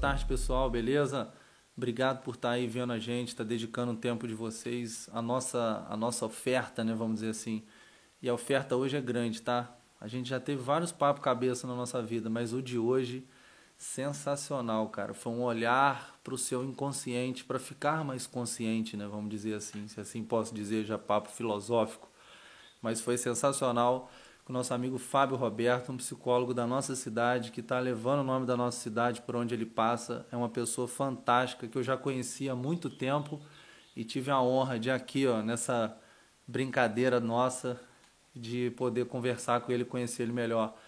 Tarde, pessoal, beleza? Obrigado por estar aí vendo a gente, estar dedicando um tempo de vocês, a nossa, a nossa oferta, né, vamos dizer assim. E a oferta hoje é grande, tá? A gente já teve vários papos cabeça na nossa vida, mas o de hoje sensacional, cara. Foi um olhar para o seu inconsciente, para ficar mais consciente, né? Vamos dizer assim, se assim posso dizer, já papo filosófico. Mas foi sensacional com o nosso amigo Fábio Roberto, um psicólogo da nossa cidade, que está levando o nome da nossa cidade por onde ele passa. É uma pessoa fantástica que eu já conhecia há muito tempo e tive a honra de aqui, ó, nessa brincadeira nossa, de poder conversar com ele, conhecer ele melhor.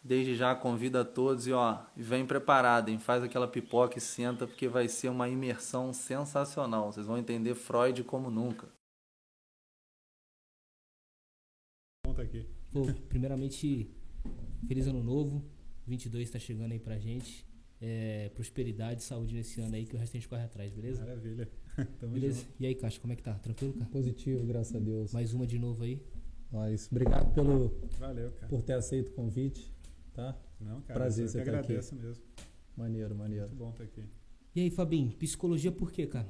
Desde já convida a todos e ó, vem preparado, hein? faz aquela pipoca e senta porque vai ser uma imersão sensacional. Vocês vão entender Freud como nunca. Aqui. Pô, primeiramente, feliz ano novo. 22 está chegando aí pra gente. É, prosperidade, saúde nesse ano aí que o resto a gente corre atrás, beleza? Maravilha. Tamo beleza? junto. E aí, Caixa, como é que tá? Tranquilo, cara? Positivo, graças a Deus. Mais uma de novo aí. Nós, obrigado pelo, Valeu, cara. por ter aceito o convite, tá? Não, cara, Prazer eu que você tá aqui. agradeço mesmo. Maneiro, maneiro. Muito bom estar aqui. E aí, Fabinho, psicologia por quê, cara?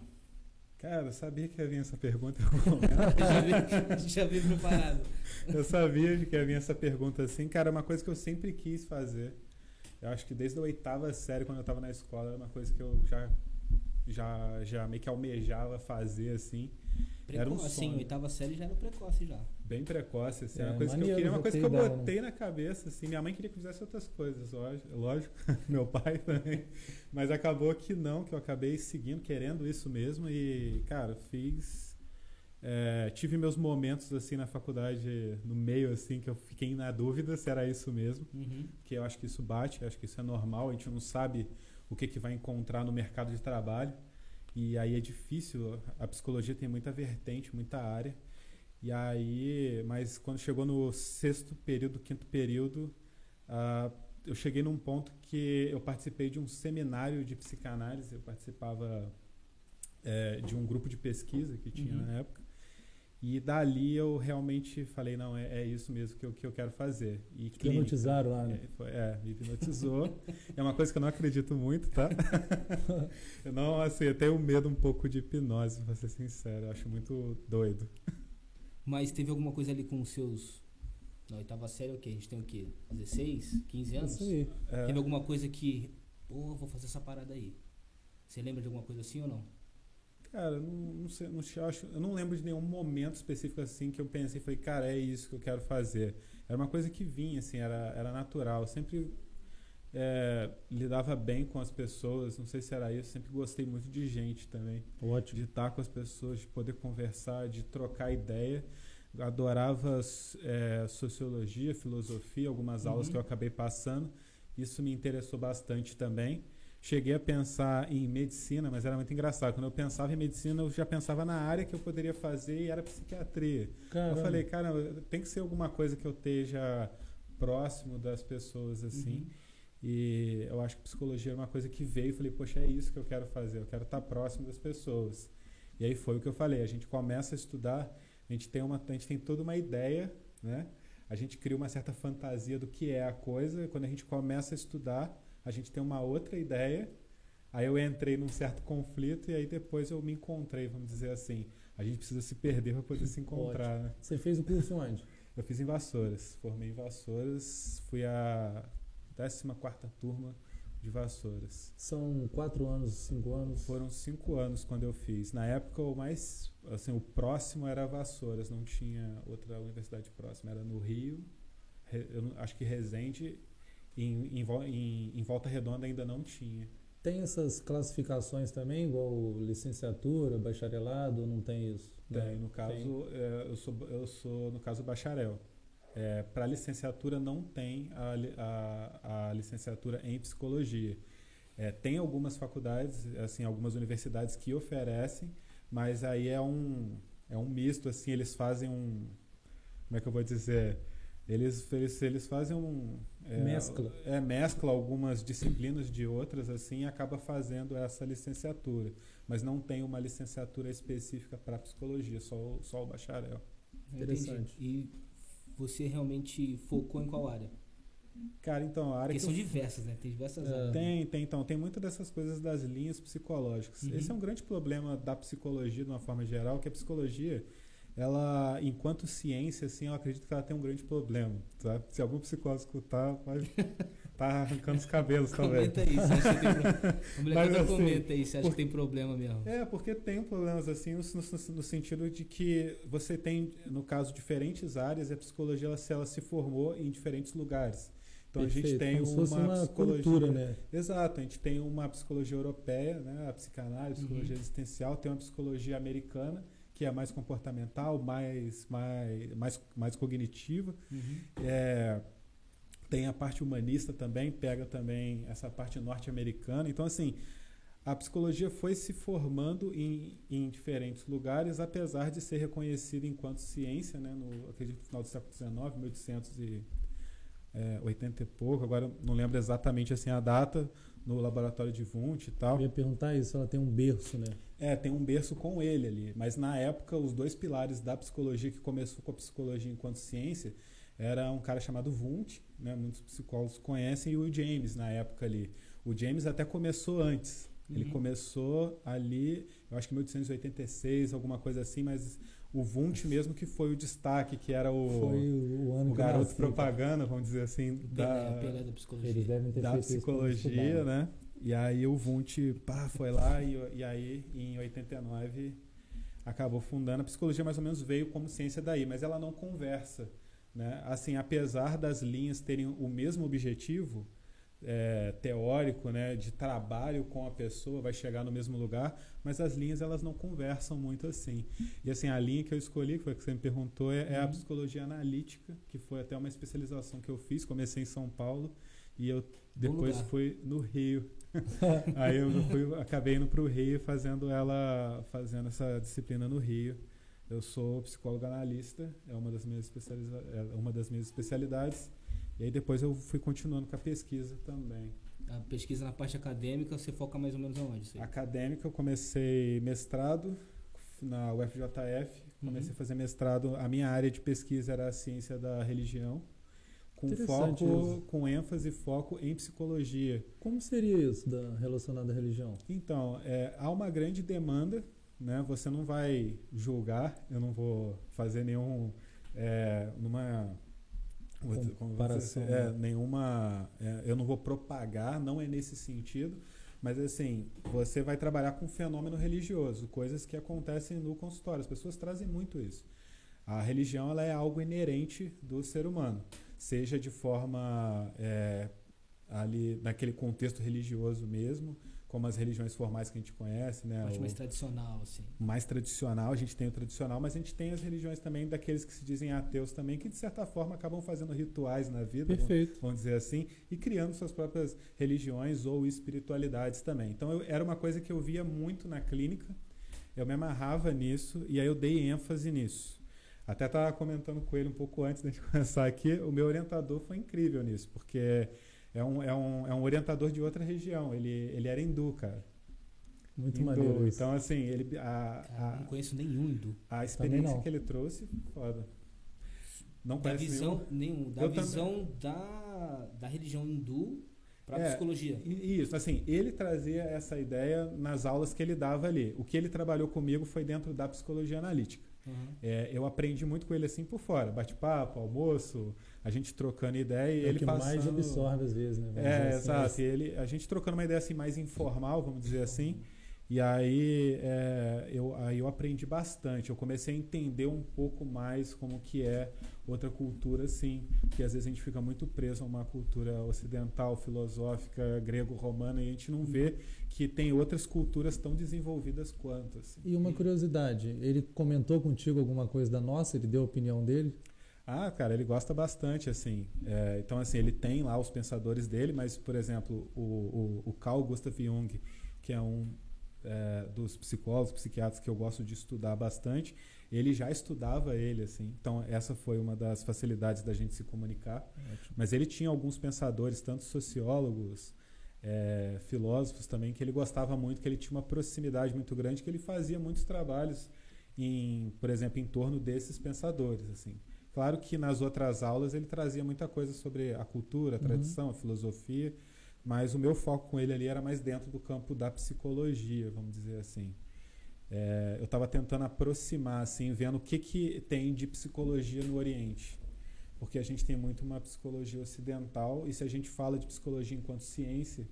Cara, eu sabia que ia vir essa pergunta já veio, já veio preparado. Eu sabia que ia vir essa pergunta assim. Cara, é uma coisa que eu sempre quis fazer. Eu acho que desde a oitava série, quando eu estava na escola, era uma coisa que eu já, já, já meio que almejava fazer, assim. Era um Precoce, sim, sonho. oitava série já era precoce já. Bem precoce, assim. É, era uma coisa que eu queria, uma coisa que eu né? botei na cabeça, assim. Minha mãe queria que eu fizesse outras coisas, lógico. lógico. Meu pai também. Mas acabou que não, que eu acabei seguindo, querendo isso mesmo. E, cara, fiz. é, tive meus momentos, assim, na faculdade, no meio, assim, que eu fiquei na dúvida se era isso mesmo. Uhum. Porque eu acho que isso bate, acho que isso é normal. A gente não sabe o que, que vai encontrar no mercado de trabalho. E aí é difícil. A psicologia tem muita vertente, muita área. E aí, mas quando chegou no sexto período, quinto período, ah, eu cheguei num ponto que eu participei de um seminário de psicanálise. Eu participava eh, de um grupo de pesquisa que tinha Uhum. na época. E dali eu realmente falei, não, é, é isso mesmo que eu, que eu quero fazer. E clínica. Hipnotizaram lá, né? É, foi- é, me hipnotizou. é uma coisa que eu não acredito muito, tá? eu não, assim, eu tenho medo um pouco de hipnose, pra ser sincero. Eu acho muito doido. Mas teve alguma coisa ali com os seus. Na oitava série, o quê? A gente tem o quê? 16, 15 anos? Isso aí. É, Teve alguma coisa que. Pô, vou fazer essa parada aí. Você lembra de alguma coisa assim ou não? Cara, eu não, não sei, não acho, eu não lembro de nenhum momento específico assim que eu pensei, falei, cara, é isso que eu quero fazer. Era uma coisa que vinha, assim, era, era natural. Eu sempre é, lidava bem com as pessoas, não sei se era isso, sempre gostei muito de gente também. Ótimo. de estar com as pessoas, de poder conversar, de trocar ideia. Adorava é, sociologia, filosofia, algumas aulas Uhum. que eu acabei passando. Isso me interessou bastante também. Cheguei a pensar em medicina, mas era muito engraçado. Quando eu pensava em medicina, eu já pensava na área que eu poderia fazer e era psiquiatria. Caramba. Eu falei, cara, tem que ser alguma coisa que eu esteja próximo das pessoas assim. Uhum. E eu acho que psicologia é uma coisa que veio e falei, poxa, é isso que eu quero fazer, eu quero estar próximo das pessoas. E aí foi o que eu falei, a gente começa a estudar, a gente tem, uma, a gente tem toda uma ideia, né? A gente cria uma certa fantasia do que é a coisa, e quando a gente começa a estudar, a gente tem uma outra ideia. Aí eu entrei num certo conflito e aí depois eu me encontrei, vamos dizer assim. A gente precisa se perder para poder se encontrar, né? Você fez o curso onde? Eu fiz em Vassouras, formei em Vassouras, fui a 14ª turma de Vassouras. São quatro anos, cinco anos. Foram cinco anos quando eu fiz. Na época, o mais, assim, o próximo era Vassouras, não tinha outra universidade próxima. Era no Rio, eu acho que Resende, em, em, em- em Volta Redonda ainda não tinha. Tem essas classificações também, igual licenciatura, bacharelado, não tem isso? Tem, Não. no caso, é, eu, sou, eu sou, no caso, bacharel. É, Para licenciatura não tem a, a, a licenciatura em psicologia. É, tem algumas faculdades, assim, algumas universidades que oferecem, mas aí é um, é um misto, assim, eles fazem um, como é que eu vou dizer, eles, eles, eles fazem um... É, Mescla. É, mescla algumas disciplinas de outras, assim, e acaba fazendo essa licenciatura. Mas não tem uma licenciatura específica para psicologia, só, o- só o bacharel. Interessante. Entendi. E você realmente focou em qual área? Cara, então, a área Porque que são eu diversas, né? Tem diversas É. áreas. Tem, tem, então, tem muitas dessas coisas das linhas psicológicas. Uhum. Esse é um grande problema da psicologia, de uma forma geral, que a psicologia, ela, enquanto ciência, assim, eu acredito que ela tem um grande problema, tá? Se algum psicólogo escutar, vai tá arrancando os cabelos também. Comenta acha que tem Mas, assim, comenta aí, se acha por- que tem problema mesmo. É, porque tem problemas assim no, no- no sentido de que você tem, no caso, diferentes áreas e a psicologia ela, se- ela se formou em diferentes lugares. Então a gente Perfeito, tem como uma, uma psicologia. cultura, né? Exato, a gente tem uma psicologia europeia, né, a psicanálise, a psicologia Uhum. existencial, tem uma psicologia americana, que é mais comportamental, mais, mais, mais, mais cognitiva. Uhum. É, tem a parte humanista também, pega também essa parte norte-americana. Então, assim, a psicologia foi se formando em, em diferentes lugares, apesar de ser reconhecida enquanto ciência, né, no, acredito, no final do século XIX, 1880 e pouco, agora não lembro exatamente assim a data, no laboratório de Wundt e tal. Eu ia perguntar isso, ela tem um berço, né? É, tem um berço com ele ali. Mas na época, os dois pilares da psicologia, que começou com a psicologia enquanto ciência, era um cara chamado Wundt, né? muitos psicólogos conhecem, e o James na época ali. O James até começou antes. Ele Uhum. começou ali, eu acho que em 1886, alguma coisa assim, mas o Wundt mesmo que foi o destaque, que era o, Foi o, ano o garoto nasci, propaganda, vamos dizer assim, Pelé, da, da psicologia. Eles devem ter da psicologia, né? E aí o Wundt, pá, foi lá e, e aí em 89 acabou fundando. A psicologia mais ou menos veio como ciência daí, mas ela não conversa, né? Assim, apesar das linhas terem o mesmo objetivo é, teórico, né, de trabalho com a pessoa, vai chegar no mesmo lugar, mas as linhas elas não conversam muito assim. E assim, a linha que eu escolhi, que foi a que você me perguntou, é, é a Uhum. psicologia analítica, que foi até uma especialização que eu fiz, comecei em São Paulo e eu depois fui no Rio. Aí eu fui, acabei indo para o Rio fazendo ela, fazendo essa disciplina no Rio. Eu sou psicólogo analista, é uma das minhas, especializa é uma das minhas especialidades. E aí depois eu fui continuando com a pesquisa também. A pesquisa na parte acadêmica, você foca mais ou menos aonde? Isso aí? Acadêmica, eu comecei mestrado na UFJF, comecei Uhum. a fazer mestrado. A minha área de pesquisa era a ciência da religião, com foco, isso. com ênfase e foco em psicologia. Como seria isso da, relacionado à religião? Então, é, há uma grande demanda, né? Você não vai julgar, eu não vou fazer nenhum é, numa Comparação, é, né? nenhuma, é, eu não vou propagar, não é nesse sentido, mas assim, você vai trabalhar com fenômeno religioso, coisas que acontecem no consultório. As pessoas trazem muito isso. A religião ela é algo inerente do ser humano, seja de forma é, ali naquele contexto religioso mesmo, como as religiões formais que a gente conhece, né? parte mais tradicional, assim. mais tradicional, a gente tem o tradicional, mas a gente tem as religiões também daqueles que se dizem ateus também, que de certa forma acabam fazendo rituais na vida, vamos- Perfeito. vamos dizer assim, e criando suas próprias religiões ou espiritualidades também. Então eu- era uma coisa que eu via muito na clínica, eu me amarrava nisso e aí eu dei ênfase nisso. Até estava comentando com ele um pouco antes da gente começar aqui, o meu orientador foi incrível nisso, porque é um, é um, é um orientador de outra região, ele, ele era hindu, cara. Muito Hindu. maneiro isso. Então, assim, ele, a, Cara, a, não conheço nenhum hindu. a experiência que ele trouxe, foda. Não Da visão, nenhum. Da Eu também. visão da, da religião hindu pra É, psicologia. nenhum. Isso, assim, ele trazia essa ideia nas aulas que ele dava ali. O que ele trabalhou comigo foi dentro da psicologia analítica. Uhum. É, eu aprendi muito com ele assim por fora, bate-papo, almoço, a gente trocando ideia e É ele que passando... mais absorve às vezes, né? Vamos É, assim, exato. E ele, a gente trocando uma ideia assim mais informal, vamos dizer assim. E aí, é, eu, aí eu aprendi bastante. Eu comecei a entender um pouco mais como que é outra cultura, assim. Porque às vezes a gente fica muito preso a uma cultura ocidental, filosófica, grego-romana, e a gente não vê que tem outras culturas tão desenvolvidas quanto. Assim. E uma curiosidade, ele comentou contigo alguma coisa da nossa? Ele deu a opinião dele? Ah, cara, ele gosta bastante, assim. É, então, assim, ele tem lá os pensadores dele, mas, por exemplo, o, o, o Carl Gustav Jung, que é um é, dos psicólogos, psiquiatras que eu gosto de estudar bastante, ele já estudava ele, assim. Então, essa foi uma das facilidades da gente se comunicar. Mas ele tinha alguns pensadores, tanto sociólogos, é, filósofos também, que ele gostava muito, que ele tinha uma proximidade muito grande, que ele fazia muitos trabalhos, em, por exemplo, em torno desses pensadores, assim. Claro que nas outras aulas ele trazia muita coisa sobre a cultura, a Uhum. tradição, a filosofia, mas o meu foco com ele ali era mais dentro do campo da psicologia, vamos dizer assim. É, eu estava tentando aproximar, assim, vendo o que, que tem de psicologia no Oriente. Porque a gente tem muito uma psicologia ocidental, e se a gente fala de psicologia enquanto ciência,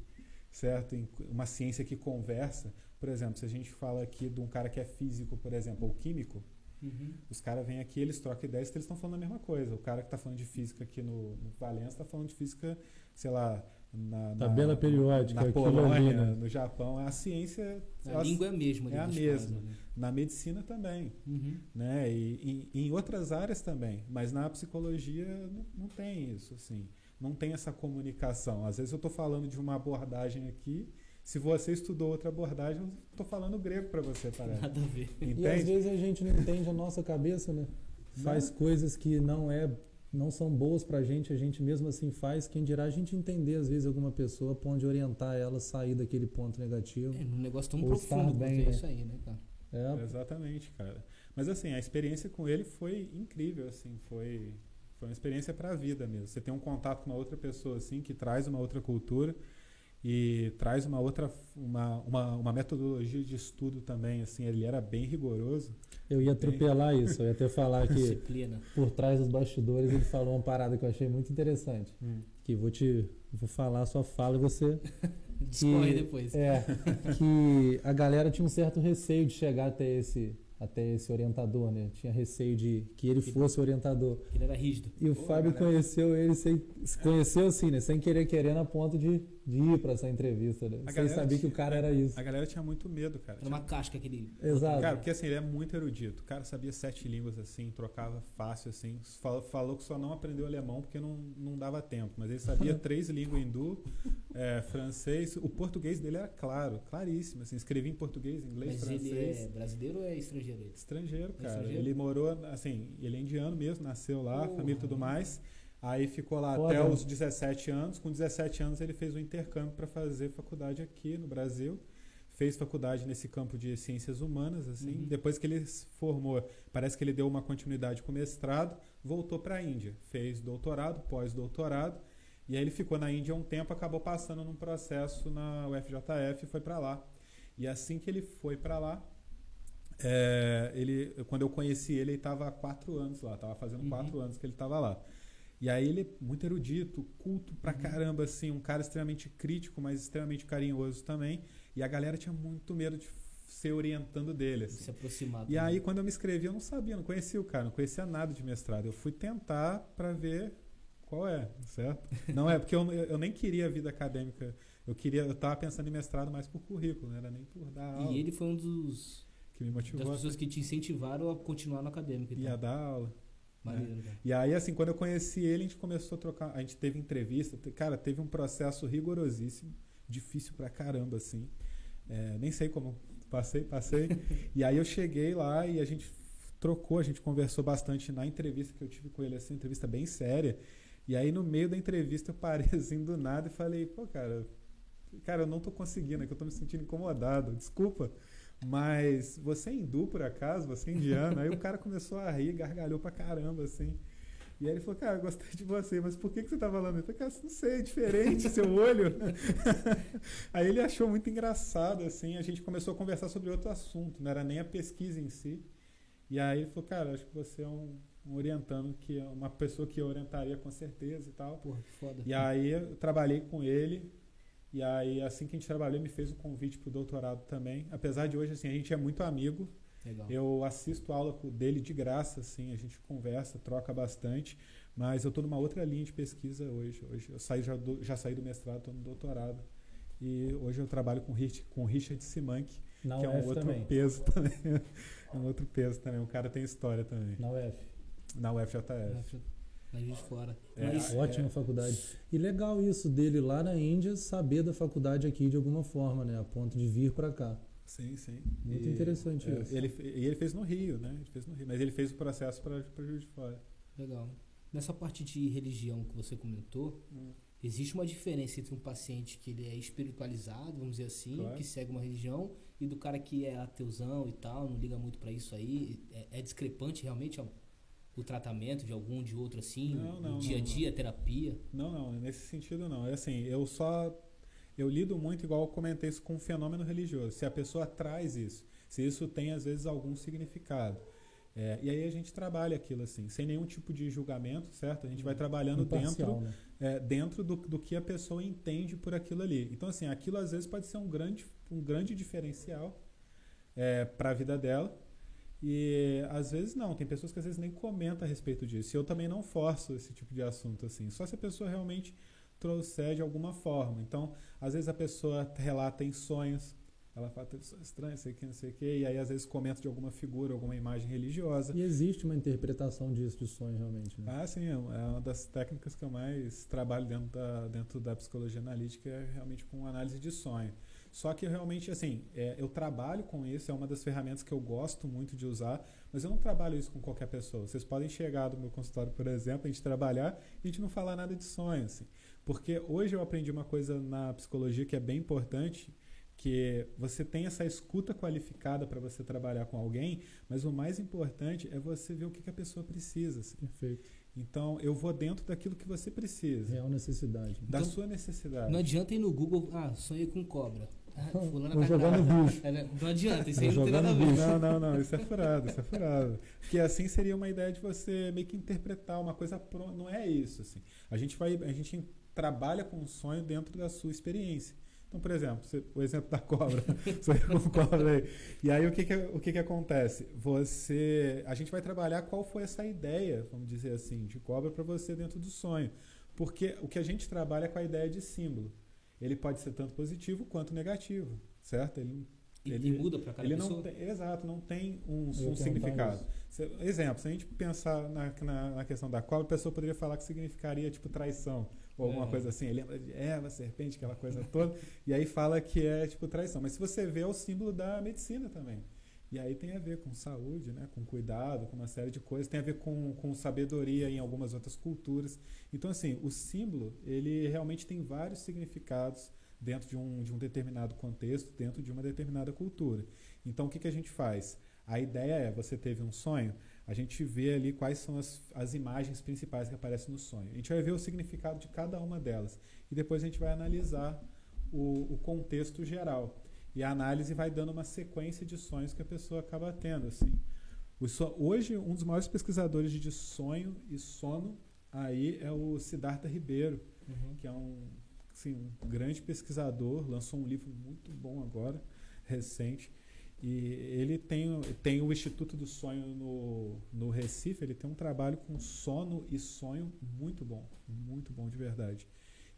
certo? Uma ciência que conversa, por exemplo, se a gente fala aqui de um cara que é físico, por exemplo, ou químico, Uhum. os caras vêm aqui, eles trocam ideias, eles estão falando a mesma coisa. O cara que está falando de física aqui no, no Valença está falando de física, sei lá, na, na- Tabela periódica, na Polônia, ali, né? no Japão. A ciência, A ela- língua é a mesma. é a mesma. caras, né? na medicina também, Uhum. né? E, e em outras áreas também, mas na psicologia não, não tem isso, assim, não tem essa comunicação. Às vezes eu estou falando de uma abordagem aqui, se você estudou outra abordagem, eu estou falando grego para você, parece. Nada a ver. E às Entende? vezes a gente não entende a nossa cabeça, né? Faz coisas que não é não são boas pra gente, a gente mesmo assim faz. Quem dirá a gente entender às vezes alguma pessoa, pra onde orientar ela a sair daquele ponto negativo. É um negócio tão profundo quanto bem, é né? isso aí, né, cara? É, Exatamente, cara. Mas assim, a experiência com ele foi incrível, assim, foi foi uma experiência para a vida mesmo. Você tem um contato com uma outra pessoa assim que traz uma outra cultura e traz uma outra uma, uma, uma metodologia de estudo também, assim, ele era bem rigoroso. eu ia atropelar isso, eu ia até falar que Disciplina. por trás dos bastidores ele falou uma parada que eu achei muito interessante. Que vou te vou falar a sua fala e você Discorre que- depois. É, que a galera tinha um certo receio de chegar até esse, até esse orientador, né? Tinha receio de que ele fosse orientador. Ele era rígido. E o Pô, Fábio galera. conheceu ele sem. se Conheceu assim, né? Sem querer querendo a ponto de, de ir pra essa entrevista, né? A Sem saber que tinha- o cara era isso. A galera tinha muito medo, cara. Era uma casca aquele. Exato. Cara, porque assim, ele é muito erudito. O cara sabia sete línguas assim, trocava fácil assim. Falou, falou que só não aprendeu alemão porque não, não dava tempo. Mas ele sabia três línguas hindu, é, francês. O português dele era claro, claríssimo. Assim, escrevia em português, inglês, Mas ele francês. é brasileiro ou é estrangeiro? ele? Estrangeiro, cara. estrangeiro? Ele morou, assim, ele é indiano mesmo, nasceu lá, Porra. família e tudo mais. Aí ficou lá Foda, até né? os 17 anos. Com 17 anos ele fez um intercâmbio para fazer faculdade aqui no Brasil. Fez faculdade nesse campo de ciências humanas, assim. Uhum. Depois que ele se formou, parece que ele deu uma continuidade com o mestrado, voltou para a Índia. Fez doutorado, pós-doutorado. E aí ele ficou na Índia um tempo, acabou passando num processo na UFJF e foi para lá. E assim que ele foi para lá, é, ele, quando eu conheci ele, ele estava há quatro anos lá, estava fazendo Uhum. quatro anos que ele estava lá. E aí ele é muito erudito, culto pra caramba, assim, um cara extremamente crítico, mas extremamente carinhoso também. E a galera tinha muito medo de ser orientando dele. assim. Se aproximar. E também. aí, quando eu me inscrevi, eu não sabia, não conhecia o cara, não conhecia nada de mestrado. Eu fui tentar para ver qual é, certo? Não é, porque eu, eu nem queria a vida acadêmica. Eu queria, eu tava pensando em mestrado mais por currículo, não era nem por dar aula E ele foi um dos que me das motivou pessoas que te incentivaram a continuar no acadêmico. a Então. dar aula. Maneiro, cara. E aí, assim, quando eu conheci ele, a gente começou a trocar. A gente teve entrevista. Cara, teve um processo rigorosíssimo, difícil pra caramba, assim. É, nem sei como. Passei, passei. e aí eu cheguei lá e a gente trocou, a gente conversou bastante na entrevista que eu tive com ele, assim, entrevista bem séria. E aí, no meio da entrevista, eu parei assim do nada e falei, pô, cara, cara, eu não tô conseguindo, é que eu tô me sentindo incomodado, desculpa. Mas você é hindu, por acaso? Você é indiano? Aí o cara começou a rir, gargalhou pra caramba, assim. E aí ele falou, cara, eu gostei de você, mas por que, que você tá falando? Eu falei, cara, não sei, é diferente seu olho. aí ele achou muito engraçado, assim, a gente começou a conversar sobre outro assunto, não era nem a pesquisa em si. E aí ele falou, cara, acho que você é um, um orientando, que é uma pessoa que eu orientaria com certeza e tal. Porra, que foda. E aí eu trabalhei com ele. E aí, assim que a gente trabalhou, me fez o convite pro doutorado também. Apesar de hoje, assim, a gente é muito amigo. Legal. Eu assisto aula co- dele de graça, assim, a gente conversa, troca bastante. Mas eu tô numa outra linha de pesquisa hoje. Hoje eu saí, já, do, já saí do mestrado, tô no doutorado. E hoje eu trabalho com, Rich- com Richard Simank, que é um outro também. peso também. é um outro peso também. Um cara tem história também. Na UF. Na UFJF. Na Juiz de Fora. É, Mas, Ótima faculdade. E legal isso dele lá na Índia saber da faculdade aqui de alguma forma, né? A ponto de vir pra cá. Sim, sim. Muito interessante é, isso. Ele, e ele fez no Rio, né? Ele fez no Rio, mas ele fez o processo para Juiz de Fora. legal. Nessa parte de religião que você comentou, Hum. existe uma diferença entre um paciente que ele é espiritualizado, vamos dizer assim, Claro. que segue uma religião, e do cara que é ateuzão e tal, não liga muito pra isso aí. É, é discrepante realmente? ó? O tratamento de algum, de outro assim? Não, não, o dia a não, dia, a terapia? Não, não, nesse sentido não. É assim, eu só. Eu lido muito, igual eu comentei isso, com um fenômeno religioso. Se a pessoa traz isso, se isso tem às vezes algum significado. É, e aí a gente trabalha aquilo assim, sem nenhum tipo de julgamento, certo? A gente vai trabalhando Imparcial, dentro, né? é, dentro do, do que a pessoa entende por aquilo ali. Então, assim, aquilo às vezes pode ser um grande, um grande diferencial é, para a vida dela. E às vezes não, tem pessoas que às vezes nem comentam a respeito disso. E eu também não forço esse tipo de assunto assim, só se a pessoa realmente trouxer de alguma forma. Então, às vezes a pessoa relata em sonhos, ela fala, sonho estranho, sei que, não sei o quê, e aí às vezes comenta de alguma figura, alguma imagem religiosa. E existe uma interpretação disso de sonho, realmente. Né? Ah, sim, é uma das técnicas que eu mais trabalho dentro da, dentro da psicologia analítica, é realmente com análise de sonho. Só que eu realmente, assim, é, eu trabalho com isso, é uma das ferramentas que eu gosto muito de usar, mas eu não trabalho isso com qualquer pessoa. Vocês podem chegar do meu consultório, por exemplo, a gente trabalhar e a gente não falar nada de sonho, assim. Porque hoje eu aprendi uma coisa na psicologia que é bem importante, que você tem essa escuta qualificada para você trabalhar com alguém, mas o mais importante é você ver o que, que a pessoa precisa. assim. Perfeito. Então, eu vou dentro daquilo que você precisa, Real necessidade. da Então, sua necessidade. Não adianta ir no Google, ah, sonhei com cobra. Ah, fulana Vou tá jogar no bicho. É? Não adianta, isso aí não tem nada a ver. Não, não, não, isso é furado, isso é furado. Porque assim seria uma ideia de você meio que interpretar uma coisa pronta. Não é isso, assim. A gente vai, a gente trabalha com o sonho dentro da sua experiência. Então, por exemplo, você- o exemplo da cobra, sonhei com cobra aí. E aí o que que, o que que acontece? Você, a gente vai trabalhar qual foi essa ideia, vamos dizer assim, de cobra para você dentro do sonho. Porque o que a gente trabalha é com a ideia de símbolo. Ele pode ser tanto positivo quanto negativo, certo? Ele, E, Ele- e muda pra cada ele pessoa. não tem, exato, não tem um, um significado. Se- exemplo, se a gente pensar na, na, na questão da cobra, a pessoa poderia falar que significaria tipo traição ou alguma É. coisa assim. Ele lembra de Eva, serpente, aquela coisa toda, e aí fala que é tipo traição. Mas se você vê, é o símbolo da medicina também. E aí tem a ver com saúde, né? com cuidado, com uma série de coisas. Tem a ver com, com sabedoria em algumas outras culturas. Então, assim, o símbolo, ele realmente tem vários significados dentro de um, de um determinado contexto, dentro de uma determinada cultura. Então, o que, que a gente faz? A ideia é, você teve um sonho, a gente vê ali quais são as, as imagens principais que aparecem no sonho. A gente vai ver o significado de cada uma delas. E depois a gente vai analisar o, o contexto geral. E a análise vai dando uma sequência de sonhos que a pessoa acaba tendo. Assim. So- hoje, um dos maiores pesquisadores de sonho e sono aí é o Siddhartha Ribeiro, Uhum. que é um, assim, um grande pesquisador, lançou um livro muito bom agora, recente. E ele tem, tem o Instituto do Sonho no, no Recife, ele tem um trabalho com sono e sonho muito bom, muito bom de verdade.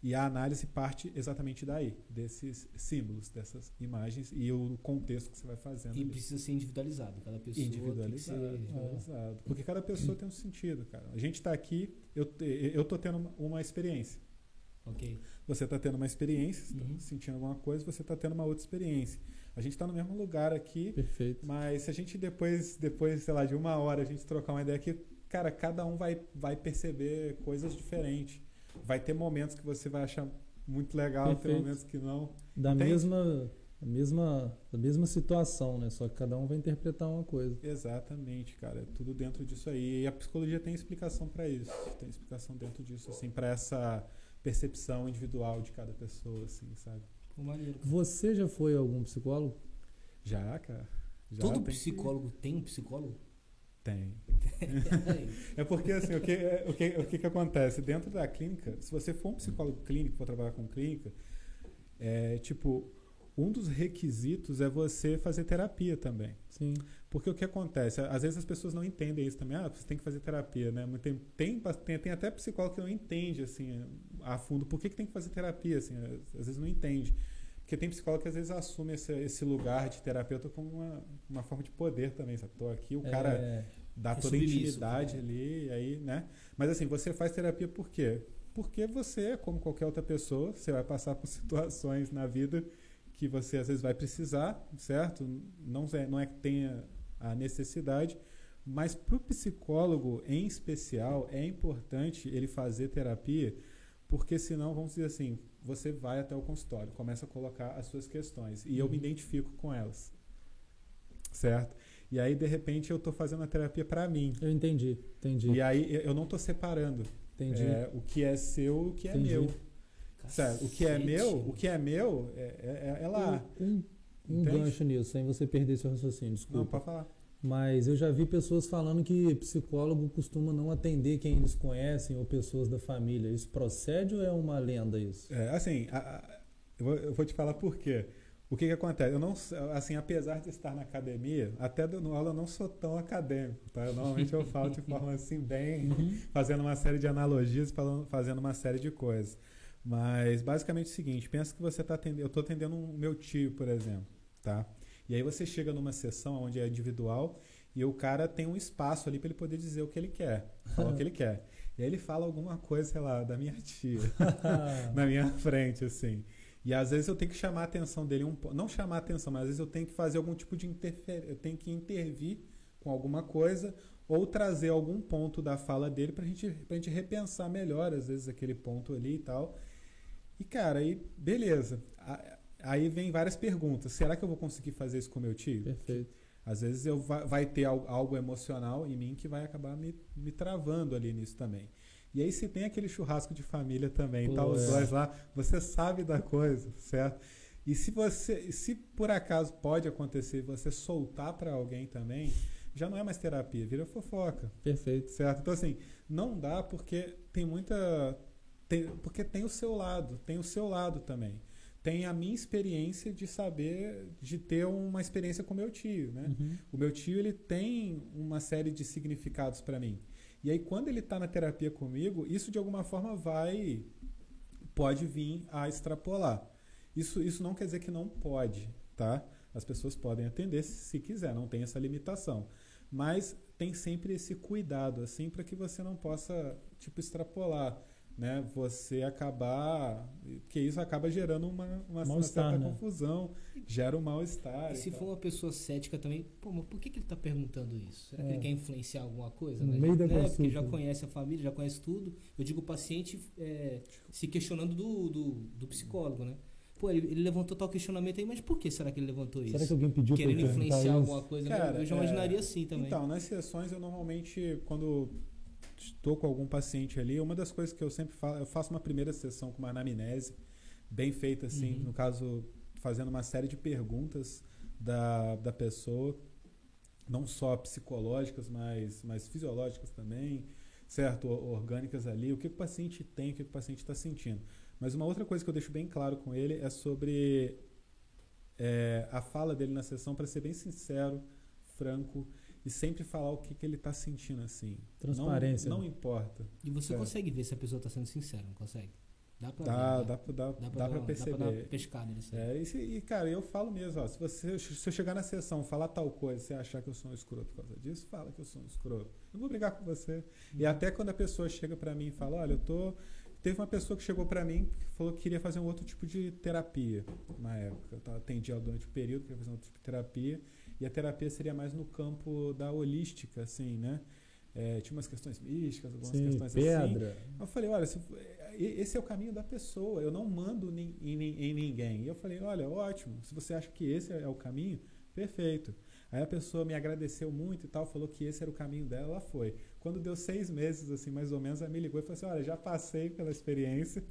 E a análise parte exatamente daí, desses símbolos, dessas imagens e o contexto que você vai fazendo. E ali. precisa ser individualizado. Cada pessoa Individualizado, tem que ser... individualizado. Porque cada pessoa tem um sentido, cara. A gente está aqui, eu, eu tô tendo uma, experiência. Ok. Você está tendo uma experiência, você tá Uhum. sentindo alguma coisa, você está tendo uma outra experiência. A gente está no mesmo lugar aqui, Perfeito. mas se a gente depois, depois, sei lá, de uma hora, a gente trocar uma ideia aqui, cara, cada um vai, vai perceber coisas diferentes. Vai ter momentos que você vai achar muito legal, tem Perfeito. momentos que não. Da Entende? mesma, da mesma, da mesma situação, né? Só que cada um vai interpretar uma coisa. Exatamente, cara. É tudo dentro disso aí. E a psicologia tem explicação para isso. Tem explicação dentro disso, assim, para essa percepção individual de cada pessoa, assim, sabe? Pô, maneiro. Você já foi algum psicólogo? Já, cara. Já Todo tem que- psicólogo tem um psicólogo? Tem. É porque assim, o que, é- o, que, o que que acontece? Dentro da clínica, se você for um psicólogo clínico, for trabalhar com clínica, é tipo, um dos requisitos é você fazer terapia também. Sim. Porque o que acontece? Às vezes as pessoas não entendem isso também. Ah, você tem que fazer terapia, né? Tem, tem, tem, tem até psicólogo que não entende, assim, a fundo por que, que tem que fazer terapia, assim, às vezes não entende. Porque tem psicólogo que às vezes assume esse, esse lugar de terapeuta como uma, uma forma de poder também, sabe? Tô aqui, o cara É, dá É toda a intimidade ali, e aí, né? Mas assim, você faz terapia por quê? Porque você, como qualquer outra pessoa, você vai passar por situações na vida que você às vezes vai precisar, certo? Não é, não é que tenha a necessidade, mas para o psicólogo em especial é importante ele fazer terapia, porque senão, vamos dizer assim, você vai até o consultório, começa a colocar as suas questões e eu me Uhum. identifico com elas, certo? E aí, de repente, eu tô fazendo a terapia para mim. Eu entendi, entendi. E aí, eu não tô separando Entendi. é, o que é seu e o que é Entendi. meu. Certo? O que é meu, o que é meu é, é, é lá. Um, um gancho nisso, sem você perder seu raciocínio, Não, desculpa. pode falar. Mas eu já vi pessoas falando que psicólogo costuma não atender quem eles conhecem ou pessoas da família. Isso procede ou é uma lenda isso? É, assim, a- a- eu, vou, eu vou te falar por quê. O que que acontece? Eu não, assim, apesar de estar na academia, até dando aula eu não sou tão acadêmico, tá? Eu, normalmente eu falo de forma assim bem, fazendo uma série de analogias, falando, fazendo uma série de coisas. Mas basicamente é o seguinte, pensa que você está atendendo, eu estou atendendo o meu tio, por exemplo, tá? E aí você chega numa sessão onde é individual e o cara tem um espaço ali para ele poder dizer o que ele quer, falar o que ele quer. E aí ele fala alguma coisa, sei lá, da minha tia, na minha frente, assim. E às vezes eu tenho que chamar a atenção dele um pouco. Não chamar a atenção, mas às vezes eu tenho que fazer algum tipo de interferência. Eu tenho que intervir com alguma coisa ou trazer algum ponto da fala dele pra gente, pra gente repensar melhor, às vezes, aquele ponto ali e tal. E, cara, aí, beleza. A- Aí vem várias perguntas. Será que eu vou conseguir fazer isso com meu tio? Perfeito. Às vezes eu va- vai ter al- algo emocional em mim que vai acabar me, me travando ali nisso também. E aí se tem aquele churrasco de família também, Pô, tá os é. dois lá, você sabe da coisa, certo? E se você, se por acaso pode acontecer você soltar para alguém também, já não é mais terapia, vira fofoca, Perfeito. certo? Então assim, não dá porque tem muita tem- porque tem o seu lado, tem o seu lado também. Tem a minha experiência de saber, de ter uma experiência com meu tio, né? Uhum. O meu tio ele tem uma série de significados para mim. E aí quando ele está na terapia comigo, isso de alguma forma vai pode vir a extrapolar. Isso, isso não quer dizer que não pode, tá? As pessoas podem atender se, se quiser, não tem essa limitação. Mas tem sempre esse cuidado, assim, para que você não possa, tipo, extrapolar, né? Você acabar... Porque isso acaba gerando uma, uma, certa né? confusão, gera um mal-estar. E e se tal. for uma pessoa cética também, pô, mas por que, que ele tá perguntando isso? Será que É. ele quer influenciar alguma coisa? No né? meio da né? consulta. Porque já conhece a família, já conhece tudo. Eu digo o paciente é, se questionando do, do, do psicólogo, né? Pô, ele, ele levantou tal questionamento aí, mas por que será que ele levantou isso? Será que alguém pediu para Querendo influenciar isso? alguma coisa, né? Cara, eu já é, imaginaria assim também. Então, nas sessões eu normalmente, quando estou com algum paciente ali, uma das coisas que eu sempre faço, eu faço uma primeira sessão com uma anamnese, bem feita assim, Uhum. no caso, fazendo uma série de perguntas da, da pessoa, não só psicológicas, mas, mas fisiológicas também, certo? Orgânicas ali, o que o paciente tem, o que o paciente está sentindo. Mas uma outra coisa que eu deixo bem claro com ele é sobre é, a fala dele na sessão, para ser bem sincero, franco e sempre falar o que, que ele está sentindo assim. Transparência, Não, não né? importa. E você certo. consegue ver se a pessoa tá sendo sincera, não consegue? Dá pra Dá, ver, né? dá, pra- dá, Dá dá, pra, perceber. Dá pra dar uma pescada nisso aí. É, e, se- e, cara, eu falo mesmo, ó, se, você, se eu chegar na sessão falar tal coisa, você achar que eu sou um escroto por causa disso, fala que eu sou um escroto. Eu não vou brigar com você. E até quando a pessoa chega pra mim e fala, olha, eu tô. Teve uma pessoa que chegou pra mim que falou que queria fazer um outro tipo de terapia na época. Eu tava, atendi ela durante o período, queria fazer um outro tipo de terapia. E a terapia seria mais no campo da holística, assim, né? É, tinha umas questões místicas, algumas Sim, questões assim. pedra. Eu falei, olha, se- esse é o caminho da pessoa, eu não mando em, nin- em ninguém. E eu falei, olha, ótimo, se você acha que esse é o caminho, perfeito. Aí a pessoa me agradeceu muito e tal, falou que esse era o caminho dela, ela foi. Quando deu seis meses, assim, mais ou menos, ela me ligou e falou assim, olha, já passei pela experiência,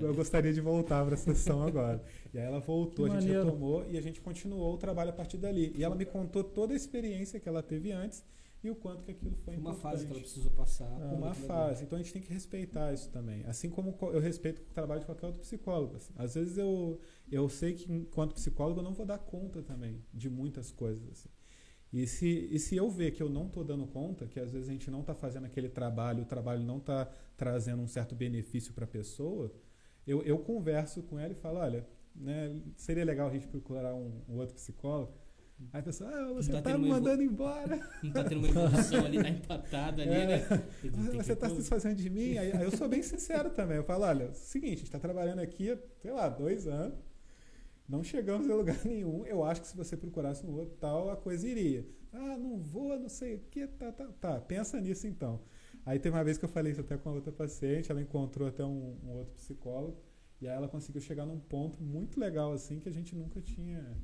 eu gostaria de voltar para a sessão agora. E aí ela voltou, Que a gente maneiro. retomou e a gente continuou o trabalho a partir dali. E ela me contou toda a experiência que ela teve antes e o quanto que aquilo foi Uma importante fase que ela precisou passar. Ah, uma legal. fase. Então a gente tem que respeitar isso também. Assim como co- eu respeito o trabalho de qualquer outro psicólogo. assim. Às vezes eu, eu sei que, enquanto psicólogo, eu não vou dar conta também de muitas coisas. assim. E se, e se eu ver que eu não estou dando conta, que às vezes a gente não está fazendo aquele trabalho, o trabalho não está trazendo um certo benefício para a pessoa, eu, eu converso com ela e falo: olha, né, seria legal a gente procurar um, um outro psicólogo. Aí a pessoa, ah, você tá está tendo me uma evo- mandando embora. Não tá tendo uma evolução ali, tá empatado ali, É. né? Você está se desfazendo de mim? Aí, aí eu sou bem sincero também. Eu falo, olha, é o seguinte, a gente está trabalhando aqui, sei lá, dois anos, não chegamos a lugar nenhum. Eu acho que se você procurasse um outro tal, a coisa iria. Ah, não vou, não sei o que, tá, tá, tá. Pensa nisso então. Aí teve uma vez que eu falei isso até com a outra paciente, ela encontrou até um, um outro psicólogo, e aí ela conseguiu chegar num ponto muito legal, assim, que a gente nunca tinha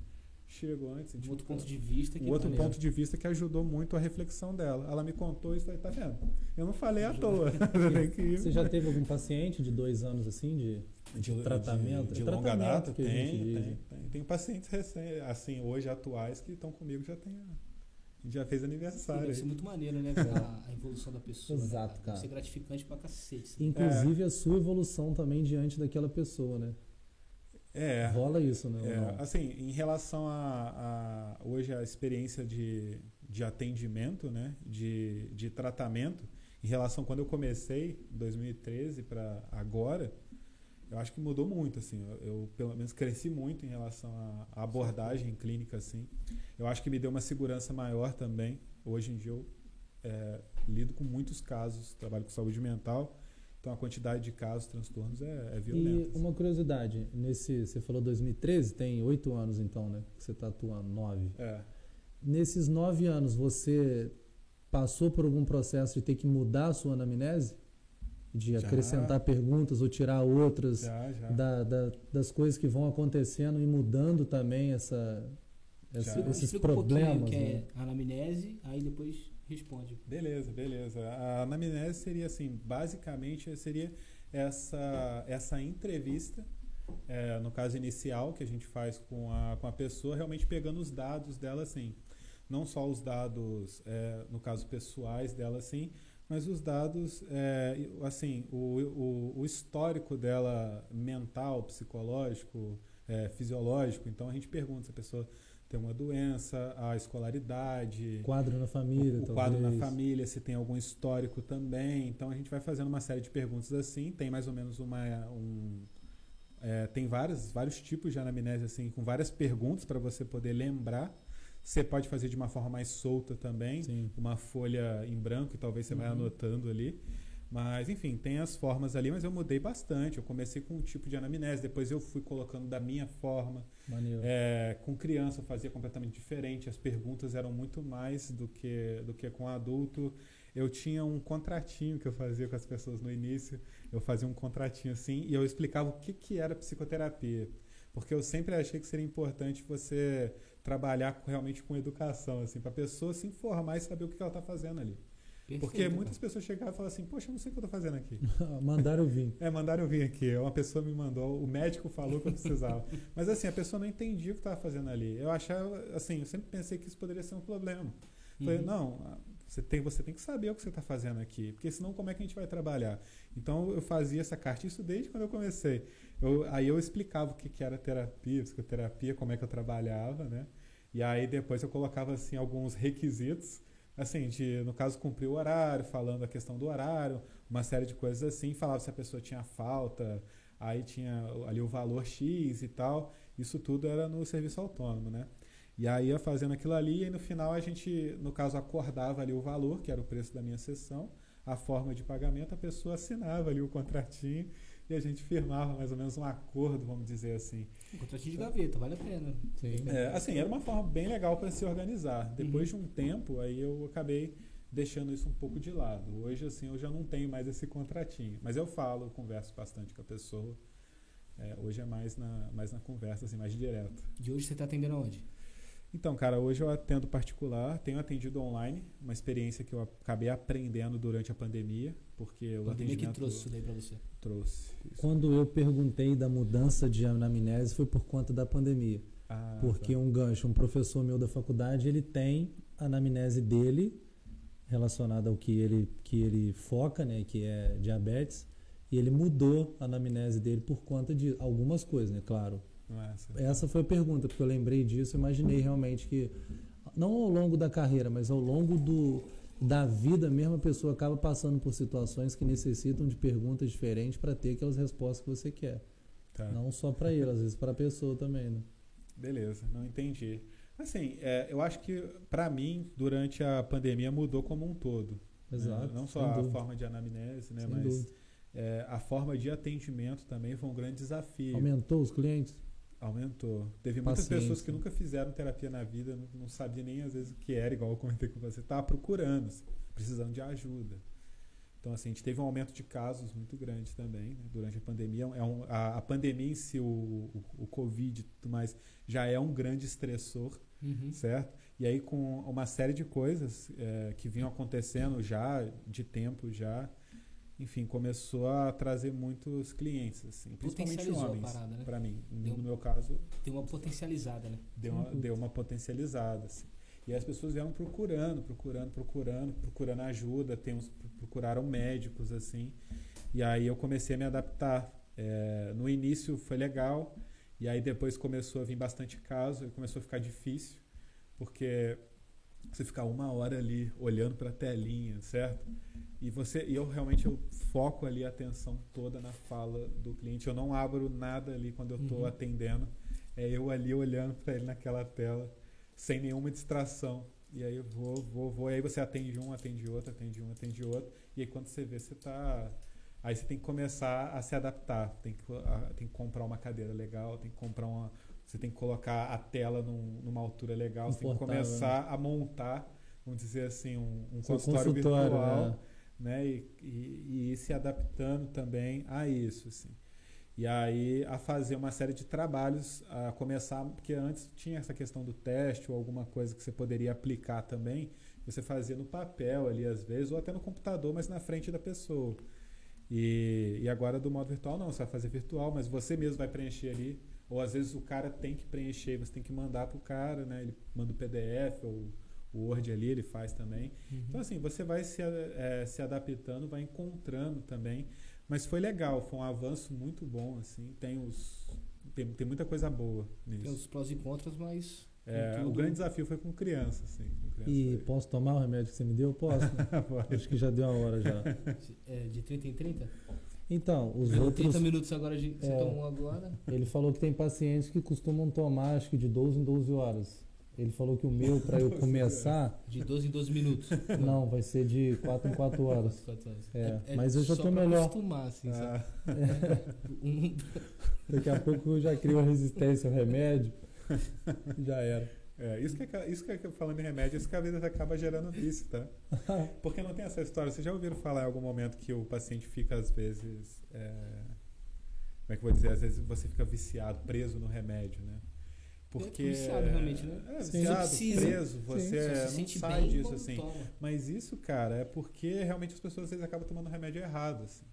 chegou antes. Um tipo, outro ponto de vista que um outro maneiro. ponto de vista que ajudou muito a reflexão dela. Ela me contou isso e falei, tá vendo? Eu não falei à toa. Tem. Você já teve algum paciente de dois anos assim de, de tratamento? de, de É longa tratamento data? que a Tem, tem, né? tem. Tem pacientes recentes, assim, hoje atuais que estão comigo já tem. A gente já fez aniversário. Deve aí. ser muito maneiro, né? Ver a, a evolução da pessoa. né, Exato, Deve cara. ser gratificante pra cacete. assim. Inclusive a sua evolução também diante daquela pessoa, né? É. Rola isso, né? É, assim, em relação a, a- hoje a experiência de, de atendimento, né, de, de tratamento, em relação a quando eu comecei, 2013 para agora, eu acho que mudou muito, assim, eu, eu, pelo menos cresci muito em relação à abordagem clínica, assim. Eu acho que me deu uma segurança maior também. Hoje em dia eu é, lido com muitos casos, trabalho com saúde mental, então a quantidade de casos, transtornos é, é violenta. E assim. uma curiosidade, nesse, você falou 2013, tem oito anos então, né? Que você está atuando, nove. É. Nesses nove anos, você passou por algum processo de ter que mudar a sua anamnese? De Já. acrescentar perguntas ou tirar outras Já, já. da- da- das coisas que vão acontecendo e mudando também essa, essa- esses um problemas. o que né? é anamnese, aí depois responde. Beleza, beleza. A anamnese seria assim, basicamente seria essa, essa entrevista, é, no caso inicial, que a gente faz com a, com a pessoa, realmente pegando os dados dela assim. Não só os dados, é, no caso, pessoais dela assim, mas os dados, é, assim, o, o, o histórico dela mental, psicológico, é, fisiológico. Então a gente pergunta se a pessoa tem uma doença, a escolaridade, Quadro na família, o, o quadro na família, se tem algum histórico também. Então a gente vai fazendo uma série de perguntas assim. Tem mais ou menos uma. Um, é, tem vários, vários tipos de anamnese, assim, com várias perguntas para você poder lembrar. Você pode fazer de uma forma mais solta também, Sim. uma folha em branco e talvez você vai Uhum. anotando ali. Mas, enfim, tem as formas ali, mas eu mudei bastante. Eu comecei com um tipo de anamnese, depois eu fui colocando da minha forma. Maneiro. É, com criança eu fazia completamente diferente, as perguntas eram muito mais do que, do que com adulto. Eu tinha um contratinho que eu fazia com as pessoas no início, eu fazia um contratinho assim e eu explicava o que, que era psicoterapia. Porque eu sempre achei que seria importante você trabalhar com- realmente com educação, assim, para a pessoa se informar e saber o que ela está fazendo ali. Perfeito, Porque cara. muitas pessoas chegavam e falavam assim, poxa, eu não sei o que eu estou fazendo aqui. Mandaram vir. É, mandaram eu vir aqui. Uma pessoa me mandou, o médico falou que eu precisava. Mas assim, a pessoa não entendia o que estava fazendo ali. Eu achava, assim, eu sempre pensei que isso poderia ser um problema. Falei, Uhum. não, você tem, você tem que saber o que você está fazendo aqui, porque senão como é que a gente vai trabalhar? Então eu fazia essa carta, isso desde quando eu comecei. Eu- aí eu explicava o que, que era terapia, psicoterapia, como é que eu trabalhava, né? E aí depois eu colocava assim alguns requisitos, assim, de no caso cumprir o horário, falando a questão do horário, uma série de coisas assim, falava se a pessoa tinha falta, aí tinha ali o valor X e tal. Isso tudo era no serviço autônomo, né? E aí ia fazendo aquilo ali e no final a gente, no caso, acordava ali o valor, que era o preço da minha sessão, a forma de pagamento, a pessoa assinava ali o contratinho e a gente firmava mais ou menos um acordo, vamos dizer assim. Um contratinho de gaveta, vale a pena. Sim. É, assim, era uma forma bem legal para se organizar. Depois de um tempo, aí eu acabei deixando isso um pouco de lado. Hoje, assim, eu já não tenho mais esse contratinho. Mas eu falo, eu converso bastante com a pessoa. É, hoje é mais na, mais na conversa, assim, mais direto. De hoje você tá atendendo aonde? Então, cara, hoje eu atendo particular, tenho atendido online, uma experiência que eu acabei aprendendo durante a pandemia, porque o pandemia que atendimento trouxe isso daí pra você. Trouxe isso. Quando eu perguntei da mudança de anamnese foi por conta da pandemia. Ah, Porque tá. um gancho, um professor meu da faculdade, ele tem a anamnese dele relacionada ao que ele, que ele foca, né, que é diabetes, e ele mudou a anamnese dele por conta de algumas coisas, né, claro. Nossa. Essa foi a pergunta, porque eu lembrei disso, imaginei realmente que não ao longo da carreira, mas ao longo do, da vida mesmo a pessoa acaba passando por situações que necessitam de perguntas diferentes para ter aquelas respostas que você quer. Tá. Não só para ele, às vezes para a pessoa também, né? Beleza, não entendi. Assim, é, eu acho que para mim, durante a pandemia, mudou como um todo. né? Exato. Não sem só a dúvida, forma de anamnese, né? sem mas é, a forma de atendimento também foi um grande desafio. Aumentou os clientes? Aumentou. Teve muitas Paciência. pessoas que nunca fizeram terapia na vida, não, não sabia nem às vezes o que era, igual eu comentei com você. Tava procurando, precisando de ajuda. Então, assim, a gente teve um aumento de casos muito grande também né, durante a pandemia. É um, a, a, pandemia em si, o, o, o Covid e tudo mais, já é um grande estressor, Uhum. certo? E aí, com uma série de coisas é, que vinham acontecendo já, de tempo já, enfim, começou a trazer muitos clientes, assim, principalmente homens, parada, né? para mim. Deu- No meu caso, Deu uma potencializada, né? deu uma, deu uma potencializada. Assim. E aí as pessoas vieram procurando, procurando, procurando, procurando ajuda, tem uns, procuraram médicos, assim. E aí eu comecei a me adaptar. É, no início foi legal, e aí depois começou a vir bastante caso, e começou a ficar difícil, porque você ficar uma hora ali olhando para a telinha, certo? E você, e eu realmente eu foco ali a atenção toda na fala do cliente. Eu não abro nada ali quando eu estou Uhum. atendendo. É eu ali olhando para ele naquela tela, sem nenhuma distração. E aí eu vou, vou, vou. E aí você atende um, atende outro, atende um, atende outro. E aí quando você vê, você tá. Aí você tem que começar a se adaptar. Tem que, a- tem que comprar uma cadeira legal, tem que comprar uma. Você tem que colocar a tela num- numa altura legal, você tem que começar a montar, vamos dizer assim, um, um consultório, consultório, virtual né? né? E, e, e ir se adaptando também a isso, assim. E aí a fazer uma série de trabalhos, a começar, porque antes tinha essa questão do teste ou alguma coisa que você poderia aplicar também, você fazia no papel ali às vezes, ou até no computador, mas na frente da pessoa. E, e agora do modo virtual não, você vai fazer virtual, mas você mesmo vai preencher ali, ou às vezes o cara tem que preencher, você tem que mandar pro cara, né? Ele manda o PDF ou o Word ali, ele faz também. Então, assim, você vai se, eh, se adaptando, vai encontrando também. Mas foi legal, foi um avanço muito bom, assim. Tem, os, tem, tem muita coisa boa Tem nisso. os prós e contras, mas. É, tudo- o grande desafio foi com criança, assim. Com criança E foi- posso tomar o remédio que você me deu? Posso? né? Acho que já deu a hora já. É, de 30 em 30? Então, os 30 outros. minutos agora, de, você É. tomou agora. Ele falou que tem pacientes que costumam tomar, acho que de 12 em 12 horas. Ele falou que o meu, para eu começar, De 12 em 12 minutos. não, vai ser de 4 em 4 horas. Quatro horas. É, mas eu já pra melhor. acostumar, assim, sabe? Ah, Um- Daqui a pouco eu já crio a resistência ao remédio. Já era. É, isso que, é, isso que é falando em remédio, isso que às vezes acaba gerando vício, tá? Porque não tem essa história. Vocês já ouviram falar em algum momento que o paciente fica, às vezes. é, como é que eu vou dizer? Às vezes você fica viciado, preso no remédio, né? Porque. viciado, realmente, né? É, viciado, Você preso, você não se sente sai bem disso assim. toma. Mas isso, cara, é porque realmente as pessoas às vezes acabam tomando remédio errado, assim.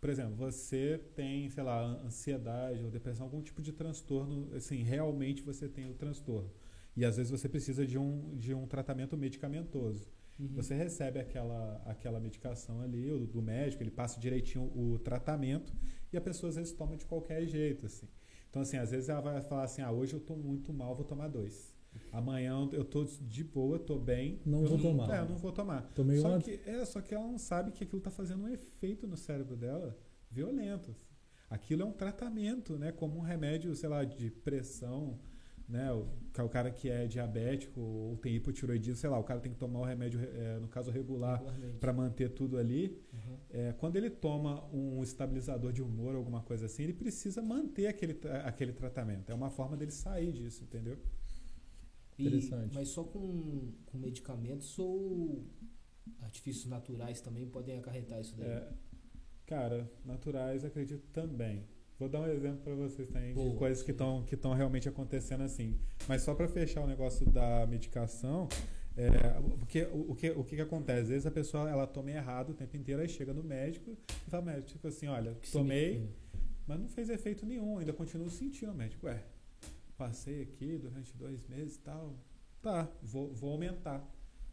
Por exemplo, você tem, sei lá, an- ansiedade ou depressão, algum tipo de transtorno, assim, realmente você tem o transtorno. E às vezes você precisa de um, de um tratamento medicamentoso. Uhum. Você recebe aquela, aquela medicação ali o, do médico, ele passa direitinho o tratamento e a pessoa às vezes toma de qualquer jeito, assim. Então, assim, às vezes ela vai falar assim, ah, hoje eu tô muito mal, vou tomar dois. Amanhã eu tô de boa, tô bem. Não eu vou tomar. É, eu não vou tomar. Tomei Só uma. que, é, só que ela não sabe que aquilo está fazendo um efeito no cérebro dela violento. assim. Aquilo é um tratamento, né? Como um remédio, sei lá, de pressão, né? O, que é o cara que é diabético ou tem hipotiroidismo, sei lá, o cara tem que tomar o remédio, é, no caso regular, para manter tudo ali. Uhum. É, quando ele toma um estabilizador de humor, alguma coisa assim, ele precisa manter aquele, aquele tratamento. É uma forma dele sair disso, entendeu? E- Interessante. mas só com, com medicamentos ou artifícios naturais também podem acarretar isso daí? É, cara, naturais acredito também. Vou dar um exemplo para vocês também de coisas que estão que estão realmente acontecendo assim. Mas só para fechar o negócio da medicação, é, porque o, que o que, que acontece? Às vezes a pessoa ela toma errado o tempo inteiro, aí chega no médico e fala, médico, tipo assim, olha, Que tomei, mas não fez efeito nenhum, ainda continuo sentindo o médico. Ué, passei aqui durante dois meses e tal. Tá, vou, vou aumentar.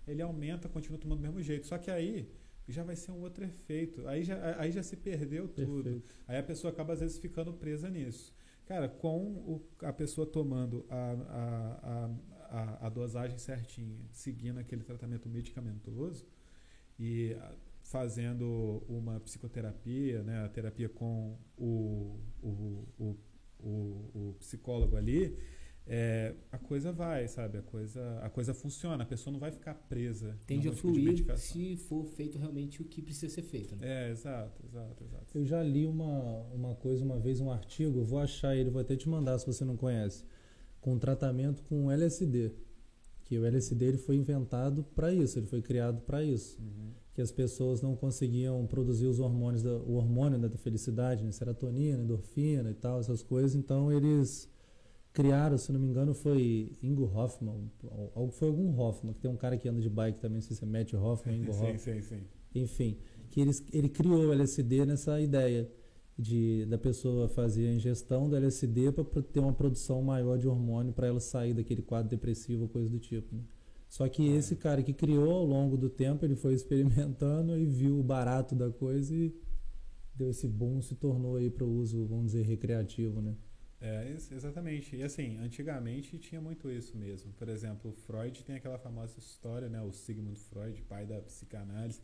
Ele aumenta, continua tomando do mesmo jeito. Só que aí já vai ser um outro efeito. Aí já, aí já se perdeu tudo. Perfeito. Aí a pessoa acaba, às vezes, ficando presa nisso. Cara, com o- a pessoa tomando a, a, a, a, dosagem certinha, seguindo aquele tratamento medicamentoso e fazendo uma psicoterapia, né, a terapia com o, o, o, o, o psicólogo ali, é, a coisa vai, sabe? A coisa, a coisa funciona, a pessoa não vai ficar presa. Tende a tipo de fluir se for feito realmente o que precisa ser feito. Né? É, exato, exato, exato. Eu já li uma, uma coisa uma vez, um artigo, eu vou achar ele, vou até te mandar se você não conhece, com tratamento com LSD. Que o LSD ele foi inventado para isso, ele foi criado para isso. Uhum. Que que as pessoas não conseguiam produzir os hormônios, da, o hormônio né, da felicidade, né, serotonina, endorfina e tal, essas coisas. Então eles criaram, se não me engano, foi Ingo Hoffman, foi algum Hoffman, que tem um cara que anda de bike também, não sei se é Matt Hoffman, Ingo sim, Hoffman. Sim, sim, Enfim, que eles, ele criou o LSD nessa ideia de da pessoa fazer a ingestão do LSD para ter uma produção maior de hormônio para ela sair daquele quadro depressivo ou coisa do tipo. Né? Só que ah. esse cara que criou ao longo do tempo, ele foi experimentando e viu o barato da coisa e deu esse boom, se tornou aí para o uso, vamos dizer, recreativo, né? É, exatamente. E assim, antigamente tinha muito isso mesmo. Por exemplo, Freud tem aquela famosa história, né? O Sigmund Freud, pai da psicanálise,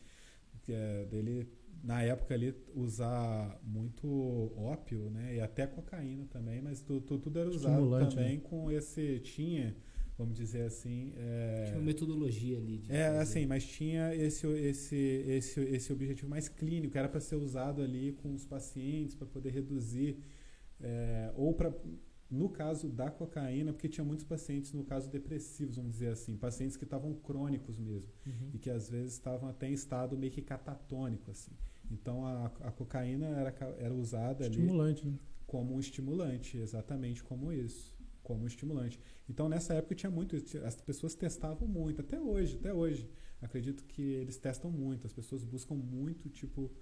que é dele na época ali usar muito ópio, né? E até cocaína também, mas tu, tu, tudo era usado também né? com esse tinha, vamos dizer assim, é, tinha uma metodologia ali. é fazer. assim, mas tinha esse esse esse esse objetivo mais clínico, era para ser usado ali com os pacientes para poder reduzir é, ou para no caso da cocaína, porque tinha muitos pacientes, no caso depressivos, vamos dizer assim, pacientes que estavam crônicos mesmo, uhum. e que às vezes estavam até em estado meio que catatônico, assim. Então a, a cocaína era, era usada estimulante, ali né? como um estimulante, exatamente como isso, como um estimulante. Então nessa época tinha muito, as pessoas testavam muito, até hoje, até hoje. Acredito que eles testam muito, as pessoas buscam muito, tipo,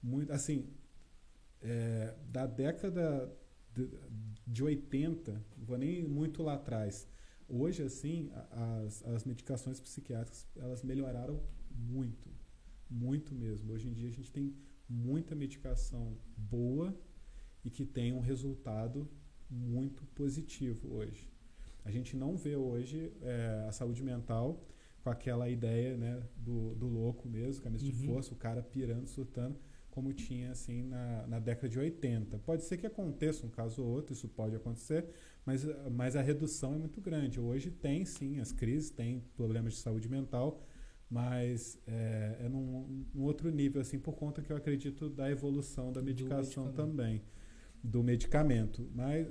muito, assim, é, da década de, de 80, não vou nem muito lá atrás. Hoje, assim, as, as medicações psiquiátricas, elas melhoraram muito, muito mesmo. Hoje em dia a gente tem muita medicação boa e que tem um resultado muito positivo hoje. A gente não vê hoje é, a saúde mental com aquela ideia né, do, do louco mesmo, camisa uhum. de força, o cara pirando, surtando como tinha assim na, na década de 80. Pode ser que aconteça um caso ou outro, isso pode acontecer, mas, mas a redução é muito grande. Hoje tem sim as crises, tem problemas de saúde mental, mas é, é num, num, outro nível, assim, por conta que eu acredito da evolução da medicação também, do medicamento. Mas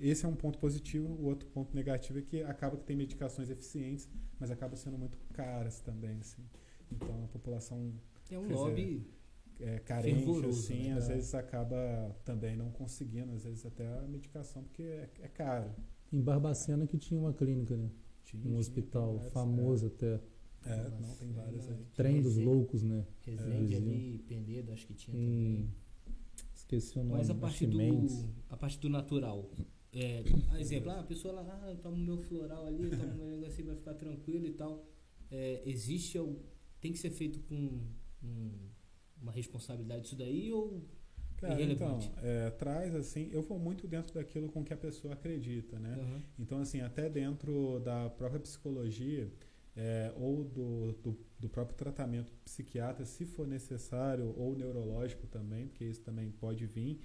esse é um ponto positivo, o outro ponto negativo é que acaba que tem medicações eficientes, mas acaba sendo muito caras também, assim. Então a população... É um lobby é, carente, assim, né? às vezes acaba também não conseguindo, às vezes até a medicação, porque é, é caro. Em Barbacena que tinha uma clínica, né? Tinha, um hospital várias, famoso é. até. É, não, tem várias aí. Trem dos loucos, né? Resende é. ali, Penedo, acho que tinha também. Esqueci o nome. Mas a parte do, a parte do natural. É, exemplo, ah, a pessoa lá, ah, eu tomo meu floral ali, eu tomo meu negocinho, vai ficar tranquilo e tal. É, existe, tem que ser feito com um uma responsabilidade disso daí ou Cara, irrelevante? Então, é, traz assim, eu vou muito dentro daquilo com que a pessoa acredita, né? Uhum. Então, assim, até dentro da própria psicologia é, ou do, do, do, próprio tratamento psiquiatra, se for necessário, ou neurológico também, porque isso também pode vir,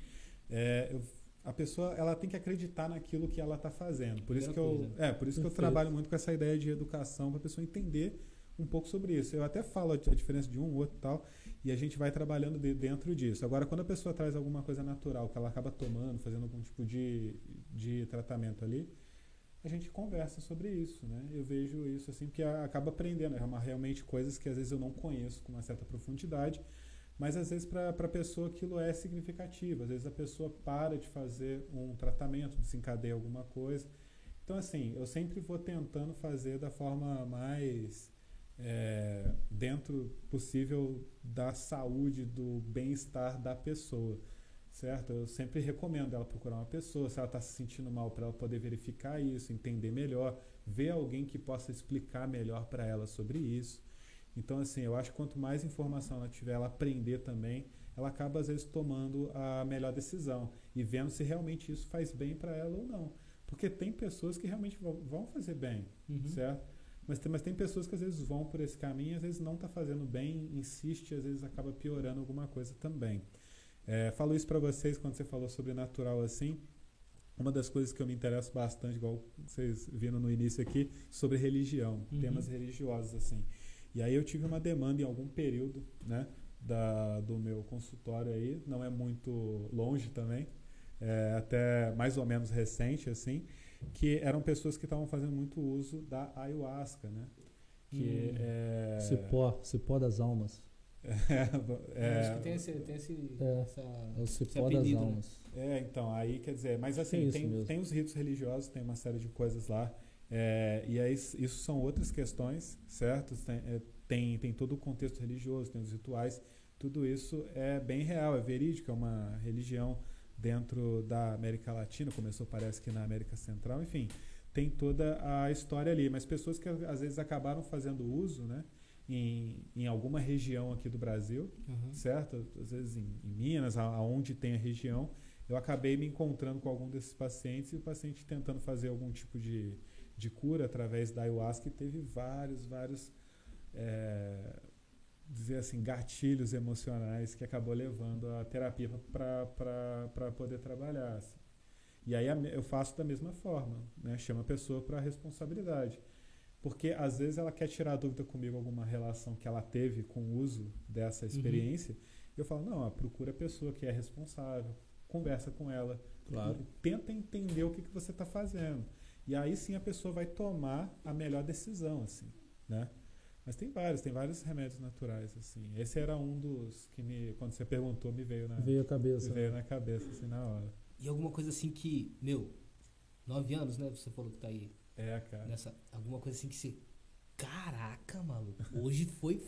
é, eu, a pessoa ela tem que acreditar naquilo que ela está fazendo. Por isso que eu, é, por isso que eu trabalho muito com essa ideia de educação para a pessoa entender um pouco sobre isso. Eu até falo a diferença de um, outro tal, e a gente vai trabalhando de, dentro disso. Agora, quando a pessoa traz alguma coisa natural que ela acaba tomando, fazendo algum tipo de, de tratamento ali, a gente conversa sobre isso, né? Eu vejo isso assim, porque acaba aprendendo, é uma, realmente coisas que às vezes eu não conheço com uma certa profundidade, mas às vezes para a pessoa aquilo é significativo, às vezes a pessoa para de fazer um tratamento, desencadeia alguma coisa. Então, assim, eu sempre vou tentando fazer da forma mais é, dentro possível da saúde, do bem-estar da pessoa, certo? Eu sempre recomendo ela procurar uma pessoa, se ela está se sentindo mal, para ela poder verificar isso, entender melhor, ver alguém que possa explicar melhor para ela sobre isso. Então, assim, eu acho que quanto mais informação ela tiver, ela aprender também, ela acaba às vezes tomando a melhor decisão e vendo se realmente isso faz bem para ela ou não. Porque tem pessoas que realmente vão fazer bem, uhum. certo? Mas tem, mas tem pessoas que às vezes vão por esse caminho, às vezes não está fazendo bem, insiste, às vezes acaba piorando alguma coisa também. É, falo isso para vocês quando você falou sobre natural assim. Uma das coisas que eu me interesso bastante, igual vocês viram no início aqui, sobre religião, uhum. temas religiosos assim. E aí eu tive uma demanda em algum período, né, da, do meu consultório aí, não é muito longe também, é até mais ou menos recente assim, que eram pessoas que estavam fazendo muito uso da ayahuasca, né? Que hum. é... Cipó, cipó das almas. É, Acho que tem esse, tem esse, É. essa, É o esse cipó das né? almas. É, então, aí quer dizer, mas assim, Tem isso tem, tem os ritos religiosos, tem uma série de coisas lá. é, e aí isso isso são outras questões, certo? Tem, é, tem, tem todo o contexto religioso, tem os rituais, tudo isso é bem real, é verídico, é uma religião dentro da América Latina, começou parece que na América Central, enfim, tem toda a história ali, mas pessoas que às vezes acabaram fazendo uso, né, em, em alguma região aqui do Brasil, Uhum. certo? Às vezes em, em Minas, aonde tem a região, eu acabei me encontrando com algum desses pacientes e o paciente tentando fazer algum tipo de, de cura através da ayahuasca e teve vários, vários, é, dizer assim, gatilhos emocionais que acabou levando a terapia para poder trabalhar. assim. E aí a eu faço da mesma forma, né? Chama a pessoa para responsabilidade. Porque às vezes ela quer tirar dúvida comigo alguma relação que ela teve com o uso dessa experiência. E eu falo, não, procura a pessoa que é responsável, conversa com ela, Claro. tenta entender o que, que você está fazendo. E aí sim a pessoa vai tomar a melhor decisão, assim, né? Mas tem vários, tem vários remédios naturais, assim. Esse era um dos que me, quando você perguntou, me veio na, Veio a cabeça. me veio na cabeça, assim, na hora. E alguma coisa assim que, meu, nove anos, né? Você falou que tá aí É, cara. nessa. Alguma coisa assim que você. Caraca, maluco. Hoje foi.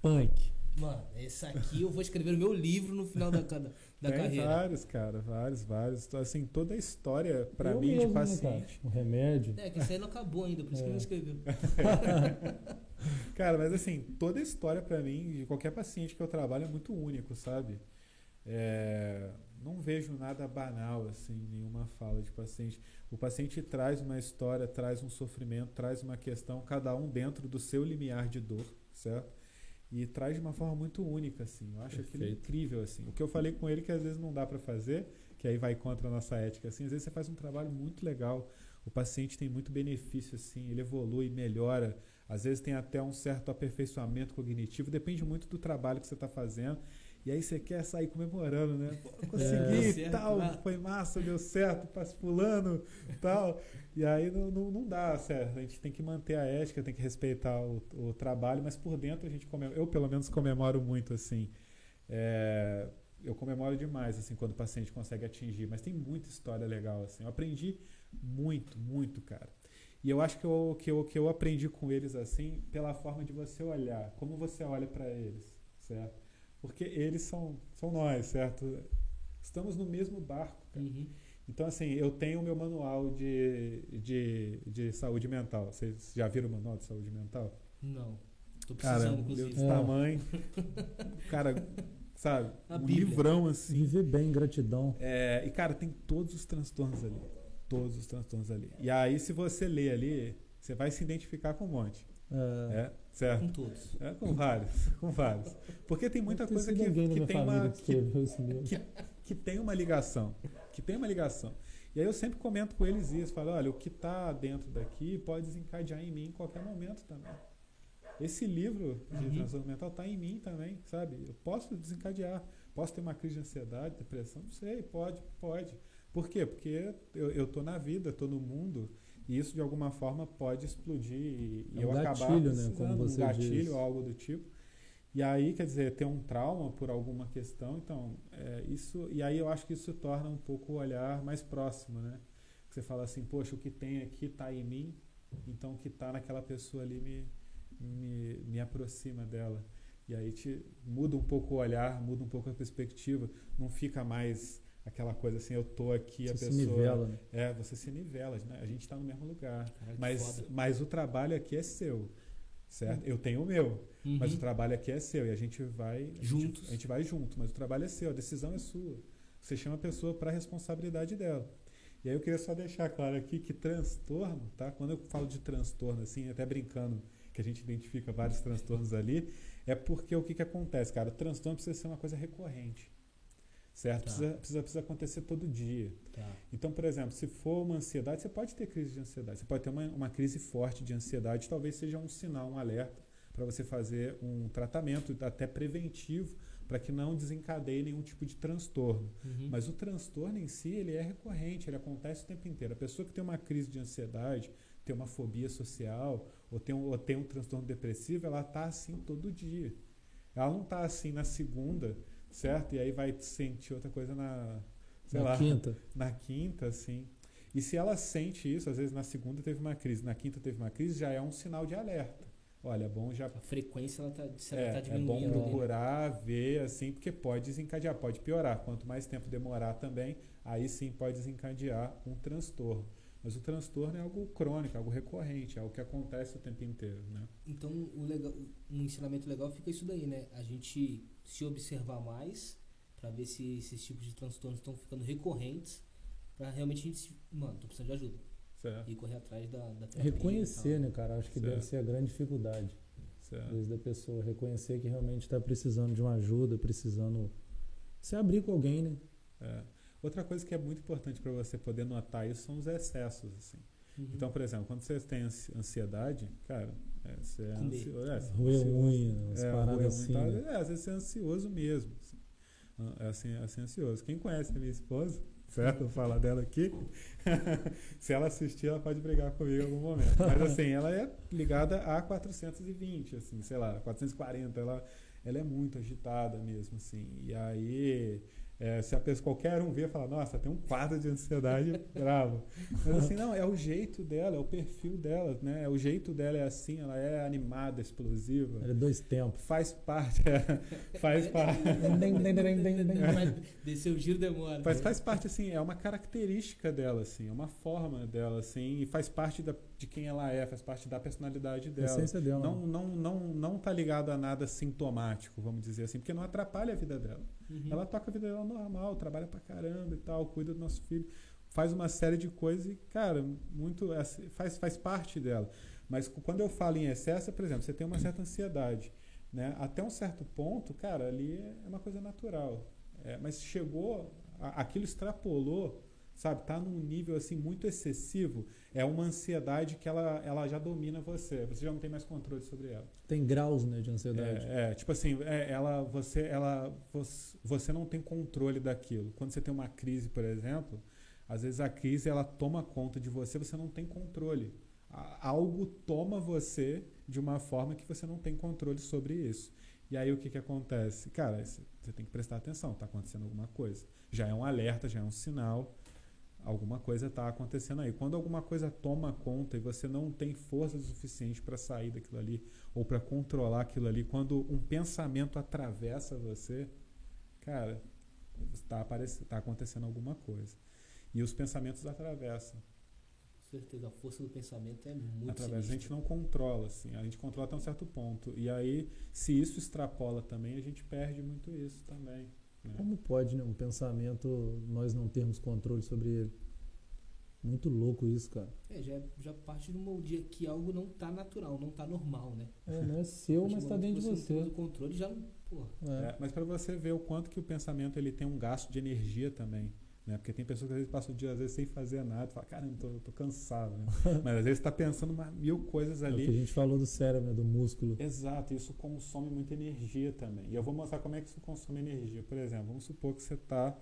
Punk. Mano, essa aqui eu vou escrever no meu livro no final da, da, da tem carreira. vários, cara, vários, vários. Então, Assim, toda a história, pra Eu mim, mesmo, de né, paciente. cara? Um remédio. É, que isso aí não acabou ainda, por isso que É. não escreveu. Cara, mas assim, toda a história pra mim, de qualquer paciente que eu trabalho, é muito único, sabe? É, não vejo nada banal, assim, nenhuma fala de paciente. O paciente traz uma história, traz um sofrimento, traz uma questão, cada um dentro do seu limiar de dor, certo? E traz de uma forma muito única, assim. Eu acho aquilo Perfeito. incrível, assim. O que eu falei com ele que às vezes não dá pra fazer, que aí vai contra a nossa ética, assim. Às vezes você faz um trabalho muito legal, o paciente tem muito benefício, assim, ele evolui, melhora, às vezes tem até um certo aperfeiçoamento cognitivo, depende muito do trabalho que você está fazendo. E aí você quer sair comemorando, né? Pô, consegui, É. Certo, tal, né? foi massa, deu certo, passo pulando, tal. E aí não, não, não dá certo. A gente tem que manter a ética, tem que respeitar o, o trabalho, mas por dentro a gente comemora. Eu pelo menos comemoro muito, assim. É, eu comemoro demais, assim, quando o paciente consegue atingir. Mas tem muita história legal, assim. Eu aprendi muito, muito, cara. E eu acho que eu, que eu, que eu aprendi com eles, assim, pela forma de você olhar. Como você olha para eles, certo? Porque eles são, são nós, certo? Estamos no mesmo barco, cara. Uhum. Então, assim, eu tenho o meu manual de, de, de saúde mental. Vocês já viram o manual de saúde mental? Não. Tô Cara, precisando, inclusive. desse É. tamanho. Cara, sabe? A um Bíblia. livrão assim. Viver bem, gratidão. É, e, cara, tem todos os transtornos ali. Todos os transtornos ali. E aí, se você ler ali, você vai se identificar com um monte. É, É, certo? Com todos. É, com vários, com vários. Porque tem muita coisa que, que minha tem uma. que que, que tem uma ligação. Que tem uma ligação. E aí eu sempre comento com eles isso, falo, olha, o que está dentro daqui pode desencadear em mim em qualquer momento também. Esse livro de Uhum. transtorno mental está em mim também, sabe? Eu posso desencadear, posso ter uma crise de ansiedade, depressão, não sei, pode, pode. Por quê? Porque eu, eu tô na vida, tô no mundo, e isso de alguma forma pode explodir e, É um eu acabar gatilho, né? precisando Como você um gatilho diz. ou algo do tipo. E aí, quer dizer, ter um trauma por alguma questão, então, é, isso. E aí eu acho que isso torna um pouco o olhar mais próximo, né? Você fala assim, poxa, o que tem aqui está em mim, então o que está naquela pessoa ali me, me, me aproxima dela. E aí te muda um pouco o olhar, muda um pouco a perspectiva, não fica mais aquela coisa assim, eu tô aqui, a Você pessoa. se nivela, né? É, você se nivela, né? A gente está no mesmo lugar. Que Mas, mas o trabalho aqui é seu, certo? Eu tenho o meu. Uhum. Mas o trabalho aqui é seu e a gente vai a gente- Juntos. a gente vai junto, mas o trabalho é seu, a decisão é sua. Você chama a pessoa para a responsabilidade dela. E aí eu queria só deixar claro aqui que transtorno, tá? Quando eu falo de transtorno assim, até brincando que a gente identifica vários transtornos ali, é porque o que que acontece, cara? O transtorno precisa ser uma coisa recorrente. Certo? Tá. Precisa, precisa, precisa acontecer todo dia. Tá. Então, por exemplo, se for uma ansiedade, você pode ter crise de ansiedade. Você pode ter uma, uma crise forte de ansiedade, talvez seja um sinal, um alerta para você fazer um tratamento até preventivo para que não desencadeie nenhum tipo de transtorno. Uhum. Mas o transtorno em si, ele é recorrente, ele acontece o tempo inteiro. A pessoa que tem uma crise de ansiedade, tem uma fobia social ou tem um, ou tem um transtorno depressivo, ela está assim todo dia. Ela não tá assim na segunda, certo? E aí vai sentir outra coisa na, sei Na lá, quinta. na quinta, assim. E se ela sente isso, às vezes na segunda teve uma crise, na quinta teve uma crise, já é um sinal de alerta. Olha, é bom já A frequência ela tá, ela é, tá é bom diminuindo. ali, né? procurar ver, assim, porque pode desencadear, pode piorar. Quanto mais tempo demorar também, aí sim pode desencadear um transtorno. Mas o transtorno é algo crônico, algo recorrente, é algo que acontece o tempo inteiro, né? Então, o legal, um ensinamento legal fica isso daí, né? A gente se observar mais pra ver se esses tipos de transtornos estão ficando recorrentes pra realmente a gente se, mano, tô precisando de ajuda Certo, e correr atrás da, da Reconhecer, né, cara? Acho que Certo. deve ser a grande dificuldade. Às certo. vezes da pessoa reconhecer que realmente está precisando de uma ajuda, precisando se abrir com alguém, né? É. Outra coisa que é muito importante para você poder notar isso são os excessos, assim. Uhum. Então, por exemplo, quando você tem ansi- ansiedade, cara, é, você é Comer. ansioso. É, é Roer unha, umas É, paradas assim. tal. né? É, às vezes você é ansioso mesmo. Assim, Ah, é assim, é assim ansioso. Quem conhece a minha esposa, certo? Vou falar dela aqui. Se ela assistir, ela pode brigar comigo em algum momento. Mas assim, ela é ligada a 420, assim, sei lá, 440. Ela, ela é muito agitada mesmo, assim. E aí, é, se a pessoa, qualquer um ver, fala, nossa, tem um quadro de ansiedade bravo. Mas assim, não, é o jeito dela, é o perfil dela, né? É o jeito dela é assim, ela é animada, explosiva Era dois tempos. faz parte, é, faz parte, descer o giro demora. faz, faz parte assim, é uma característica dela assim, é uma forma dela assim, e faz parte da, de quem ela é, faz parte da personalidade A dela. essência dela. Não, né? não, não, não tá ligado a nada sintomático, vamos dizer assim, porque não atrapalha a vida dela. Uhum. Ela toca a vida dela normal, trabalha pra caramba e tal, cuida do nosso filho, faz uma série de coisas e, cara, muito assim, faz, faz parte dela. Mas quando eu falo em excesso, é, por exemplo, você tem uma certa ansiedade, né? Até um certo ponto, cara, ali é uma coisa natural. É, mas chegou, a- aquilo extrapolou, sabe? Tá num nível assim muito excessivo. É uma ansiedade que ela, ela já domina você. Você já não tem mais controle sobre ela. Tem graus né, de ansiedade. É, é, tipo assim, é, ela, você, ela, você, você não tem controle daquilo. Quando você tem uma crise, por exemplo, às vezes a crise ela toma conta de você, você não tem controle. Algo toma você de uma forma que você não tem controle sobre isso. E aí o que, que acontece? Cara, você tem que prestar atenção, está acontecendo alguma coisa. Já é um alerta, já é um sinal. Alguma coisa está acontecendo aí. Quando alguma coisa toma conta e você não tem força suficiente para sair daquilo ali, ou para controlar aquilo ali, quando um pensamento atravessa você, cara, está tá acontecendo alguma coisa. E os pensamentos atravessam. Com certeza, a força do pensamento é muito Através, a gente não controla, assim, a gente controla até um certo ponto. E aí, se isso extrapola também, a gente perde muito isso também. Como pode, né, um pensamento, nós não termos controle sobre ele? Muito louco isso, cara. É, já, já parte de um dia que algo não tá natural, não tá normal, né? É, não é seu, mas momento dentro de você. o controle já não. Porra. É. É, mas para você ver o quanto que o pensamento ele tem um gasto de energia também. Né? Porque tem pessoas que às vezes passam o dia às vezes, sem fazer nada, fala, caramba, tô, tô cansado. Né? mas às vezes está pensando uma, mil coisas É o que a ali. gente falou do cérebro, né, do músculo. Exato, isso consome muita energia também. E eu vou mostrar como é que isso consome energia. Por exemplo, vamos supor que você está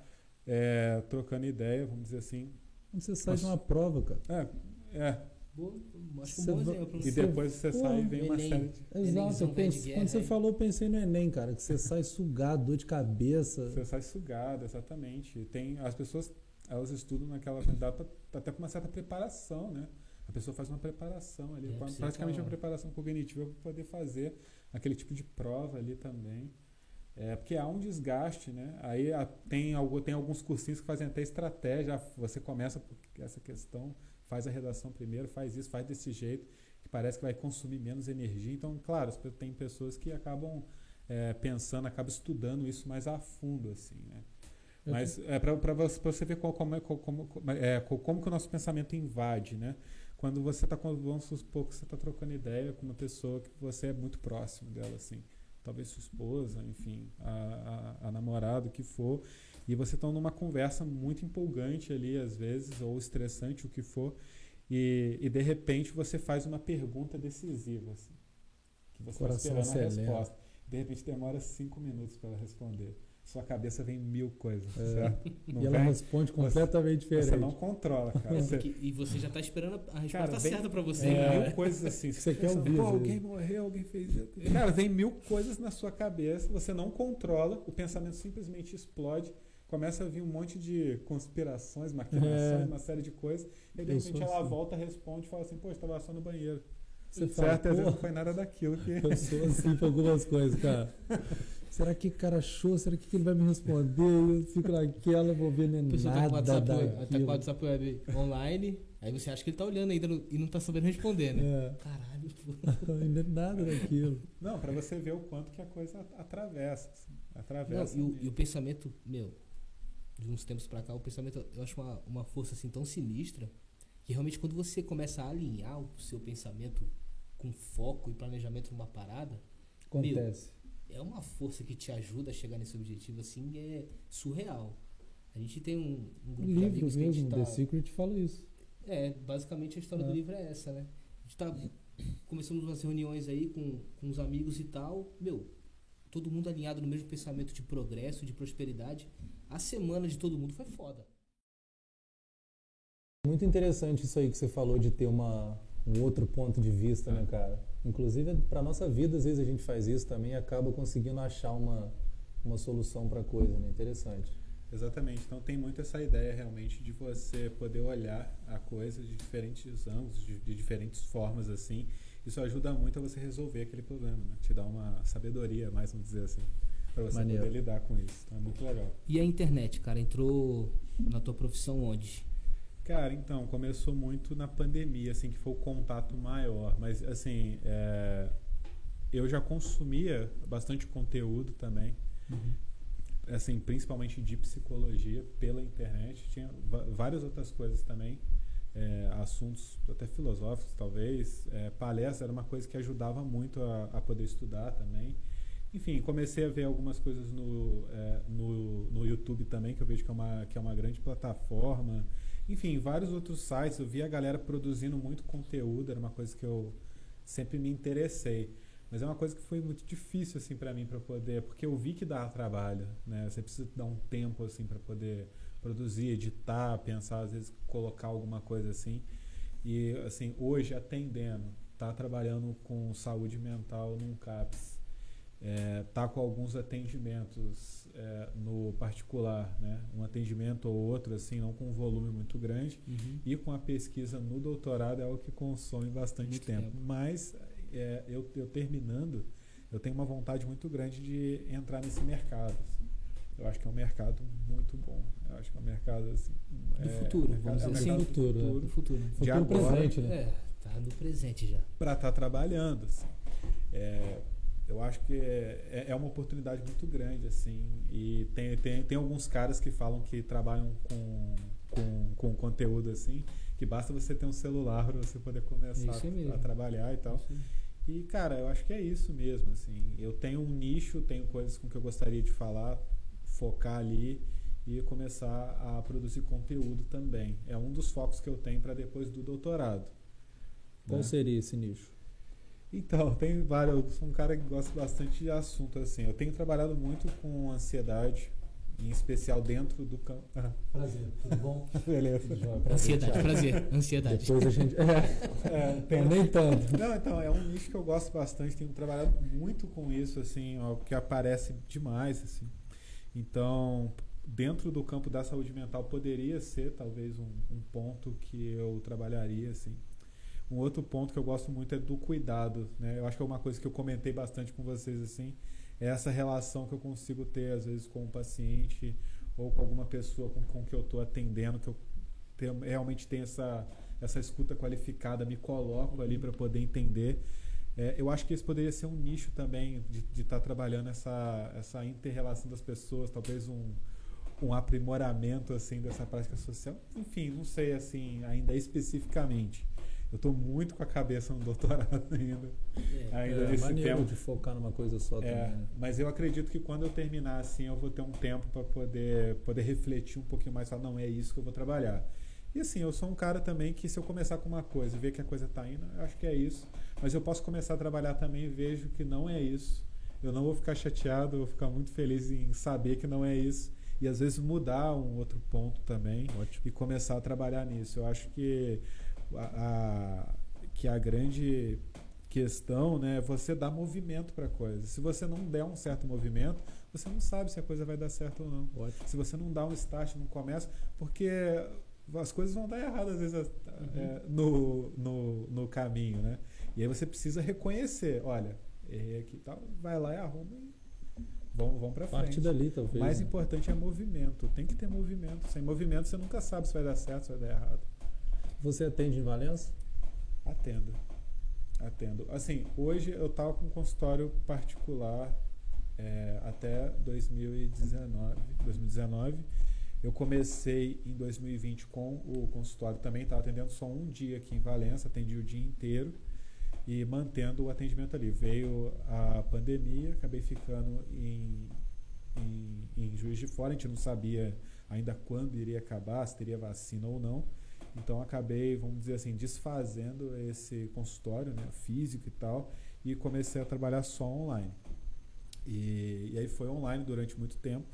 trocando ideia, vamos dizer assim. Você sai de uma prova, cara. É, é. Boa, acho que um Você bom va- exemplo. E né? Você- depois você Pô, sai e vem uma série de. Exato, pensei, guerra, quando você hein? falou, eu pensei no Enem, cara, que você sai sugado, dor de cabeça. Você sai sugado, exatamente. Tem, as pessoas, elas estudam naquela data até com uma certa preparação, né? A pessoa faz uma preparação ali, É, praticamente uma preparação cognitiva para poder fazer aquele tipo de prova ali também. É, porque há um desgaste, né? Aí tem, algo, tem alguns cursinhos que fazem até estratégia. Você começa por essa questão, faz a redação primeiro, faz isso, faz desse jeito, que parece que vai consumir menos energia. Então, claro, tem pessoas que acabam é, pensando, acabam estudando isso mais a fundo, assim, né? Eu Mas é para você, ver qual- como, é, como, como, é, como que o nosso pensamento invade, né? Quando você está, vamos supor que você está trocando ideia com uma pessoa que você é muito próximo dela, assim, talvez sua esposa, enfim, a, a, a namorada, o que for, e você está numa conversa muito empolgante ali, às vezes, ou estressante, o que for, e, e de repente você faz uma pergunta decisiva, assim, que você está esperando a resposta. de repente demora cinco minutos para responder. Sua cabeça vem mil coisas, É. certo? Não E ela vem? responde completamente diferente. Você não controla, cara. É, Você, e você já tá esperando a resposta Cara, vem- certa pra você. Vem né? mil coisas assim. Você quer pensa, ouvir, Pô, alguém morreu, alguém fez isso. Cara, vem mil coisas na sua cabeça, você não controla, o pensamento simplesmente explode. Começa a vir um monte de conspirações, maquinações, É. uma série de coisas. E de repente ela assim. volta, responde e fala assim: Pô, estava só no banheiro. Você fala, Certeza "Pô, não foi nada daquilo que. Eu sou assim pra algumas coisas, cara. Será que o cara achou? Será que ele vai me responder? Eu fico naquela, vou ver nem A pessoa tá com o nada WhatsApp, tá com o WhatsApp web online, aí você acha que ele tá olhando ainda no- e não tá sabendo responder, né? É, Caralho, pô. ainda nada daquilo. Não, pra você ver o quanto que a coisa atravessa. assim. Não, Atravessa. e, o, e o pensamento, meu, de uns tempos pra cá, o pensamento eu acho uma, uma força assim tão sinistra que realmente quando você começa a alinhar o seu pensamento com foco e planejamento numa parada, Acontece. é uma força que te ajuda a chegar nesse objetivo assim, é surreal. A gente tem um, um grupo de livro amigos que a mesmo, gente tá, The Secret, fala isso. É, basicamente a história É. do livro é essa, né? A gente tá. Começamos umas reuniões aí com, com os amigos e tal. Meu, todo mundo alinhado no mesmo pensamento de progresso, de prosperidade. A semana de todo mundo foi foda. Muito interessante isso aí que você falou de ter uma, um outro ponto de vista, né, cara? Inclusive, para nossa vida, às vezes a gente faz isso também e acaba conseguindo achar uma, uma solução para coisa, né? Interessante. Exatamente. Então tem muito essa ideia realmente de você poder olhar a coisa de diferentes ângulos, de, de diferentes formas assim. Isso ajuda muito a você resolver aquele problema, né? Te dá uma sabedoria, mais vamos dizer assim, para você Maneiro. poder lidar com isso. Então é muito legal. E a internet, cara, entrou na tua profissão onde? Cara, então, começou muito na pandemia, assim, que foi o contato maior. Mas, assim, é, eu já consumia bastante conteúdo também, assim, principalmente de psicologia pela internet. Tinha várias outras coisas também, é, assuntos até filosóficos, talvez. É, palestra era uma coisa que ajudava muito a, a poder estudar também. Enfim, comecei a ver algumas coisas no, é, no, no YouTube também, que eu vejo que é uma, que é uma grande plataforma. Enfim, vários outros sites. Eu vi a galera produzindo muito conteúdo, era uma coisa que eu sempre me interessei. Mas é uma coisa que foi muito difícil assim para mim para poder, porque eu vi que dá trabalho, né? Você precisa dar um tempo assim para poder produzir, editar, pensar, às vezes colocar alguma coisa assim. E assim, hoje atendendo, tá trabalhando com saúde mental num CAPS, é, tá com alguns atendimentos é, no particular, né? Um atendimento ou outro assim, não com um volume muito grande. E com a pesquisa no doutorado é algo que consome bastante Muito tempo. tempo. Mas é, eu, eu terminando, eu tenho uma vontade muito grande de entrar nesse mercado. assim. Eu acho que é um mercado muito bom. Eu acho que é um mercado assim. Do é, futuro, mercado- vamos é dizer assim. do Futuro, é. No futuro. De Futuro agora, presente, né? É, tá no presente já. para estar trabalhando. assim. É, eu acho que é, é uma oportunidade muito grande, assim. E tem, tem, tem alguns caras que falam que trabalham com, com, com conteúdo assim, que basta você ter um celular para você poder começar mesmo. a trabalhar e tal. E, cara, eu acho que é isso mesmo, assim. Eu tenho um nicho, tenho coisas com que eu gostaria de falar, focar ali e começar a produzir conteúdo também. É um dos focos que eu tenho para depois do doutorado. Qual né? seria esse nicho? Então, tem vários. Eu sou um cara que gosta bastante de assunto assim. Eu tenho trabalhado muito com ansiedade, em especial dentro do campo. Ah, Prazer, tudo bom? beleza. Ansiedade, prazer, ansiedade. Depois a gente. É, É, tem- nem tanto. Não, então, é um nicho que eu gosto bastante, tenho trabalhado muito com isso, assim, ó, que aparece demais, assim. Então, dentro do campo da saúde mental poderia ser talvez um, um ponto que eu trabalharia, assim. Um outro ponto que eu gosto muito é do cuidado, né? Eu acho que é uma coisa que eu comentei bastante com vocês, assim, é essa relação que eu consigo ter, às vezes, com o paciente ou com alguma pessoa com, com que eu estou atendendo, que eu tenho- realmente tenho essa, essa escuta qualificada, me coloco ali para poder entender. É, eu acho que esse poderia ser um nicho também de estar trabalhando essa, essa inter-relação das pessoas, talvez um, um aprimoramento assim dessa prática social. Enfim, não sei assim ainda especificamente. Eu estou muito com a cabeça no doutorado ainda. É, ainda É nesse tempo. de focar numa coisa só É, também, né? mas eu acredito que quando eu terminar assim, eu vou ter um tempo para poder, poder refletir um pouquinho mais, falar, não, é isso que eu vou trabalhar. E assim, eu sou um cara também que se eu começar com uma coisa e ver que a coisa está indo, eu acho que é isso. Mas eu posso começar a trabalhar também e vejo que não é isso. eu não vou ficar chateado, eu vou ficar muito feliz em saber que não é isso. E às vezes mudar um outro ponto também Ótimo. e começar a trabalhar nisso. Eu acho que a, que a grande questão né, é você dar movimento para a coisa. Se você não der um certo movimento, você não sabe se a coisa vai dar certo ou não. Ótimo. Se você não dá um start, não começa, porque as coisas vão dar errado às vezes é, no, no, no caminho, né? E aí você precisa reconhecer, olha, errei aqui e tal, vai lá e arruma e vamos, vamos pra Parte frente. dali, O talvez. mais né? importante é movimento, tem que ter movimento. Sem movimento você nunca sabe se vai dar certo, se vai dar errado. Você atende em Valença? Atendo. Atendo. Assim, hoje eu tava com um consultório particular é, até 2019. 2019. Eu comecei em 2020 com o consultório também, estava atendendo só um dia aqui em Valença, atendi o dia inteiro e mantendo o atendimento ali. Veio a pandemia, acabei ficando em, em, em Juiz de Fora, a gente não sabia ainda quando iria acabar, se teria vacina ou não. Então acabei, vamos dizer assim, desfazendo esse consultório né, físico e tal, e comecei a trabalhar só online. E, e aí foi online durante muito tempo.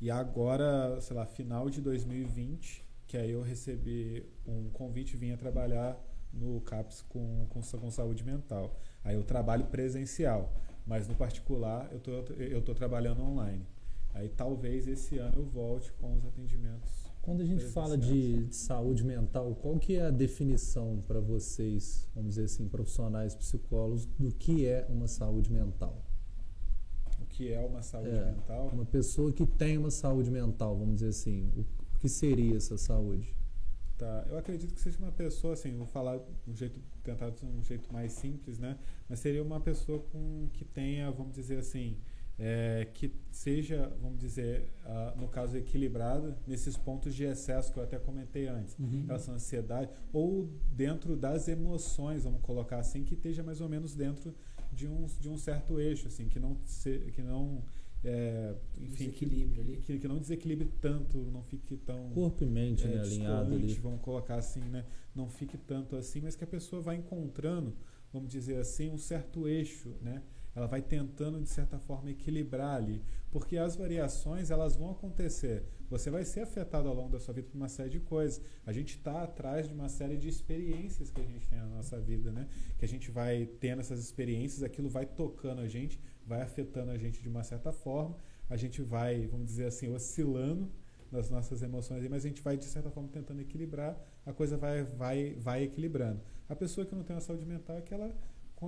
E agora, sei lá, final de 2020, que aí eu recebi um convite vinha trabalhar no CAPS com, com, com saúde mental. Aí eu trabalho presencial, mas no particular eu tô, eu tô trabalhando online. Aí talvez esse ano eu volte com os atendimentos. Quando a gente fala de, de saúde mental, qual que é a definição para vocês, vamos dizer assim, profissionais psicólogos, do que é uma saúde mental? O que é uma saúde É, mental? Uma pessoa que tem uma saúde mental, vamos dizer assim, o, o que seria essa saúde? Tá, eu acredito que seja uma pessoa, assim, vou falar um jeito, tentar de um jeito mais simples, né? Mas seria uma pessoa com que tenha, vamos dizer assim, é, que seja, vamos dizer, ah, no caso equilibrada nesses pontos de excesso que eu até comentei antes, Uhum. em relação à ansiedade, ou dentro das emoções, vamos colocar assim, que esteja mais ou menos dentro de um, de um certo eixo, assim, que não, se, que não é, enfim, que, ali. que, que não desequilibre tanto, não fique tão Corpo e mente, é, né, alinhado ali. vamos colocar assim, né? Não fique tanto assim, mas que a pessoa vai encontrando, vamos dizer assim, um certo eixo, né? Ela vai tentando de certa forma equilibrar ali, porque as variações elas vão acontecer. Você vai ser afetado ao longo da sua vida por uma série de coisas. A gente está atrás de uma série de experiências que a gente tem na nossa vida, né? Que a gente vai tendo essas experiências, aquilo vai tocando a gente, vai afetando a gente de uma certa forma. A gente vai, vamos dizer assim, oscilando nas nossas emoções, mas a gente vai de certa forma tentando equilibrar, a coisa vai vai vai equilibrando. A pessoa que não tem uma saúde mental é que ela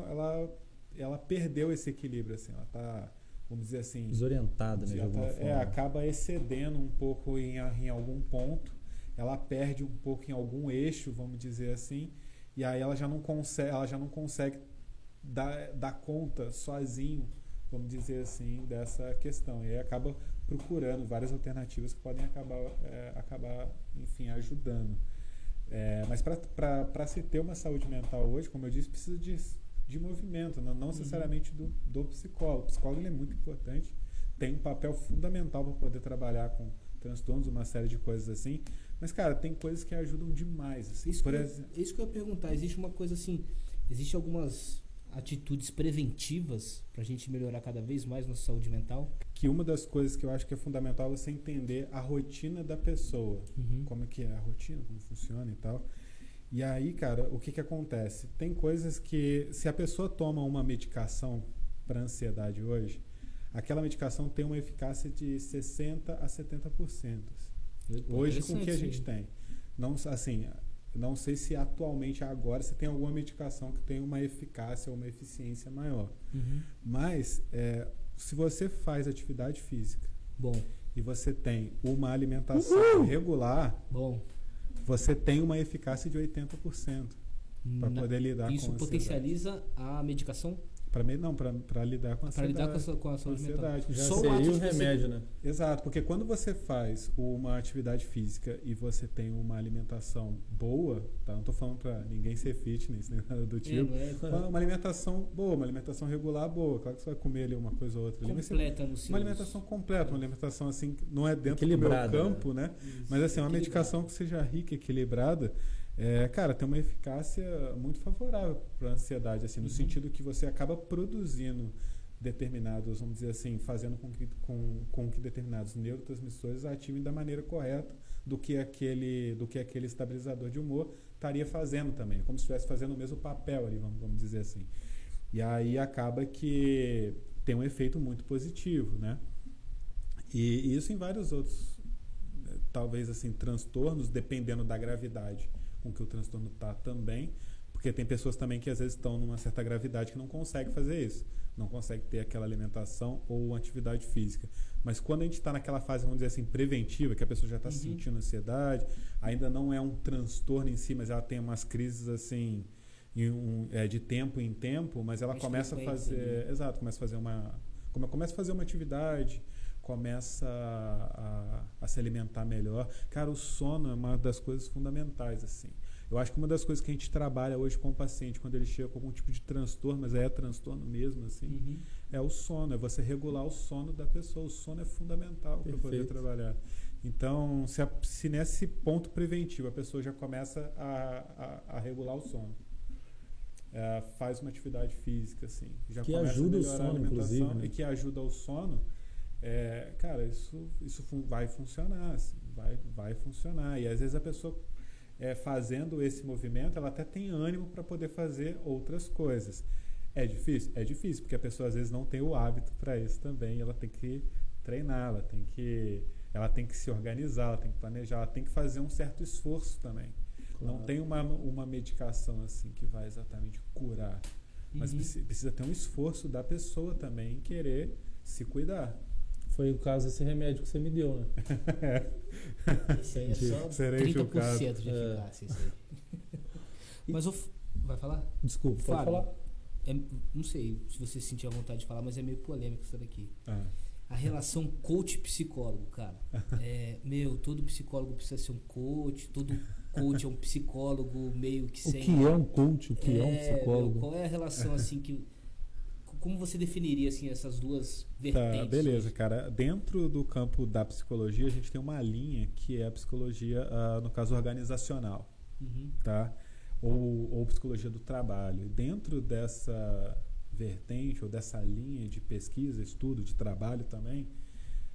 ela ela perdeu esse equilíbrio assim, ela tá, vamos dizer assim, Desorientada, né, de alguma tá- forma. é, acaba excedendo um pouco em, em algum ponto, ela perde um pouco em algum eixo, vamos dizer assim, e aí ela já não consegue, ela já não consegue dar, dar conta sozinho, vamos dizer assim, dessa questão. E aí acaba procurando várias alternativas que podem acabar, é, acabar enfim, ajudando. É, mas para se ter uma saúde mental hoje, como eu disse, precisa de, de movimento, não, não necessariamente do, do psicólogo. O psicólogo ele é muito importante, tem um papel fundamental para poder trabalhar com transtornos, uma série de coisas assim. Mas, cara, tem coisas que ajudam demais. Assim. Isso, Por que eu, exemplo, isso que eu ia perguntar. Existe uma coisa assim. Existe algumas atitudes preventivas pra gente melhorar cada vez mais nossa saúde mental? que uma das coisas que eu acho que é fundamental é você entender a rotina da pessoa. Uhum. como é que é a rotina, como funciona e tal. E aí, cara, o que que acontece? Tem coisas que se a pessoa toma uma medicação para ansiedade hoje, aquela medicação tem uma eficácia de 60 a 70%. Hoje com o que a gente tem. Não assim, não sei se atualmente agora você tem alguma medicação que tem uma eficácia ou uma eficiência maior. Uhum. Mas é, se você faz atividade física Bom, e você tem uma alimentação regular, bom. Você tem uma eficácia de 80% para poder lidar Isso com ansiedade. potencializa a medicação Para mim, não, para lidar com a para ansiedade. lidar com a, com a saúde mental. ansiedade. Já Só o seria ato o de você- remédio, né? Exato, porque quando você faz uma atividade física e você tem uma alimentação boa, tá? Não tô falando para ninguém ser fitness nem nada do É, tipo. é Mas Uma alimentação boa, uma alimentação regular boa. Claro que você vai comer ali uma coisa ou outra. Ali, completa no seu uma alimentação completa, uma alimentação assim, não é dentro do meu campo, né? Mas assim, uma Equilibrado. medicação que seja rica, equilibrada, é, cara, tem uma eficácia muito favorável para a ansiedade, assim, no Uhum. sentido que você acaba produzindo determinados, vamos dizer assim, fazendo com que, com, com que determinados neurotransmissores ativem da maneira correta do que aquele, do que aquele estabilizador de humor estaria fazendo também, como se estivesse fazendo o mesmo papel ali, vamos, vamos dizer assim. E aí acaba que tem um efeito muito positivo, né? E, e isso em vários outros, né, talvez assim, transtornos, dependendo da gravidade com que o transtorno está também, porque tem pessoas também que às vezes estão numa certa gravidade que não conseguem fazer isso, não conseguem ter aquela alimentação ou atividade física. Mas quando a gente está naquela fase, vamos dizer assim, preventiva, que a pessoa já está uhum. sentindo ansiedade, ainda não é um transtorno em si, mas ela tem umas crises assim, um, é, de tempo em tempo, mas ela começa a fazer. Né? Exato, começa a fazer uma. Começa a fazer uma atividade, começa a, a, a, se alimentar melhor. Cara, o sono é uma das coisas fundamentais, assim. Eu acho que uma das coisas que a gente trabalha hoje com o paciente, quando ele chega com algum tipo de transtorno, mas é transtorno mesmo, assim, uhum. é o sono, é você regular o sono da pessoa. O sono é fundamental para poder trabalhar. Então, se, a, se, nesse ponto preventivo a pessoa já começa a, a, regular o sono, é, faz uma atividade física, assim, já que começa ajuda a melhorar o sono, a alimentação né? e que ajuda o sono, é, cara, isso, isso vai funcionar, assim, vai, vai funcionar. E às vezes a pessoa é, fazendo esse movimento, ela até tem ânimo para poder fazer outras coisas. É difícil? É difícil, porque a pessoa às vezes não tem o hábito para isso também, ela tem que treinar, ela tem que, ela tem que se organizar, ela tem que planejar, ela tem que fazer um certo esforço também. Claro. Não tem uma, uma medicação assim que vai exatamente curar, mas uhum. precisa ter um esforço da pessoa também em querer se cuidar. Foi o caso desse remédio que você me deu, né? Esse aí é só Serei 30% de eficácia. Isso aí. Mas o. Vai falar? Desculpa, pode falar. É, não sei se você sentir a vontade de falar, mas é meio polêmico isso daqui. Ah. A relação coach-psicólogo, cara. É, meu, todo psicólogo precisa ser um coach, todo coach é um psicólogo meio que sem. O que é um coach? O que é, é um psicólogo? Meu, qual é a relação assim que como você definiria assim essas duas vertentes? Tá, beleza, cara. Dentro do campo da psicologia, a gente tem uma linha que é a psicologia, uh, no caso, organizacional, uhum. tá? Ou, ou psicologia do trabalho. Dentro dessa vertente ou dessa linha de pesquisa, estudo, de trabalho também,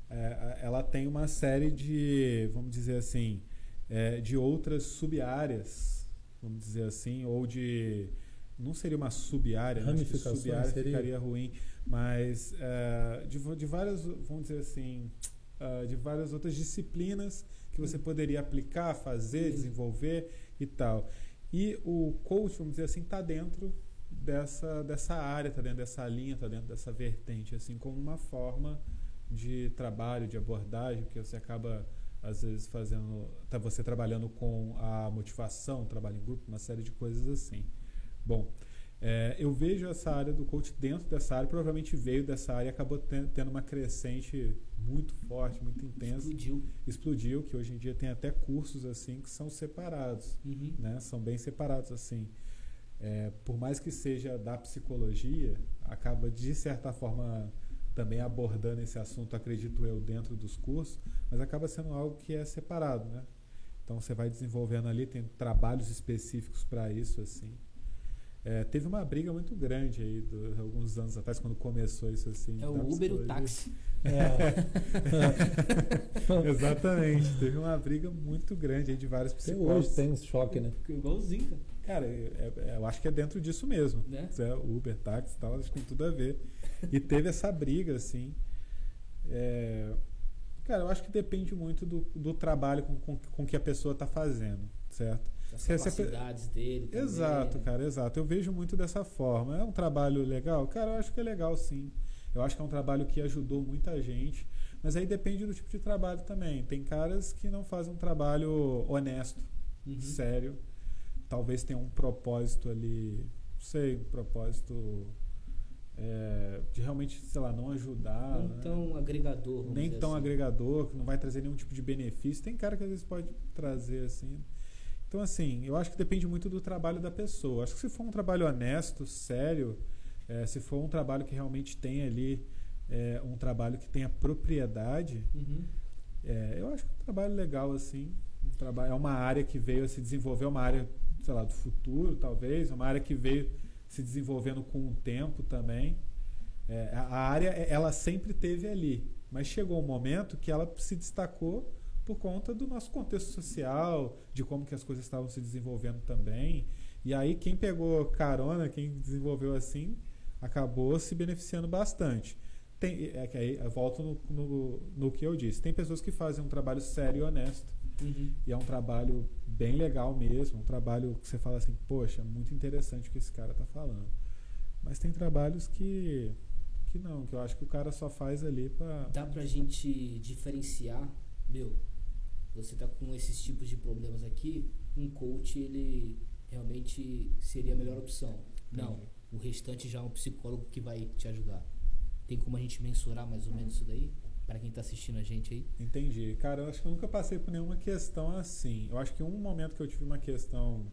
é, ela tem uma série de, vamos dizer assim, é, de outras sub-áreas, vamos dizer assim, ou de não seria uma sub-área, ramificação sub-área ficaria ruim, mas uh, de, de várias, vamos dizer assim, uh, de várias outras disciplinas que você poderia aplicar, fazer, desenvolver e tal. E o coach, vamos dizer assim, está dentro dessa, dessa área, está dentro dessa linha, está dentro dessa vertente, assim como uma forma de trabalho, de abordagem, que você acaba às vezes fazendo, tá você trabalhando com a motivação, trabalho em grupo, uma série de coisas assim. Bom, é, eu vejo essa área do coach dentro dessa área, provavelmente veio dessa área e acabou tendo uma crescente muito forte, muito intensa. Explodiu. Explodiu, que hoje em dia tem até cursos assim que são separados, uhum. né? São bem separados assim. É, por mais que seja da psicologia, acaba de certa forma também abordando esse assunto, acredito eu, dentro dos cursos, mas acaba sendo algo que é separado, né? Então você vai desenvolvendo ali, tem trabalhos específicos para isso assim. É, teve uma briga muito grande aí do, alguns anos atrás, quando começou isso assim. É o Uber e o táxi. É. Exatamente. Teve uma briga muito grande aí de vários psicólogos. hoje tem um choque, né? Igualzinho, cara. Cara, é, é, eu acho que é dentro disso mesmo. Né? É, Uber, táxi e tal, acho que tem tudo a ver. E teve essa briga, assim. É, cara, eu acho que depende muito do, do trabalho com, com, com que a pessoa está fazendo, certo? As capacidades dele. Também. Exato, cara, exato. Eu vejo muito dessa forma. É um trabalho legal? Cara, eu acho que é legal sim. Eu acho que é um trabalho que ajudou muita gente. Mas aí depende do tipo de trabalho também. Tem caras que não fazem um trabalho honesto, uhum. sério. Talvez tenha um propósito ali, não sei, um propósito é, de realmente, sei lá, não ajudar. Não né? tão agregador. Nem tão assim. agregador, que não vai trazer nenhum tipo de benefício. Tem cara que às vezes pode trazer assim. Então, assim, eu acho que depende muito do trabalho da pessoa. Acho que se for um trabalho honesto, sério, é, se for um trabalho que realmente tem ali é, um trabalho que tenha propriedade, uhum. é, eu acho que é um trabalho legal, assim. Um trabalho, é uma área que veio a se desenvolver, é uma área, sei lá, do futuro, talvez, é uma área que veio se desenvolvendo com o tempo também. É, a área, ela sempre teve ali, mas chegou um momento que ela se destacou por conta do nosso contexto social, de como que as coisas estavam se desenvolvendo também. E aí quem pegou carona, quem desenvolveu assim, acabou se beneficiando bastante. Tem, é que aí volto no, no, no, que eu disse. Tem pessoas que fazem um trabalho sério e honesto. Uhum. E é um trabalho bem legal mesmo, um trabalho que você fala assim, poxa, muito interessante o que esse cara está falando. Mas tem trabalhos que que não, que eu acho que o cara só faz ali para Dá pra gente diferenciar, meu, você tá com esses tipos de problemas aqui, um coach ele realmente seria a melhor opção. Não, o restante já é um psicólogo que vai te ajudar. Tem como a gente mensurar mais ou menos isso daí? Para quem tá assistindo a gente aí? Entendi. Cara, eu acho que eu nunca passei por nenhuma questão assim. Eu acho que um momento que eu tive uma questão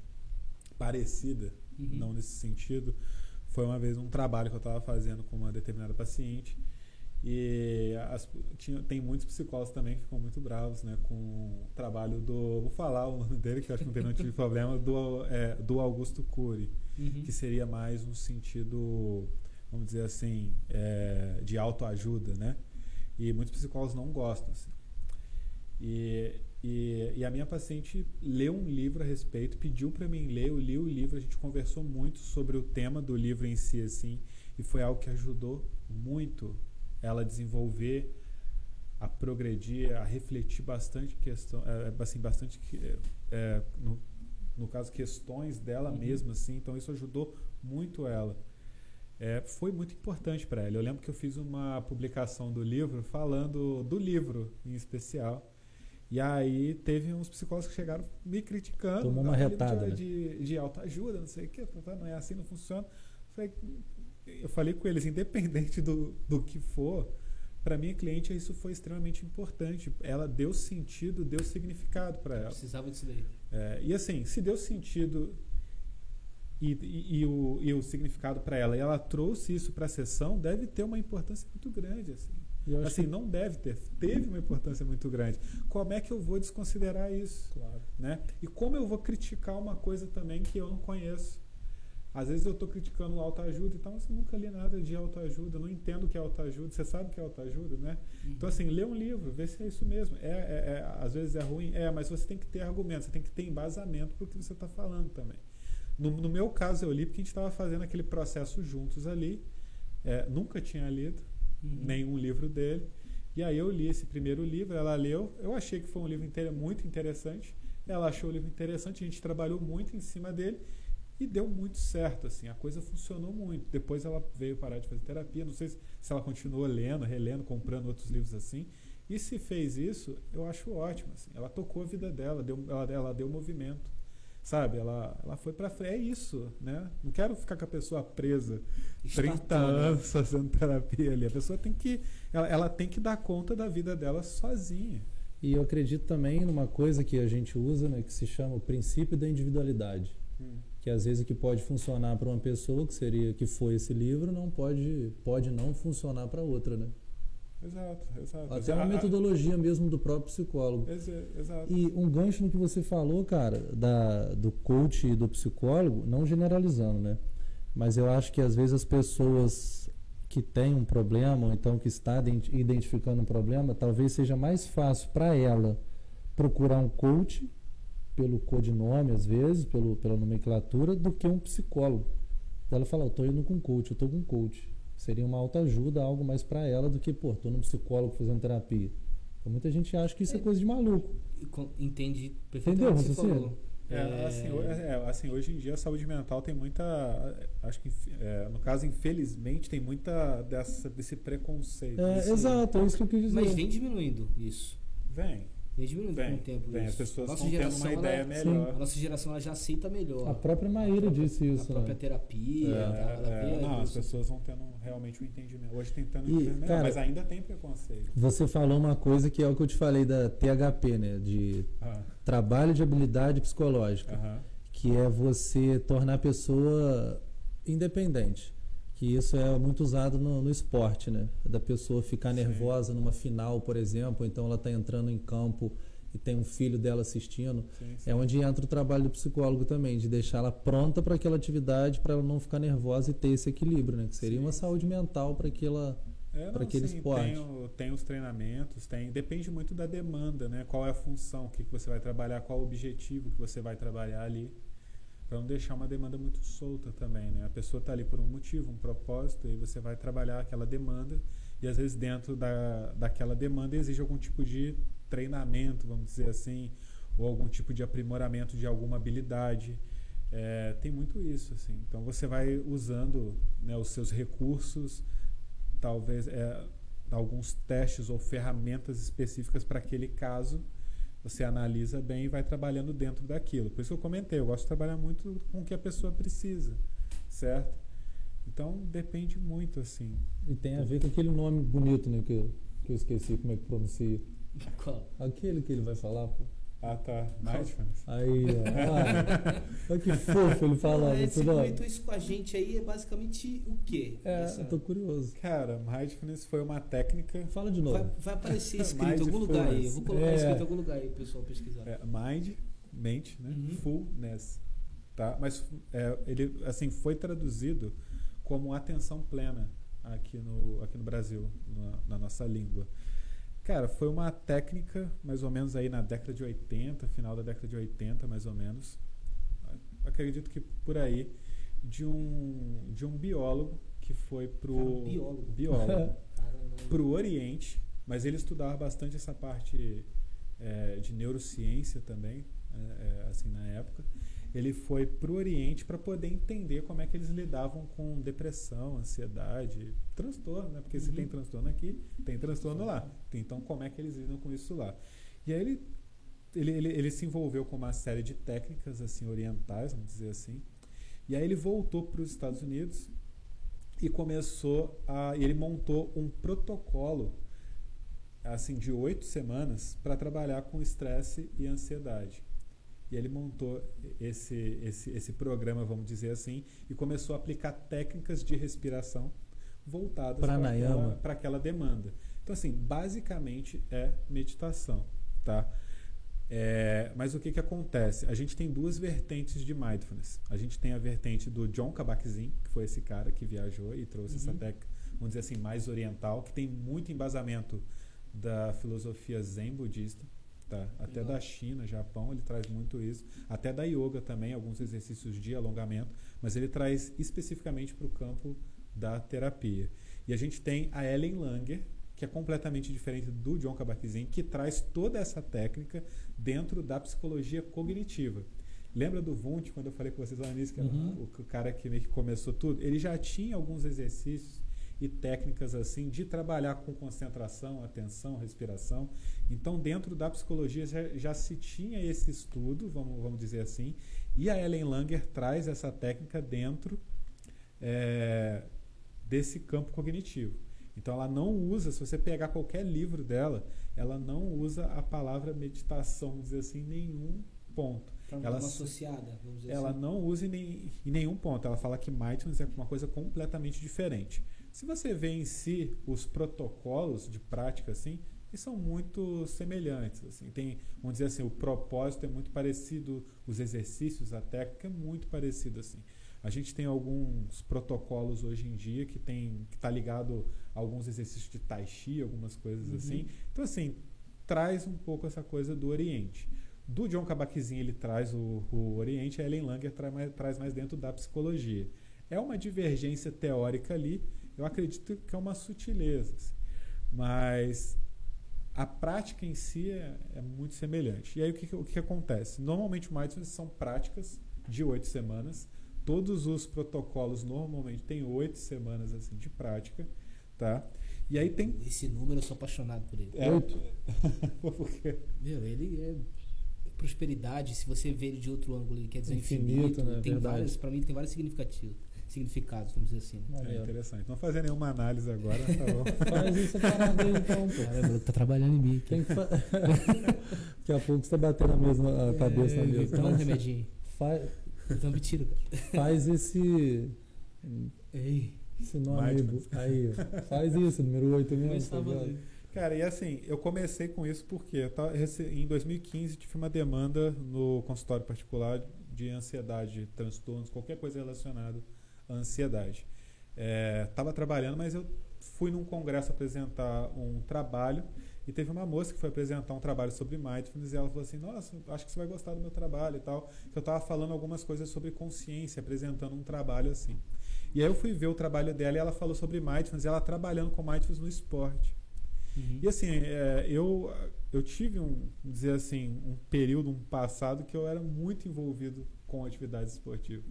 parecida, Uhum. não nesse sentido, foi uma vez um trabalho que eu estava fazendo com uma determinada paciente. E as- tinha, tem muitos psicólogos também que ficam muito bravos né, com o trabalho do. Vou falar o nome dele, que eu acho que não tem nenhum tipo de problema, do, é, do Augusto Cury, Uhum. que seria mais um sentido, vamos dizer assim, é, de autoajuda, né? E muitos psicólogos não gostam. Assim. E, e, e a minha paciente leu um livro a respeito, pediu para mim ler, eu li o livro, a gente conversou muito sobre o tema do livro em si, assim, e foi algo que ajudou muito ela desenvolver, a progredir, a refletir bastante questão, é, assim, bastante que- é, no, no caso questões dela Uhum. mesma, assim, então isso ajudou muito ela. É, foi muito importante para ela. Eu lembro que eu fiz uma publicação do livro falando do livro em especial. E aí teve uns psicólogos que chegaram me criticando. Tomou uma "Ah, retada, de, né? de, de autoajuda, não sei o que, não é assim, não funciona. Falei- eu falei com eles, independente do, do que for, para minha cliente isso foi extremamente importante. Ela deu sentido, deu significado para ela. Precisava disso daí. É, e assim, se deu sentido e, e- e o, e o significado para ela, e ela trouxe isso para a sessão, deve ter uma importância muito grande. Assim, assim que- não deve ter, teve uma importância muito grande. Como é que eu vou desconsiderar isso? Claro. Né? E como eu vou criticar uma coisa também que eu não conheço? Às vezes eu estou criticando autoajuda e tal, mas eu nunca li nada de autoajuda, não entendo o que é autoajuda. Você sabe o que é autoajuda, né? Então, assim, lê um livro, vê se é isso mesmo. É, é- é- às vezes é ruim, é, mas você tem que ter argumento, você tem que ter embasamento para o que você está falando também. No, no meu caso, eu li porque a gente estava fazendo aquele processo juntos ali. É, nunca tinha lido Uhum. nenhum livro dele. E aí eu li esse primeiro livro, ela leu. Eu achei que foi um livro inte- muito interessante. Ela achou o livro interessante, a gente trabalhou muito em cima dele e deu muito certo, assim, a coisa funcionou muito. Depois ela veio parar de fazer terapia, não sei se, se ela continuou lendo, relendo, comprando outros livros assim. E se fez isso, eu acho ótimo, assim. Ela tocou a vida dela, deu, ela, ela deu movimento. Sabe, ela, ela foi pra frente. É isso, né? Não quero ficar com a pessoa presa 30 Estatando. anos fazendo terapia ali. A pessoa tem que. Ela, ela tem que dar conta da vida dela sozinha. E eu acredito também numa coisa que a gente usa, né, que se chama o princípio da individualidade. Que às vezes o que pode funcionar para uma pessoa, que seria que foi esse livro, não pode, pode não funcionar para outra, né? Exato, exato. Até A- uma metodologia mesmo do próprio psicólogo. exa- Exato. E um gancho no que você falou, cara, da, do coach e do psicólogo, não generalizando, né? Mas eu acho que às vezes as pessoas que têm um problema, ou então que está ident- identificando um problema, talvez seja mais fácil para ela procurar um coach, pelo codinome às vezes, pelo, pela nomenclatura, do que um psicólogo. Ela fala, eu tô indo com coach, eu tô com coach. Seria uma autoajuda, algo mais para ela do que, pô, tô num psicólogo fazendo terapia. Então muita gente acha que isso é coisa de maluco. Entendi Entendeu, perfeitamente o que você falou. É, assim, ho- é, assim, hoje em dia a saúde mental tem muita. Acho que, é, no caso, infelizmente, tem muita dessa, desse preconceito. É, Desse- exato, é isso que eu quis dizer. Mas vem diminuindo isso. Vem, Vem diminuindo com o tempo vem. As pessoas Nossa estão tendo uma geração, ideia ela- melhor. A nossa geração ela já aceita melhor. A própria Maíra própria- disse isso, A própria né? terapia, É, ela é, não, as isso. pessoas vão tendo realmente um entendimento. Hoje tentando E, entender melhor, cara- mas ainda tem preconceito. Você falou uma coisa que é o que eu te falei da THP, né? De Ah, trabalho de habilidade psicológica. aham. que é você tornar a pessoa independente. Que isso é muito usado no, no esporte, né? Da pessoa ficar Sim. nervosa numa final, por exemplo, então ela está entrando em campo e tem um filho dela assistindo, Sim, sim. é onde entra o trabalho do psicólogo também, de deixar ela pronta para aquela atividade, para ela não ficar nervosa e ter esse equilíbrio, né? Que seria Sim, uma sim. saúde mental para aquela. É, não, aquele sim, esporte. Tem, o- tem os treinamentos, tem. Depende muito da demanda, né? Qual é a função, o que, que você vai trabalhar, qual o objetivo que você vai trabalhar ali. Para não deixar uma demanda muito solta também, né? A pessoa está ali por um motivo, um propósito, e você vai trabalhar aquela demanda. E às vezes dentro da, daquela demanda exige algum tipo de treinamento, vamos dizer assim, ou algum tipo de aprimoramento de alguma habilidade. É, tem muito isso, assim. Então você vai usando né, os seus recursos, talvez é, alguns testes ou ferramentas específicas para aquele caso. Você analisa bem e vai trabalhando dentro daquilo. Por isso que eu comentei, eu gosto de trabalhar muito com o que a pessoa precisa, certo? Então depende muito, assim. E tem a ver com aquele nome bonito, né? Que eu, que eu esqueci como é que pronuncia. Qual? Aquele que ele vai falar, pô. Ah, tá. Mindfulness. Aí, ó. Ah, olha que fofo ele falando. Ah, você comentou isso com a gente aí, é basicamente o quê? É, Essa- eu tô curioso. Cara, Mindfulness foi uma técnica. Fala de novo. Vai, vai aparecer escrito em algum lugar aí. Eu vou colocar É. escrito em algum lugar aí, pessoal, pesquisar. É, mind, mente, né? Uhum. Fullness, tá? Mas é, ele assim foi traduzido como atenção plena aqui no aqui no Brasil, na, na nossa língua. Cara, foi uma técnica mais ou menos aí na década de 80, final da década de 80, mais ou menos. Acredito que por aí de um de um biólogo que foi pro Cara, biólogo. biólogo Caramba. para o Oriente, mas ele estudava bastante essa parte é, de neurociência também, é, assim na época. Ele foi para o Oriente para poder entender como é que eles lidavam com depressão, ansiedade, transtorno, né? Porque se Uhum. tem transtorno aqui, tem transtorno lá. Então, como é que eles lidam com isso lá? E aí ele, ele, ele, ele se envolveu com uma série de técnicas assim orientais, vamos dizer assim. E aí ele voltou para os Estados Unidos e começou a ele montou um protocolo assim de oito semanas para trabalhar com estresse e ansiedade e ele montou esse, esse esse programa vamos dizer assim e começou a aplicar técnicas de respiração voltadas para aquela, aquela demanda então assim basicamente é meditação tá é, mas o que, que acontece? A gente tem duas vertentes de mindfulness. A gente tem a vertente do John Kabat-Zinn, que foi esse cara que viajou e trouxe essa Uhum. técnica, vamos dizer assim, mais oriental, que tem muito embasamento da filosofia zen budista, tá? Até da China, Japão, ele traz muito isso. Até da yoga também, alguns exercícios de alongamento, mas ele traz especificamente para o campo da terapia. E a gente tem a Ellen Langer, que é completamente diferente do John Kabat-Zinn, que traz toda essa técnica dentro da psicologia cognitiva. Lembra do Wundt, quando eu falei com vocês lá início, que era Uhum. o, o cara que meio que começou tudo? Ele já tinha alguns exercícios e técnicas assim de trabalhar com concentração, atenção, respiração. Então, dentro da psicologia já, já se tinha esse estudo, vamos, vamos dizer assim, e a Ellen Langer traz essa técnica dentro é, desse campo cognitivo. Então ela não usa, se você pegar qualquer livro dela, ela não usa a palavra meditação, vamos dizer assim, em nenhum ponto. Não Ela associada, vamos dizer Ela assim. não usa em, nem- em nenhum ponto. Ela fala que mindfulness é uma coisa completamente diferente. Se você vê em si os protocolos de prática assim, eles são muito semelhantes. Assim. Tem, vamos dizer assim, o propósito é muito parecido, os exercícios, a técnica é muito parecido assim. A gente tem alguns protocolos hoje em dia que tem que está ligado a alguns exercícios de tai chi, algumas coisas Uhum. assim. Então assim, traz um pouco essa coisa do Oriente. Do John Kabat-Zinn ele traz o, o Oriente, a Ellen Langer traz mais, traz mais dentro da psicologia. É uma divergência teórica ali, eu acredito que é uma sutileza, assim. mas a prática em si é, é muito semelhante. E aí o que, o que, acontece? Normalmente o mindfulness são práticas de oito semanas. Todos os protocolos normalmente têm oito semanas assim de prática, tá? E aí tem Esse número eu sou apaixonado por ele. é, Oito. porque Meu, ele é prosperidade. Se você vê ele de outro ângulo, ele quer dizer Infinito, infinito. né? Tem Verdade. vários, pra mim tem vários significativos, significados, vamos dizer assim. né? é interessante. Não fazer nenhuma análise agora, tá bom? Faz aí então, pô. Caramba, tá trabalhando em mim aqui. Tem que fa... Daqui a pouco você tá batendo a, mesma, a cabeça na é, mesa. Toma um Não, remedinho. faz, Então me tira, cara. faz esse, Ei. esse nome aí. Mindfulness. Aí, ó. faz isso, número 8 mesmo. Tá. Cara, e assim, eu comecei com isso porque tava, em 2015 tive uma demanda no consultório particular de ansiedade, transtornos, qualquer coisa relacionada ansiedade. Estava é, trabalhando, mas eu fui num congresso apresentar um trabalho e teve uma moça que foi apresentar um trabalho sobre mindfulness e ela falou assim: Nossa, acho que você vai gostar do meu trabalho e tal. Que eu estava falando algumas coisas sobre consciência, apresentando um trabalho assim. E aí eu fui ver o trabalho dela e ela falou sobre mindfulness, e ela trabalhando com mindfulness no esporte. Uhum. E assim, é, eu, eu tive um, dizer assim, um período, um passado que eu era muito envolvido com atividades esportivas,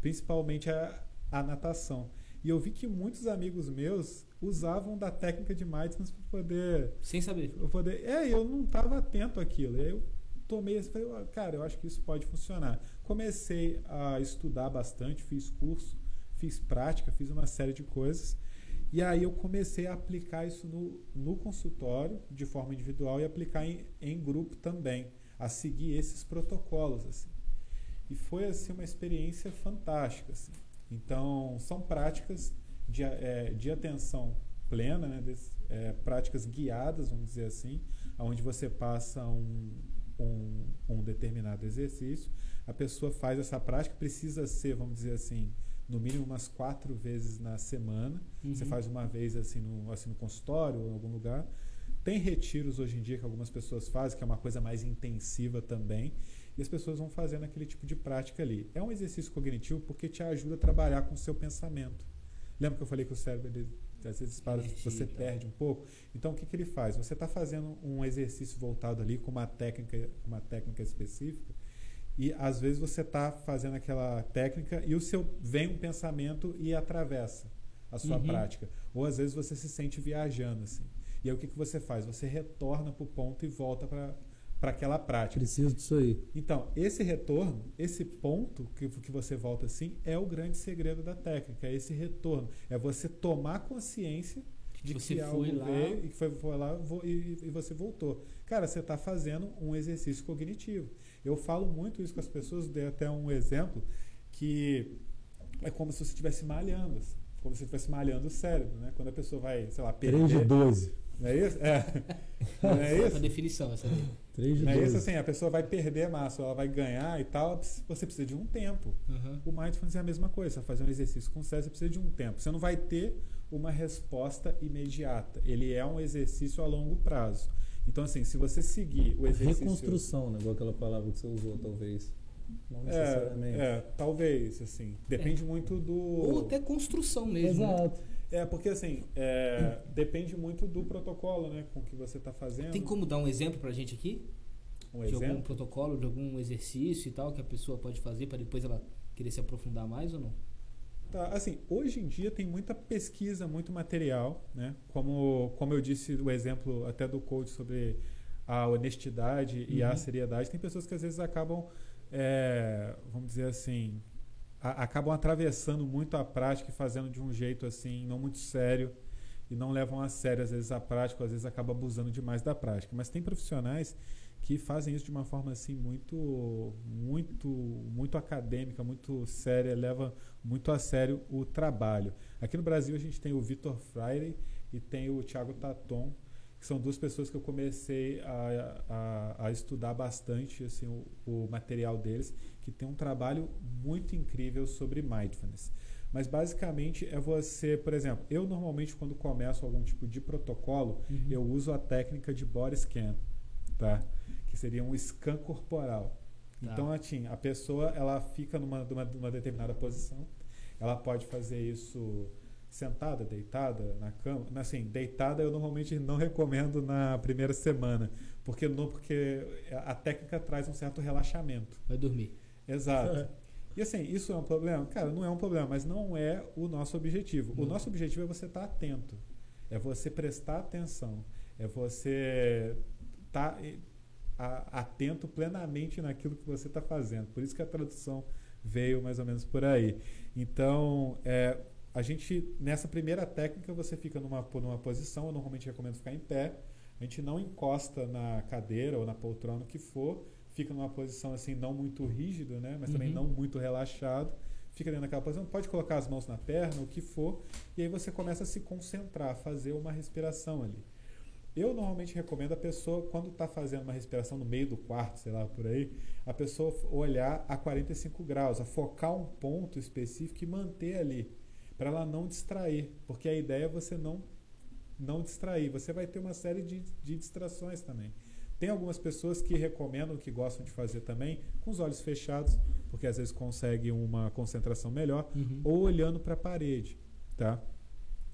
principalmente a, a natação. E eu vi que muitos amigos meus usavam da técnica de mindfulness para poder. Sem saber. Poder, é, eu não estava atento àquilo. E aí eu tomei esse. Falei, cara, eu acho que isso pode funcionar. Comecei a estudar bastante, fiz curso, fiz prática, fiz uma série de coisas. E aí eu comecei a aplicar isso no, no consultório, de forma individual, e aplicar em, em grupo também, a seguir esses protocolos. Assim. E foi assim uma experiência fantástica. Assim. Então, são práticas de, é, de atenção plena, né, desse, é, práticas guiadas, vamos dizer assim, onde você passa um, um, um, determinado exercício, a pessoa faz essa prática, precisa ser, vamos dizer assim, no mínimo umas quatro vezes na semana. Uhum. Você faz uma vez assim no, assim no consultório ou em algum lugar. Tem retiros hoje em dia que algumas pessoas fazem, que é uma coisa mais intensiva também. E as pessoas vão fazendo aquele tipo de prática ali. É um exercício cognitivo porque te ajuda a trabalhar com o seu pensamento. Lembra que eu falei que o cérebro ele, às vezes para, você perde um pouco? Então o que, que ele faz? Você está fazendo um exercício voltado ali com uma técnica, uma técnica específica e às vezes você está fazendo aquela técnica e o seu vem um pensamento e atravessa a sua uhum. prática. Ou às vezes você se sente viajando assim. E aí o que, que você faz? Você retorna para o ponto e volta para para aquela prática. Preciso disso aí. Então, esse retorno, esse ponto que, que você volta assim, é o grande segredo da técnica, é esse retorno. É você tomar consciência de você que algo lá... veio e que foi, foi lá e, e, você voltou. Cara, você está fazendo um exercício cognitivo. Eu falo muito isso com as pessoas, dei até um exemplo que é como se você estivesse malhando, assim, como se você estivesse malhando o cérebro, né? Quando a pessoa vai, sei lá, perder... 3 de 12. Não é isso? É. Não é isso? definição essa daí. 3 de não 12. é isso assim, a pessoa vai perder massa, ela vai ganhar e tal, você precisa de um tempo. Uhum. O mindfulness é a mesma coisa, você vai fazer um exercício com cérebro, você precisa de um tempo. Você não vai ter uma resposta imediata. Ele é um exercício a longo prazo. Então, assim, se você seguir o exercício. Reconstrução, né? Igual aquela palavra que você usou, talvez. Não necessariamente. É, é talvez, assim. Depende é. muito do. Ou até construção mesmo. Né? Exato. Né? É, porque assim, é, depende muito do protocolo, né? Com que você está fazendo. Tem como dar um exemplo pra gente aqui? Um de exemplo? algum protocolo, de algum exercício e tal que a pessoa pode fazer para depois ela querer se aprofundar mais ou não? Tá, assim, hoje em dia tem muita pesquisa, muito material, né? Como, como eu disse o exemplo até do coach sobre a honestidade uhum. e a uhum. seriedade, tem pessoas que às vezes acabam, é, vamos dizer assim, a, acabam atravessando muito a prática e fazendo de um jeito assim, não muito sério e não levam a sério às vezes a prática, às vezes acaba abusando demais da prática. Mas tem profissionais que fazem isso de uma forma assim muito muito muito acadêmica, muito séria, leva muito a sério o trabalho. Aqui no Brasil a gente tem o Vitor Freire e tem o Thiago Taton, que são duas pessoas que eu comecei a, a, a estudar bastante assim, o, o, material deles, que tem um trabalho muito incrível sobre mindfulness. Mas basicamente é você, por exemplo, eu normalmente quando começo algum tipo de protocolo, uhum. eu uso a técnica de body scan, tá? que seria um scan corporal. Tá. Então, assim, a pessoa ela fica numa, numa, numa, determinada posição, ela pode fazer isso sentada, deitada, na cama. Assim, deitada eu normalmente não recomendo na primeira semana, porque, não, porque a técnica traz um certo relaxamento. Vai dormir. Exato. E assim, isso é um problema? Cara, não é um problema, mas não é o nosso objetivo. Não. O nosso objetivo é você estar atento, é você prestar atenção, é você estar tá, a, atento plenamente naquilo que você está fazendo. Por isso que a tradução veio mais ou menos por aí. Então, é, a gente, nessa primeira técnica, você fica numa, numa posição, eu normalmente recomendo ficar em pé, a gente não encosta na cadeira ou na poltrona, o que for, fica numa posição assim, não muito rígida, né? mas também uhum. não muito relaxado, fica dentro daquela posição, pode colocar as mãos na perna, o que for, e aí você começa a se concentrar, fazer uma respiração ali. Eu normalmente recomendo a pessoa, quando está fazendo uma respiração no meio do quarto, sei lá, por aí, a pessoa olhar a 45 graus, a focar um ponto específico e manter ali, para ela não distrair, porque a ideia é você não, não distrair. Você vai ter uma série de, de distrações também. Tem algumas pessoas que recomendam, que gostam de fazer também, com os olhos fechados, porque às vezes consegue uma concentração melhor, Uhum. ou olhando para a parede, tá?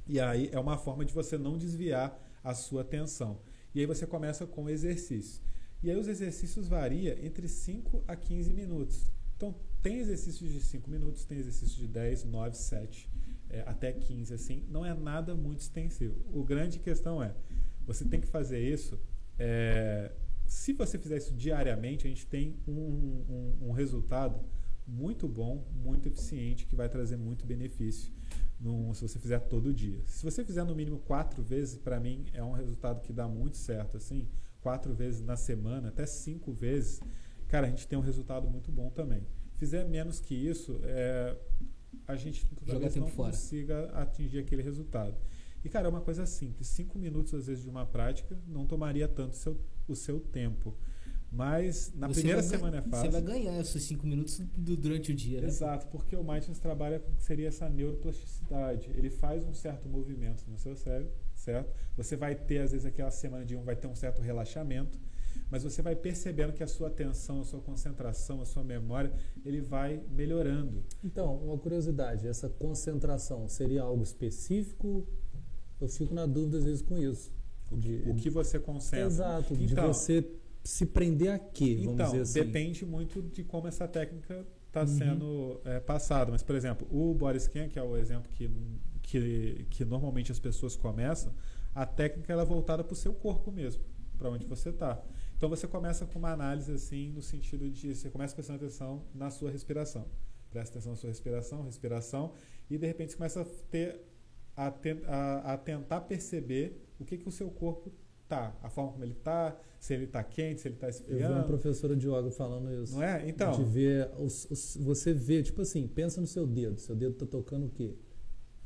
E aí é uma forma de você não desviar a sua atenção. E aí você começa com o exercício. E aí os exercícios varia entre 5 a 15 minutos. Então tem exercícios de 5 minutos, tem exercícios de 10, 9, 7, é, até 15 assim. Não é nada muito extensivo. O grande questão é, você tem que fazer isso é, se você fizer isso diariamente, a gente tem um, um, um resultado muito bom, muito eficiente, que vai trazer muito benefício num- se você fizer todo dia. Se você fizer no mínimo quatro vezes, para mim é um resultado que dá muito certo. Assim, quatro vezes na semana, até cinco vezes, cara, a gente tem um resultado muito bom também. Fizer menos que isso, é, a gente talvez não fora. consiga atingir aquele resultado. E, cara, é uma coisa simples. Cinco minutos, às vezes, de uma prática não tomaria tanto o seu, o seu tempo. Mas na Você primeira semana é Você fácil. vai ganhar esses cinco minutos do- durante o dia, né? Exato, porque o mindfulness trabalha com o que seria essa neuroplasticidade. Ele faz um certo movimento no seu cérebro, certo? Você vai ter, às vezes, aquela semana de um vai ter um certo relaxamento, mas você vai percebendo que a sua atenção, a sua concentração, a sua memória, ele vai melhorando. Então, uma curiosidade, essa concentração seria algo específico? Eu fico na dúvida às vezes com isso. De- O que você concentra. Exato, de Então- você se prender a quê, vamos Então, dizer assim. depende muito de como essa técnica está Uhum. sendo é, passada. Mas, por exemplo, o body scan, que é o exemplo que, que, que normalmente as pessoas começam, a técnica ela é voltada para o seu corpo mesmo, para onde você está. Então, você começa com uma análise assim, no sentido de você começa prestando atenção na sua respiração. Presta atenção na sua respiração, respiração, e de repente você começa a ter a, a- a tentar perceber o que, que o seu corpo tá, a forma como ele tá, se ele tá quente, se ele tá Eu vi uma esfriando. professora de yoga falando isso. Não é? Então, De ver os- os- você vê, tipo assim, pensa no seu dedo. Seu dedo tá tocando o quê?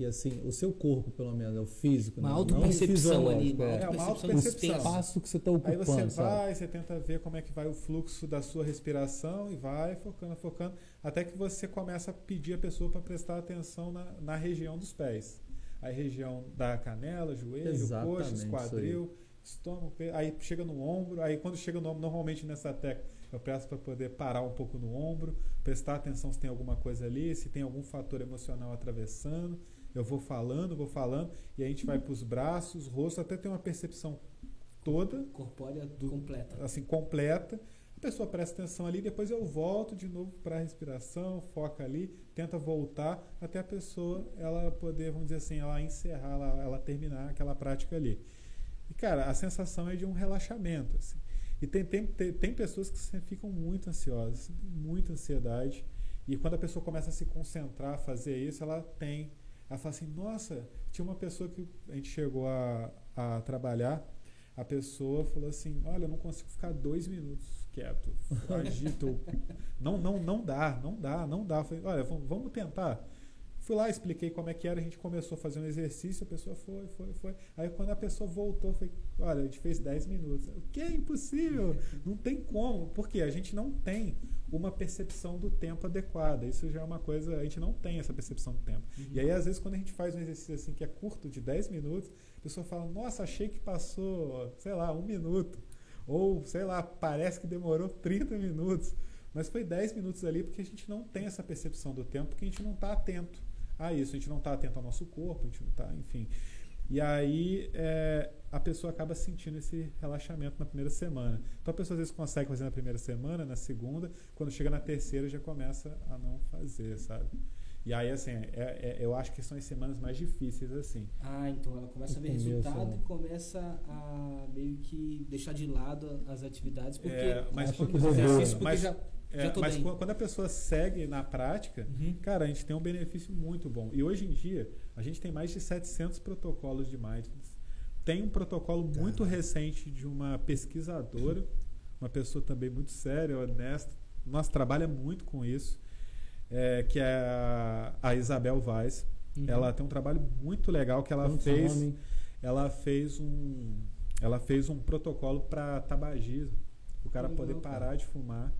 E assim, o seu corpo, pelo menos, é o físico. Uma né? autopercepção ali, uma é. É, uma autopercepção espaço que você está aí ocupando, você sabe? vai, você tenta ver como é que vai o fluxo da sua respiração e vai focando, focando, até que você começa a pedir a pessoa para prestar atenção na, na região dos pés. Aí região da canela, joelho, Exatamente, coxas, isso quadril, estômago, aí chega no ombro, aí quando chega no ombro, normalmente nessa técnica eu peço para poder parar um pouco no ombro, prestar atenção se tem alguma coisa ali, se tem algum fator emocional atravessando. Eu vou falando, vou falando, e a gente vai para os braços, rosto, até ter uma percepção toda, Corpórea completa. assim, completa. A pessoa presta atenção ali, depois eu volto de novo para a respiração, foca ali, tenta voltar até a pessoa ela poder, vamos dizer assim, ela encerrar, ela, ela terminar aquela prática ali. E cara, a sensação é de um relaxamento. assim. E tem, tem, tem, tem pessoas que ficam muito ansiosas, muita ansiedade. E quando a pessoa começa a se concentrar, a fazer isso, ela tem. Ela fala assim: nossa, tinha uma pessoa que a gente chegou a, a trabalhar, a pessoa falou assim: olha, eu não consigo ficar dois minutos quieto, agito. não, não, não dá, não dá, não dá. Eu falei: olha, vamos tentar. Fui lá, expliquei como é que era, a gente começou a fazer um exercício, a pessoa foi, foi, foi. Aí quando a pessoa voltou, falei, olha, a gente fez 10 minutos. O que é impossível? Não tem como. Porque a gente não tem uma percepção do tempo adequada. Isso já é uma coisa, a gente não tem essa percepção do tempo. E aí, às vezes, quando a gente faz um exercício assim que é curto, de 10 minutos, a pessoa fala, nossa, achei que passou, sei lá, um minuto. Ou, sei lá, parece que demorou 30 minutos. Mas foi 10 minutos ali porque a gente não tem essa percepção do tempo, porque a gente não está atento a isso, a gente não está atento ao nosso corpo, a gente não está, enfim. E aí é, a pessoa acaba sentindo esse relaxamento na primeira semana. Então a pessoa às vezes consegue fazer na primeira semana, na segunda, quando chega na terceira já começa a não fazer, sabe? E aí, assim, é- é- eu acho que são as semanas mais difíceis, assim. Ah, então ela começa a ver resultado e começa a meio que deixar de lado as atividades, porque É, mas acho quando que você- rodou, exercício, porque mas- já, É, mas bem. qu- quando a pessoa segue na prática, Uhum. cara, a gente tem um benefício muito bom. E hoje em dia, a gente tem mais de 700 protocolos de mindfulness. Tem um protocolo muito recente de uma pesquisadora, uma pessoa também muito séria, honesta. Nós trabalha muito com isso, é, que é a, a Isabel Vaz. Uhum. Ela tem um trabalho muito legal que ela Como que é o fez. nome? Ela fez um. ela fez um protocolo para tabagismo, o cara Legal, poder cara. parar de fumar.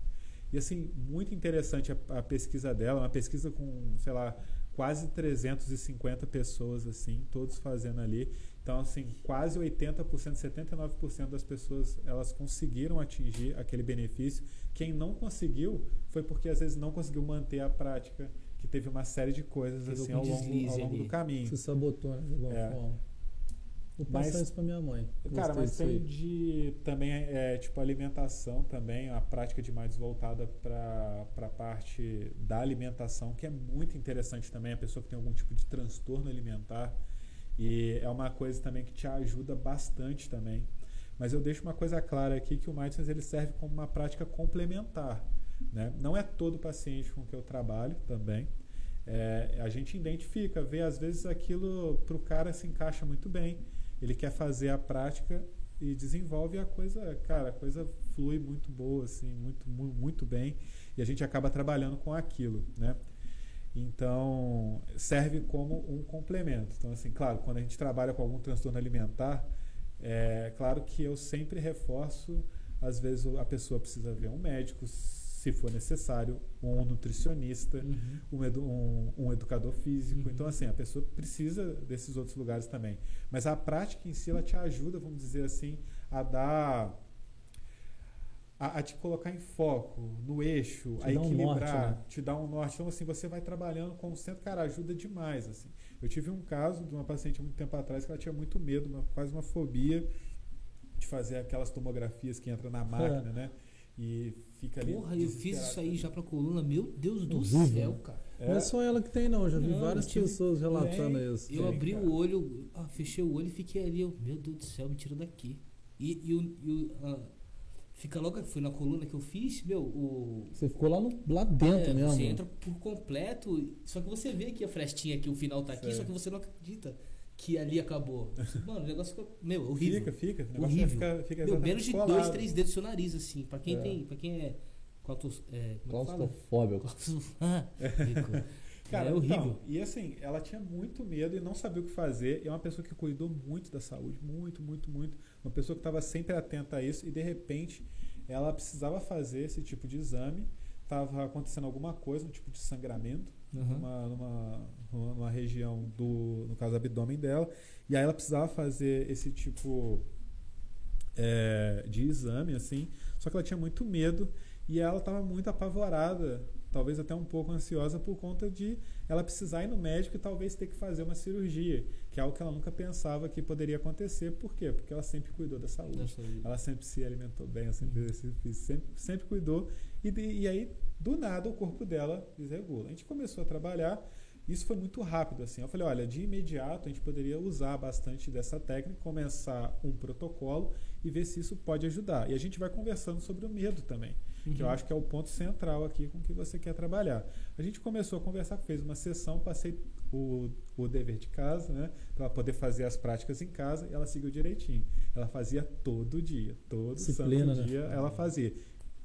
E assim, muito interessante a, a pesquisa dela, uma pesquisa com, sei lá, quase 350 pessoas assim, todos fazendo ali. Então, assim, quase 80%, 79% das pessoas, elas conseguiram atingir aquele benefício. Quem não conseguiu foi porque às vezes não conseguiu manter a prática, que teve uma série de coisas Teve assim ao longo, ao longo do caminho. Se sabotou, né? De alguma É. forma. Vou passar Mas- isso pra minha mãe. Cara, mas tem aí. de também é, tipo alimentação também, a prática de mais voltada para a parte da alimentação, que é muito interessante também, a pessoa que tem algum tipo de transtorno alimentar. E é uma coisa também que te ajuda bastante também. Mas eu deixo uma coisa clara aqui que o mindfulness ele serve como uma prática complementar, né? Não é todo paciente com que eu trabalho também. É, a gente identifica, vê às vezes aquilo para o cara se encaixa muito bem. Ele quer fazer a prática e desenvolve a coisa, cara, a coisa flui muito boa, assim, muito, mu- muito bem. E a gente acaba trabalhando com aquilo, né? Então, serve como um complemento. Então, assim, claro, quando a gente trabalha com algum transtorno alimentar, é claro que eu sempre reforço, às vezes a pessoa precisa ver um médico, se for necessário, um nutricionista, Uhum. um, edu- um- um educador físico. Uhum. Então, assim, a pessoa precisa desses outros lugares também. Mas a prática em si, ela te ajuda, vamos dizer assim, a dar. A, a te colocar em foco, no eixo, Te a dá um equilibrar, norte, né? te dar um norte. Então, assim, você vai trabalhando com o centro, cara, ajuda demais. Assim. Eu tive um caso de uma paciente muito tempo atrás que ela tinha muito medo, uma- quase uma fobia de fazer aquelas tomografias que entra na máquina, né? E fica ali. Porra, eu fiz isso aí já pra coluna. Meu Deus do céu, cara. Não é só ela que tem, não. Já vi Não, várias tive- pessoas relatando Tem. isso. Eu Sim, abri cara. o olho, ah, fechei o olho e fiquei ali. Eu, meu Deus do céu, me tira daqui. E, e, o- e ah, fica logo, foi na coluna que eu fiz, meu, o. Você ficou lá, no, lá dentro é, mesmo. Você entra por completo, só que você vê aqui a frestinha que o final tá aqui, Sei. só que você não acredita que ali acabou. Mano, o negócio ficou, meu, horrível. Fica, fica. O negócio Horrível. Fica, fica Meu, menos de colado. dois, três dedos do seu nariz, assim. Pra quem É. tem. Pra quem é. Claustro, é é? Claustrofóbico. Ah, rico. Cara, é horrível. então, e assim, ela tinha muito medo e não sabia o que fazer. E é uma pessoa que cuidou muito da saúde, muito, muito, muito. Uma pessoa que estava sempre atenta a isso e de repente ela precisava fazer esse tipo de exame. Estava acontecendo alguma coisa, um tipo de sangramento Uhum. numa, numa, numa região do, no caso, abdômen dela. E aí ela precisava fazer esse tipo é, de exame, assim. Só que ela tinha muito medo e ela estava muito apavorada, talvez até um pouco ansiosa por conta de ela precisar ir no médico e talvez ter que fazer uma cirurgia, que é algo que ela nunca pensava que poderia acontecer. Por quê? Porque ela sempre cuidou da saúde. Da saúde. Ela sempre se alimentou bem, sempre físico, sempre, sempre cuidou. E, e aí, do nada, o corpo dela desregula. A gente começou a trabalhar, isso foi muito rápido. assim. Eu falei: olha, de imediato a gente poderia usar bastante dessa técnica, começar um protocolo e ver se isso pode ajudar. E a gente vai conversando sobre o medo também, que eu Uhum. acho que é o ponto central aqui com que você quer trabalhar. A gente começou a conversar, fez uma sessão, passei o, o dever de casa, né, para poder fazer as práticas em casa e ela seguiu direitinho. Ela fazia todo dia, todo Disciplina, santo né? dia ela fazia.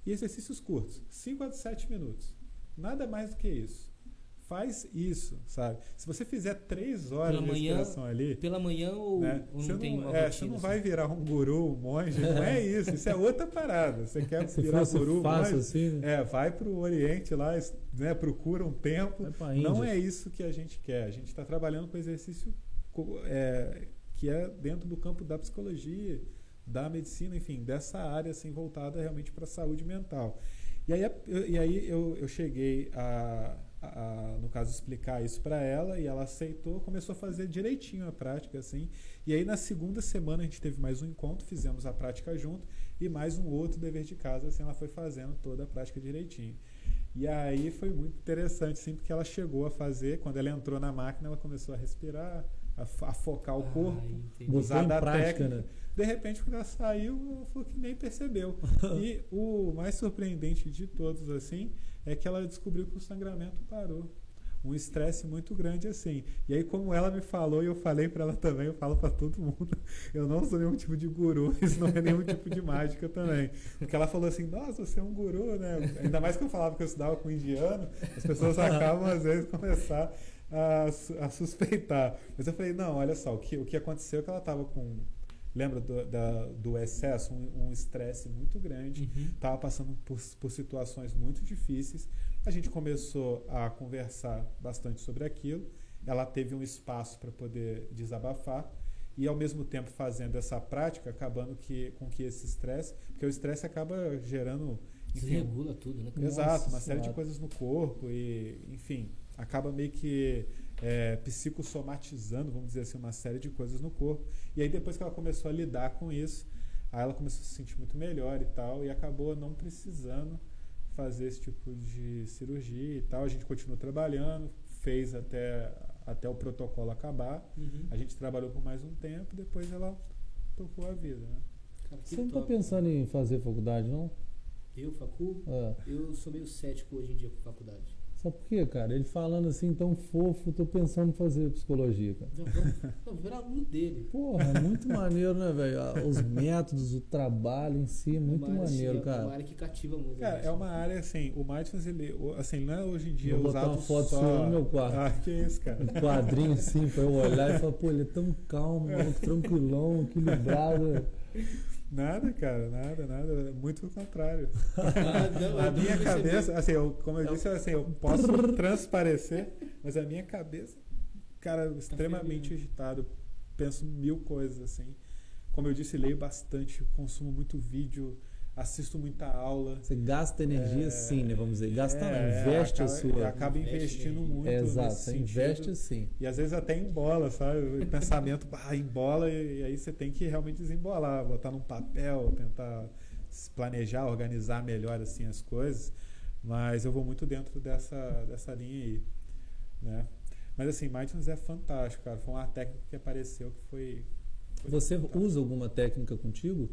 E exercícios curtos, 5 a 7 minutos. Nada mais do que isso. Faz isso, sabe? Se você fizer 3 horas Pela de manhã, respiração ali, Pela manhã ou, né? ou Você não tem não, é, rotina? você não assim? vai virar um guru, um monge, não é isso. Isso é outra parada. Você quer Se virar fosse guru, fácil monge, assim, né? é, vai para o Oriente lá, né, procura um tempo. Não é isso que a gente quer. A gente está trabalhando com exercício é, que é dentro do campo da psicologia, da medicina, enfim, dessa área assim, voltada realmente para a saúde mental. E aí, eu, e aí eu, eu cheguei a, a- no caso, explicar isso para ela e ela aceitou, começou a fazer direitinho a prática, assim. E aí na segunda semana a gente teve mais um encontro, fizemos a prática junto e mais um outro dever de casa, assim, ela foi fazendo toda a prática direitinho. E aí foi muito interessante, sim, porque ela chegou a fazer, quando ela entrou na máquina, ela começou a respirar, a, a focar o Ah, corpo. Botou usar da prática, técnica. né? De repente, quando ela saiu, ela falou que nem percebeu. e o mais surpreendente de todos, assim, é que ela descobriu que o sangramento parou. Um estresse muito grande assim. E aí, como ela me falou e eu falei para ela também, eu falo para todo mundo, eu não sou nenhum tipo de guru, isso não é nenhum tipo de mágica também. Porque ela falou assim: "Nossa, você é um guru, né?" Ainda mais que eu falava que eu estudava com indiano, as pessoas acabam às vezes começar a, a suspeitar. Mas eu falei: "Não, olha só, o que o que aconteceu é que ela estava com lembra do, da, do excesso, um um estresse muito grande, Uhum. estava passando por, por situações muito difíceis. A gente começou a conversar bastante sobre aquilo. Ela teve um espaço para poder desabafar e ao mesmo tempo fazendo essa prática, acabando que com que esse estresse, porque o estresse acaba gerando enfim, Desregula tudo, né? Exato, Nossa uma série de Senhora. coisas no corpo e, enfim, acaba meio que é, psicossomatizando, vamos dizer assim, uma série de coisas no corpo. E aí depois que ela começou a lidar com isso, aí ela começou a se sentir muito melhor e tal, e acabou não precisando fazer esse tipo de cirurgia e tal. A gente continuou trabalhando, fez até, até o protocolo acabar. Uhum. A gente trabalhou por mais um tempo, depois ela tocou a vida, né? Cara, Você não tá top. pensando em fazer faculdade, não? Eu, Facu, É. eu sou meio cético hoje em dia com faculdade. Sabe por quê, cara? Ele falando assim tão fofo, tô pensando em fazer psicologia, cara. Vamos virar aluno dele. Porra, é muito maneiro, né, velho? Ah, Os métodos, o trabalho em si, muito uma área, maneiro, assim, É uma cara. área que cativa muito. a Cara, é uma área assim, o mindfulness, ele, assim, não é hoje em dia Vou botar usado uma foto só... sua no meu quarto. Ah, que isso, cara. Um quadrinho assim pra eu olhar e falar, pô, ele é tão calmo, tranquilão, equilibrado. Nada, cara, nada, nada. Muito pelo contrário. Não, a minha cabeça, assim, eu, como eu disse, assim, eu posso transparecer, mas a minha cabeça, cara, extremamente fervilhando. agitado. Penso mil coisas, assim. Como eu disse, leio bastante, consumo muito vídeo, assisto muita aula. Você gasta energia É, sim, né? Vamos dizer. Gasta não, É, investe a acaba, sua. Acaba Investe investindo energia. muito É, exato, nesse você sentido. investe sim. E às vezes até embola, sabe? O pensamento bah, embola e, e aí você tem que realmente desembolar, botar num papel, tentar se planejar, organizar melhor assim as coisas. Mas eu vou muito dentro dessa, dessa linha aí, né? Mas assim, Mindfulness é fantástico, cara. Foi uma técnica que apareceu que foi... foi Você fantástica. usa alguma técnica contigo?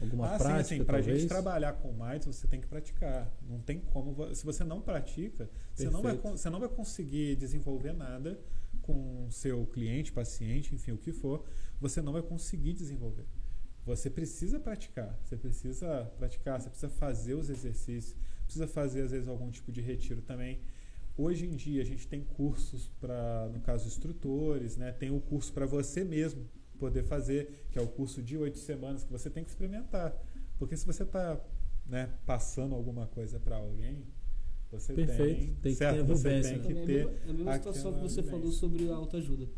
Alguma ah, prática, sim, assim, pra talvez? gente trabalhar com mindfulness, você tem que praticar. Não tem como. Se você não pratica, você não, vai, você não vai conseguir desenvolver nada com seu cliente, paciente, enfim, o que for. Você não vai conseguir desenvolver. Você precisa praticar. Você precisa praticar, você precisa fazer os exercícios, precisa fazer, às vezes, algum tipo de retiro também. Hoje em dia, a gente tem cursos para, no caso, instrutores, né? tem o curso para você mesmo poder fazer, que é o curso de oito semanas, que você tem que experimentar. Porque se você está né, passando alguma coisa para alguém, você Perfeito, tem, tem que certo? ter a você vivência, tem que ter é a mesma, é a mesma situação que você falou sobre a autoajuda.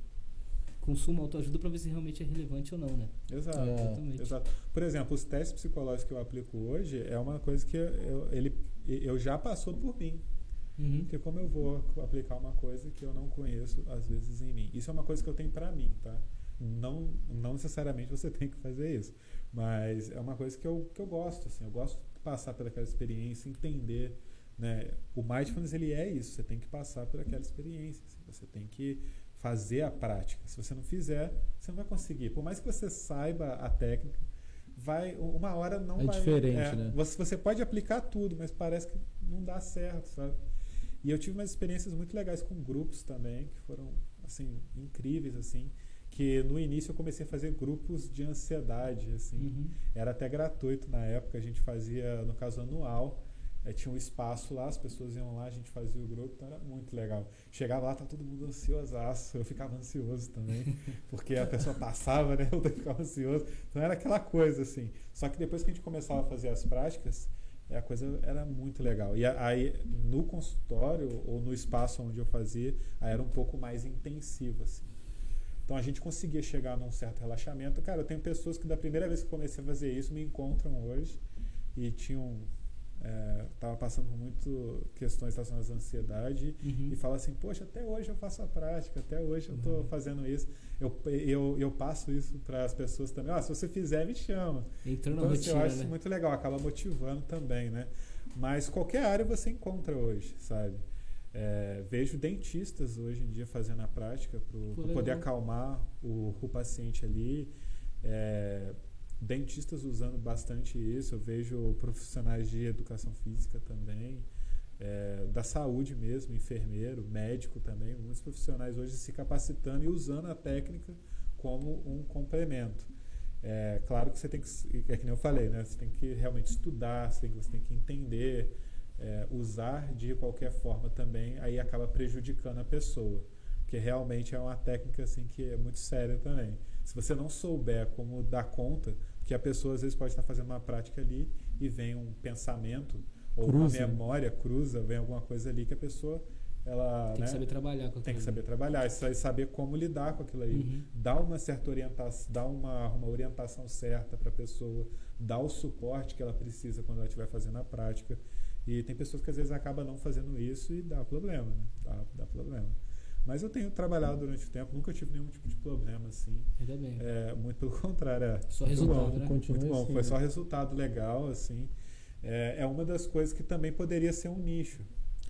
Consuma autoajuda pra ver se realmente é relevante ou não, né? Exato. É. Exato. Por exemplo, os testes psicológicos que eu aplico hoje é uma coisa que eu, ele, eu já passou por mim. Uhum. Porque como eu vou aplicar uma coisa que eu não conheço, às vezes, em mim. Isso é uma coisa que eu tenho pra mim, tá? Não, não necessariamente você tem que fazer isso. Mas é uma coisa que eu, que eu gosto, assim. Eu gosto de passar por aquela experiência, entender, né? O Mindfulness, ele é isso. Você tem que passar por aquela experiência. assim. Você tem que fazer a prática. Se você não fizer, você não vai conseguir. Por mais que você saiba a técnica, vai uma hora não É vai... diferente, né? Você, você pode aplicar tudo, mas parece que não dá certo, sabe? E eu tive umas experiências muito legais com grupos também, que foram, assim, incríveis, assim. Que no início eu comecei a fazer grupos de ansiedade, assim. Uhum. Era até gratuito na época, a gente fazia, no caso, anual. Eh, tinha um espaço lá, as pessoas iam lá, a gente fazia o grupo, então era muito legal. Chegava lá, tá todo mundo ansiosaço, eu ficava ansioso também, porque a pessoa passava, né, eu ficava ansioso. Então era aquela coisa, assim. Só que depois que a gente começava a fazer as práticas, eh, a coisa era muito legal. E aí, no consultório, ou no espaço onde eu fazia, aí era um pouco mais intensivo, assim. Então a gente conseguia chegar num certo relaxamento. Cara, eu tenho pessoas que da primeira vez que eu comecei a fazer isso me encontram hoje e tinham. É, tava passando por muito questões relacionadas à ansiedade Uhum. e fala assim, poxa, até hoje eu faço a prática, até hoje eu estou Uhum. fazendo isso. Eu, eu, eu passo isso para as pessoas também. Ah, se você fizer, me chama. Entrando Então, na assim, eu rotina, acho isso né? muito legal, acaba motivando também, né? Mas qualquer área você encontra hoje, sabe? É, vejo dentistas hoje em dia fazendo a prática para poder acalmar o, o paciente ali. É, dentistas usando bastante isso. Eu vejo profissionais de educação física também, é, da saúde mesmo, enfermeiro, médico também. Muitos profissionais hoje se capacitando e usando a técnica como um complemento. É claro que você tem que, é que nem eu falei, né? Você tem que realmente estudar, você tem, você tem que entender, é, usar de qualquer forma também, aí acaba prejudicando a pessoa, porque realmente é uma técnica assim que é muito séria também. Se você não souber como dar conta, que a pessoa às vezes pode estar fazendo uma prática ali e vem um pensamento ou Cruza. uma memória cruza, vem alguma coisa ali que a pessoa ela Tem né, que saber trabalhar com tem que saber trabalhar e sa- saber como lidar com aquilo aí. Uhum. Dar uma certa orientação, dar uma, uma orientação certa para a pessoa, dar o suporte que ela precisa quando ela estiver fazendo a prática. E tem pessoas que às vezes acabam não fazendo isso e dá problema, né? Dá, dá problema. Mas eu tenho trabalhado durante o tempo, nunca tive nenhum tipo de problema assim. Ainda bem. É, muito pelo contrário, é Só muito resultado, bom. né? Continua Muito bom, assim, foi né? só resultado legal, assim. É, é uma das coisas que também poderia ser um nicho,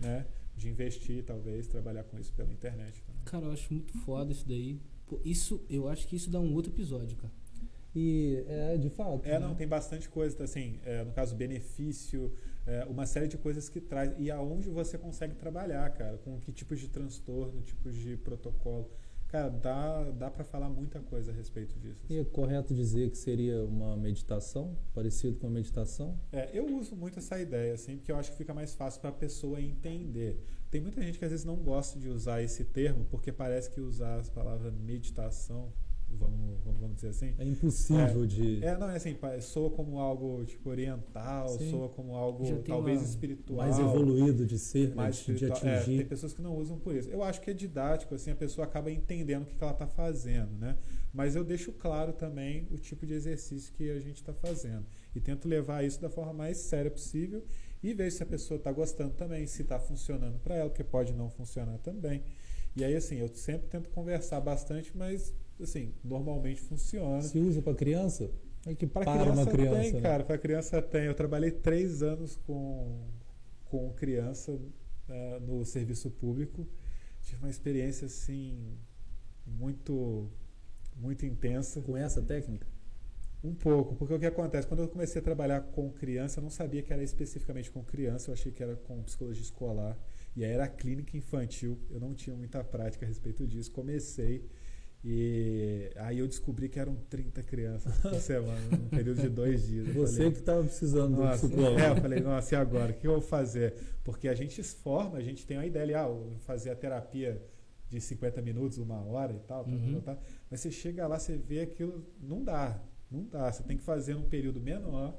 né? De investir, talvez, trabalhar com isso pela internet também. Cara, eu acho muito foda isso daí. Pô, isso, eu acho que isso dá um outro episódio, cara. E é de fato. É, né? não, tem bastante coisa, assim, é, no caso, benefício, é, uma série de coisas que traz. E aonde você consegue trabalhar, cara, com que tipos de transtorno, tipos de protocolo. Cara, dá, dá para falar muita coisa a respeito disso. E é correto dizer que seria uma meditação, parecido com a meditação? É, eu uso muito essa ideia, assim, porque eu acho que fica mais fácil para a pessoa entender. Tem muita gente que às vezes não gosta de usar esse termo, porque parece que usar as palavras meditação, vamos, vamos, dizer assim, É impossível de. É, não, é assim, soa como algo tipo oriental, Sim. soa como algo talvez espiritual. mais evoluído de ser, mais de, de. É, atingir. tem pessoas que não usam por isso. Eu acho que é didático, assim, a pessoa acaba entendendo o que que ela está fazendo, né? Mas eu deixo claro também o tipo de exercício que a gente está fazendo. E tento levar isso da forma mais séria possível e ver se a pessoa está gostando também, se está funcionando para ela, porque pode não funcionar também. E aí, assim, eu sempre tento conversar bastante, mas, assim, normalmente funciona. Se usa para criança? É que Para para criança, uma criança. tem, né? cara. Para criança tem. Eu trabalhei três anos com, com criança eh, no serviço público. Tive uma experiência assim muito muito intensa. Com essa técnica? Um pouco, porque o que acontece? Quando eu comecei a trabalhar com criança, eu não sabia que era especificamente com criança, eu achei que era com psicologia escolar. E aí era clínica infantil, eu não tinha muita prática a respeito disso. Comecei e aí eu descobri que eram 30 crianças por semana, num período de dois dias. Eu Você falei, que estava precisando do psicólogo. é, eu falei, nossa, e agora? O que eu vou fazer? Porque a gente se forma, a gente tem uma ideia ali, ah, fazer a terapia de 50 minutos, uma hora e tal, tal, Uhum. tal, tal. mas você chega lá, você vê aquilo, não dá, não dá. Você tem que fazer num período menor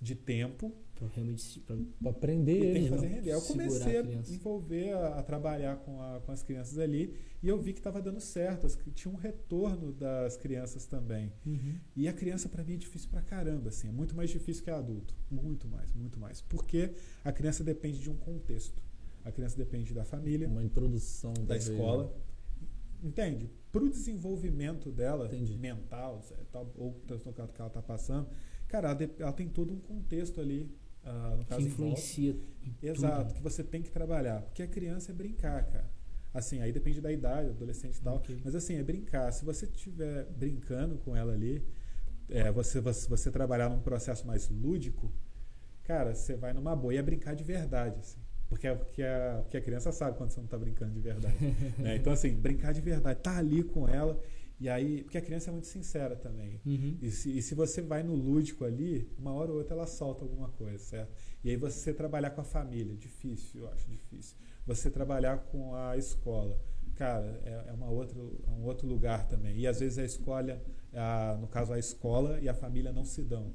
de tempo Pra realmente pra Para aprender e tem que fazer né? render. Aí Eu comecei a a envolver, a, a trabalhar com, a- com as crianças ali e eu vi que estava dando certo, as tinha um retorno das crianças também. Uhum. E a criança para mim é difícil pra caramba, assim, é muito mais difícil que adulto, muito mais, muito mais, porque a criança depende de um contexto. A criança depende da família, Uma introdução da escola, né? entende? Para o desenvolvimento dela, Entendi. mental, tal, ou o transtorno que ela- está passando, cara, ela, ela tem todo um contexto ali, ah, no Que caso volta. influencia Exato, tudo. que você tem que trabalhar. Porque a criança é brincar, cara. Assim, aí depende da idade, adolescente e tal. Ok. Mas assim, é brincar. Se você estiver brincando com ela ali, é, você, você, você trabalhar num processo mais lúdico, cara, você vai numa boa. E é brincar de verdade, assim. Porque, a- porque, a, porque a criança sabe quando você não está brincando de verdade. né? Então, assim, brincar de verdade, tá ali com ela. E aí, porque a criança é muito sincera também. Uhum. E se, e se você vai no lúdico ali, uma hora ou outra ela solta alguma coisa, certo? E aí você trabalhar com a família, difícil, eu acho difícil. Você trabalhar com a escola, cara, é, é uma outra, é um outro lugar também. E às vezes a escola, a, no caso a escola e a família não se dão.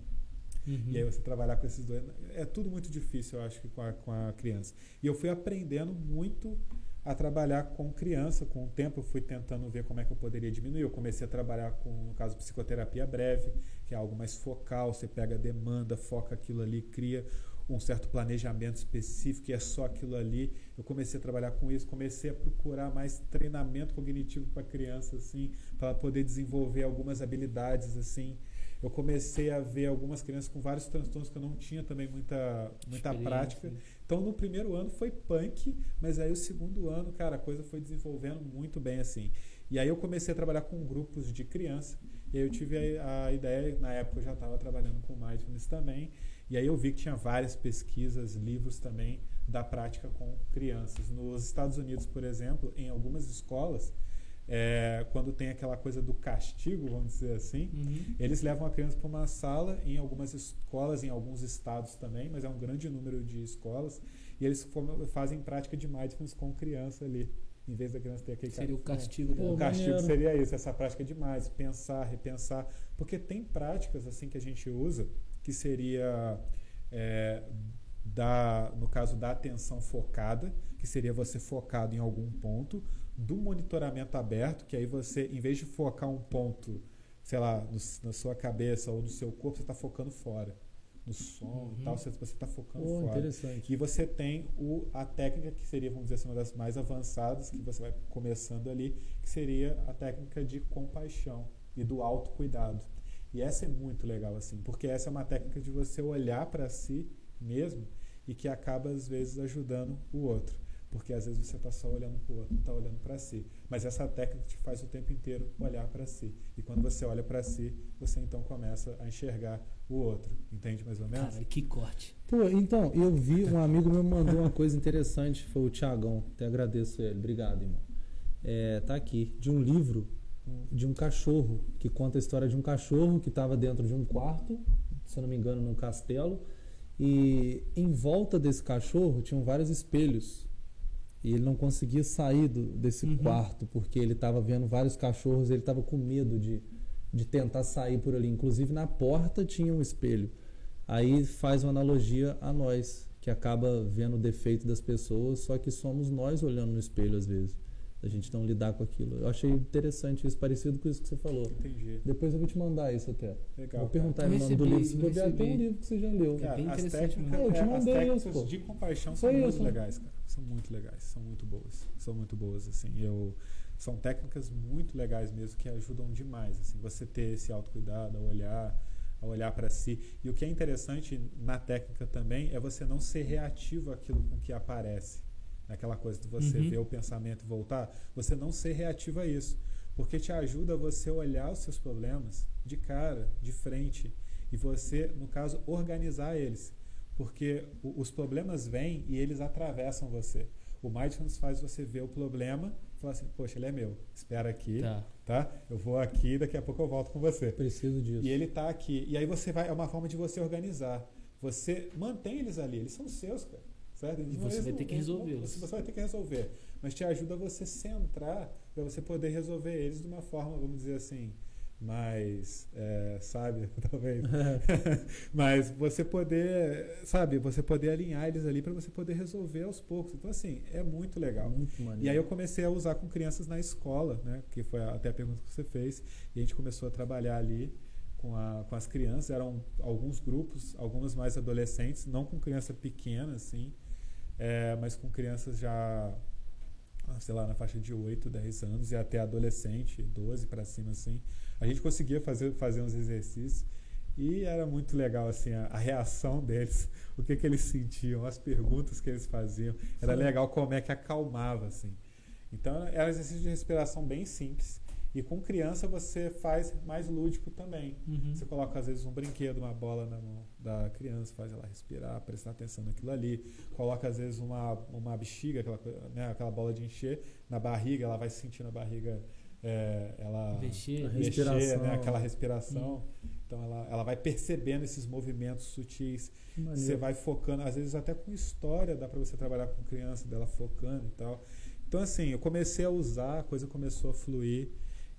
Uhum. E aí você trabalhar com esses dois, é tudo muito difícil, eu acho, que com a, com a criança. E eu fui aprendendo muito a trabalhar com criança, com o tempo eu fui tentando ver como é que eu poderia diminuir. Eu comecei a trabalhar com, no caso, psicoterapia breve, que é algo mais focal, você pega a demanda, foca aquilo ali, cria um certo planejamento específico e é só aquilo ali. Eu comecei a trabalhar com isso, comecei a procurar mais treinamento cognitivo para criança assim, para poder desenvolver algumas habilidades assim. Eu comecei a ver algumas crianças com vários transtornos que eu não tinha também muita muita prática. Então no primeiro ano foi punk, mas aí o segundo ano, cara, a coisa foi desenvolvendo muito bem assim. E aí eu comecei a trabalhar com grupos de criança. E aí eu tive a, a ideia, na época eu já estava trabalhando com mindfulness também. E aí eu vi que tinha várias pesquisas, livros também da prática com crianças. Nos Estados Unidos, por exemplo, em algumas escolas, é, quando tem aquela coisa do castigo, vamos dizer assim, Uhum. eles levam a criança para uma sala em algumas escolas, em alguns estados também, mas é um grande número de escolas, e eles fazem prática de mindfulness com criança ali. em vez da criança ter aquele Seria o castigo Pô, o castigo maneiro. seria isso, essa prática é demais, pensar, repensar, porque tem práticas assim que a gente usa que seria é, da, no caso da atenção focada, que seria você focado em algum ponto, do monitoramento aberto, que aí você, em vez de focar um ponto, sei lá, no- na sua cabeça ou no seu corpo, você está focando fora, no som Uhum. e tal, você está focando Pô, fora. interessante. E você tem o, a técnica que seria, vamos dizer assim, uma das mais avançadas, que você vai começando ali, que seria a técnica de compaixão e do autocuidado. E essa é muito legal, assim, porque essa é uma técnica de você olhar para si mesmo e que acaba, às vezes, ajudando o outro. Porque às vezes você está só olhando para o outro, não está olhando para si. Mas essa técnica te faz o tempo inteiro olhar para si. E quando você olha para si, você então começa a enxergar o outro. Entende mais ou menos? Cara, que corte. Pô, então, eu vi, um amigo meu mandou uma coisa interessante, foi o Tiagão. Até agradeço ele. Obrigado, irmão. É, tá aqui, de um livro de um cachorro, que conta a história de um cachorro que estava dentro de um quarto, se eu não me engano, num castelo, e em volta desse cachorro tinham vários espelhos. E ele não conseguia sair do- desse Uhum. quarto, porque ele estava vendo vários cachorros, ele estava com medo de, de tentar sair por ali. Inclusive na porta tinha um espelho. Aí faz uma analogia a nós, que acaba vendo o defeito das pessoas, só que somos nós olhando no espelho às vezes. A gente não lidar com aquilo. Eu achei interessante isso, parecido com isso que você falou. Entendi. Depois eu vou te mandar isso até. Legal. vou perguntar o nome do livro. Se eu bobear, tem um livro que você já leu. É bem as interessante técnicas, mesmo. Eu te é, as mandei técnicas isso, pô. de compaixão Foi são muito isso. legais, cara. São muito legais, são muito boas. São muito boas, assim. Eu, são técnicas muito legais mesmo que ajudam demais, assim. Você ter esse autocuidado, a olhar, a olhar para si. E o que é interessante na técnica também é você não ser reativo àquilo com que aparece. Aquela coisa de você Uhum. ver o pensamento voltar, você não ser reativo a isso. Porque te ajuda você olhar os seus problemas de cara, de frente, e você, no caso, organizar eles. Porque os problemas vêm e eles atravessam você. O mindfulness faz você ver o problema e falar assim, poxa, ele é meu. Espera aqui, Tá. tá? Eu vou aqui, daqui a pouco eu volto com você. Preciso disso. E ele tá aqui. E aí você vai, é uma forma de você organizar. Você mantém eles ali, eles são seus, cara. Certo? E você vai ter que resolvê-los. Você, vai ter que resolver. Mas te ajuda você centrar para você poder resolver eles de uma forma, vamos dizer assim, mais é, sábia, talvez. Mas você poder, sabe, você poder alinhar eles ali para você poder resolver aos poucos. Então, assim, é muito legal. Muito maneiro. E aí eu comecei a usar com crianças na escola, né? Que foi até a pergunta que você fez. E a gente começou a trabalhar ali com, a, com as crianças. Eram alguns grupos, algumas mais adolescentes, não com criança pequena, assim, é, mas com crianças já, ah, sei lá, na faixa de 8, 10 anos e até adolescente, 12 para cima, assim. A gente conseguia fazer, fazer uns exercícios. E era muito legal assim a, a reação deles, o que, que eles sentiam, as perguntas que eles faziam. Era legal como é que acalmava assim. Então era um exercício de respiração bem simples. E com criança você faz mais lúdico também. Uhum. Você coloca às vezes um brinquedo, uma bola na mão da criança, faz ela respirar, prestar atenção naquilo ali. Coloca às vezes uma, uma bexiga, aquela, né, aquela bola de encher na barriga, ela vai sentindo a barriga, é, ela Mexer. Mexer, respiração. né, aquela respiração. Então ela, ela vai percebendo esses movimentos sutis. Você vai focando, às vezes até com história, dá para você trabalhar com criança, dela focando e tal. Então, assim, eu comecei a usar, a coisa começou a fluir.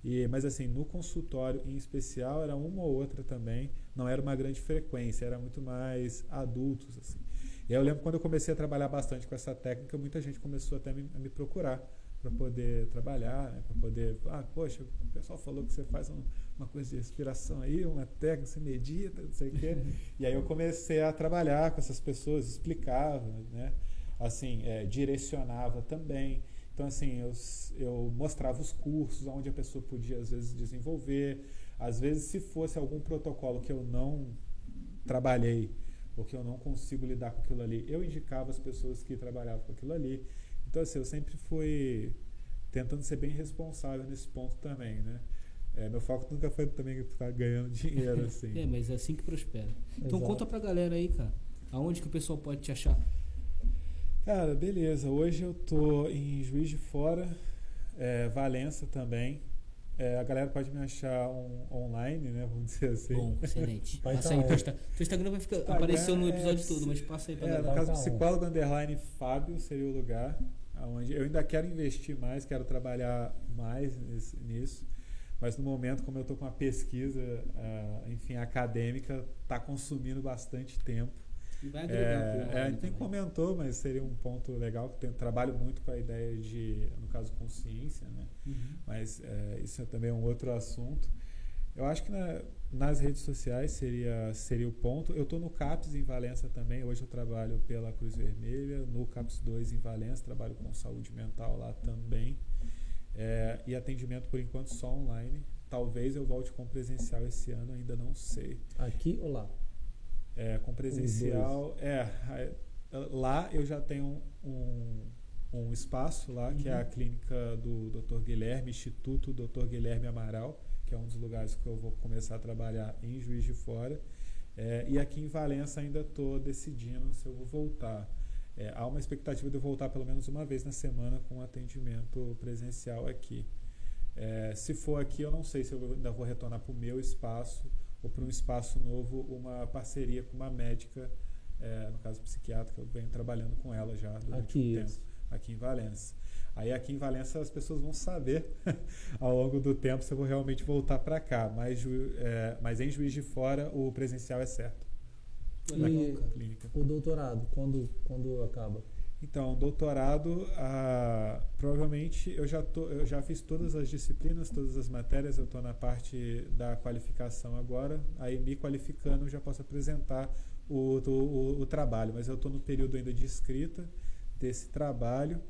E, mas, assim, no consultório em especial, era uma ou outra também. Não era uma grande frequência, era muito mais adultos, assim. E aí eu lembro quando eu comecei a trabalhar bastante com essa técnica, muita gente começou até a me, a me procurar para poder trabalhar, né, para poder. Ah, poxa, o pessoal falou que você faz um- uma coisa de respiração aí, uma técnica, você medita, não sei o quê. E aí eu comecei a trabalhar com essas pessoas, explicava, né? Assim, é, direcionava também. Então, assim, eu, eu mostrava os cursos onde a pessoa podia, às vezes, desenvolver. Às vezes, se fosse algum protocolo que eu não trabalhei, ou que eu não consigo lidar com aquilo ali, eu indicava as pessoas que trabalhavam com aquilo ali. Então, assim, eu sempre fui tentando ser bem responsável nesse ponto também, né? É, meu foco nunca foi também ficar ganhando dinheiro, assim. É, mas é assim que prospera. Então Exato. conta pra galera aí, cara. Aonde que o pessoal pode te achar? Cara, beleza. Hoje eu tô em Juiz de Fora, é, Valença também. É, a galera pode me achar on- online, né? Vamos dizer assim. Bom, excelente. Vai Passa tá aí teu, Insta- teu Instagram vai ficar. Instagram apareceu no é- episódio todo, mas passa aí pra É, no galera. caso, Vai tá psicólogo underline Fábio seria o lugar onde eu ainda quero investir mais, quero trabalhar mais nisso, mas no momento, como eu estou com uma pesquisa, uh, enfim, acadêmica, está consumindo bastante tempo. E vai agregar É, é, a gente nem comentou, mas seria um ponto legal que eu trabalho muito com a ideia de, no caso, consciência, né? Uhum. Mas é, isso é também um outro assunto. Eu acho que na, nas redes sociais seria, seria o ponto. Eu estou no CAPS em Valença também. Hoje eu trabalho pela Cruz Vermelha. No CAPS 2 em Valença, trabalho com saúde mental lá também. É, e atendimento por enquanto só online. Talvez eu volte com presencial esse ano, ainda não sei. Aqui ou lá? É, com presencial. É, lá eu já tenho um, um espaço lá, que é a clínica do Dr. Guilherme, Instituto Dr. Guilherme Amaral, que é um dos lugares que eu vou começar a trabalhar em Juiz de Fora. É, e aqui em Valença ainda estou decidindo se eu vou voltar. É, há uma expectativa de eu voltar pelo menos uma vez na semana com atendimento presencial aqui. É, se for aqui, eu não sei se eu ainda vou retornar para o meu espaço ou para um espaço novo, uma parceria com uma médica, é, no caso psiquiatra, que eu venho trabalhando com ela já durante Aqui, um tempo, aqui em Valença. Aí aqui em Valença as pessoas vão saber ao longo do tempo se eu vou realmente voltar para cá, mas, é, mas em Juiz de Fora o presencial é certo. E-. Clínica. O doutorado, quando, quando acaba? Então, doutorado, ah, provavelmente eu já, tô, eu já fiz todas as disciplinas, todas as matérias, eu estou na parte da qualificação agora, aí me qualificando eu já posso apresentar o, o, o trabalho, mas eu estou no período ainda de escrita desse trabalho.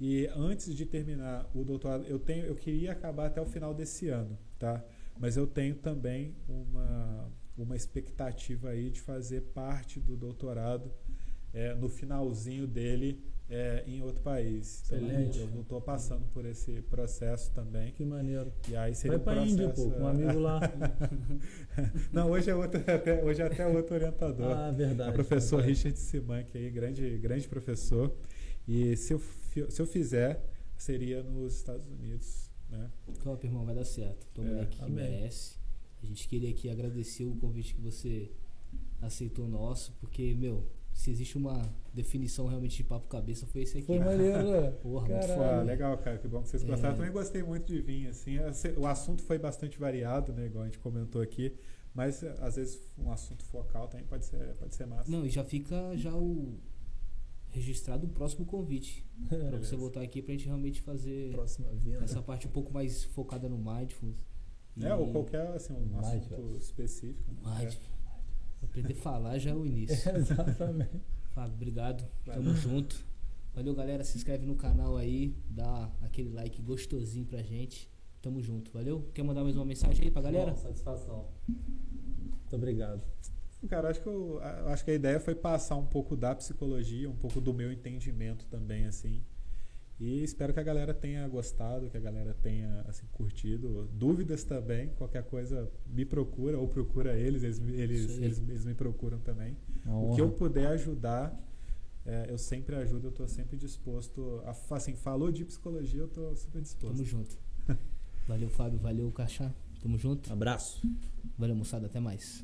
E antes de terminar o doutorado, eu, tenho, eu queria acabar até o final desse ano, tá? mas eu tenho também uma, uma expectativa aí de fazer parte do doutorado é, no finalzinho dele é, em outro país. Então, Excelente. eu não estou passando por esse processo também. Que maneiro. E aí seria Vai um pra Índia, pô, com um é, amigo lá. Não, hoje é outro, até, hoje é até outro orientador. Ah, verdade. é o professor verdade. Richard Simank aí, grande, grande professor. E se eu, se eu fizer, seria nos Estados Unidos. Né? Top, irmão, vai dar certo. Tô É, moleque que merece. A gente queria aqui agradecer o convite que você aceitou nosso, porque, meu, se existe uma definição realmente de papo cabeça, foi esse aqui. Foi maneiro, né? Porra, muito Caralho. Pô, ah, legal, cara, que bom que vocês É. gostaram. Eu também gostei muito de vir, assim. Esse- O assunto foi bastante variado, né? Igual a gente comentou aqui. Mas às vezes um assunto focal também pode ser, pode ser massa. Não, e já fica já o registrado o próximo convite. Pra você voltar aqui pra gente realmente fazer essa parte um pouco mais focada no mindfulness. É, ou qualquer assim, um Mindfulness. assunto específico. né? Mindfulness. Aprender a falar já é o início. Exatamente. Fábio, obrigado. Valeu. Tamo junto. Valeu, galera. Se inscreve no canal aí. Dá aquele like gostosinho pra gente. Tamo junto. Valeu? Quer mandar mais uma mensagem aí pra galera? Bom, satisfação. Muito obrigado. Cara, acho que, eu, acho que a ideia foi passar um pouco da psicologia, um pouco do meu entendimento também, assim. E espero que a galera tenha gostado, que a galera tenha assim, curtido. Dúvidas também, qualquer coisa me procura ou procura eles, eles, me- eles, eles, eles me procuram também. O que eu puder ajudar, é, eu sempre ajudo, eu estou sempre disposto. A, assim, falou de psicologia, eu estou super disposto. Tamo junto. Valeu, Fábio. Valeu, Cachá. Tamo junto. Abraço. Valeu, moçada. Até mais.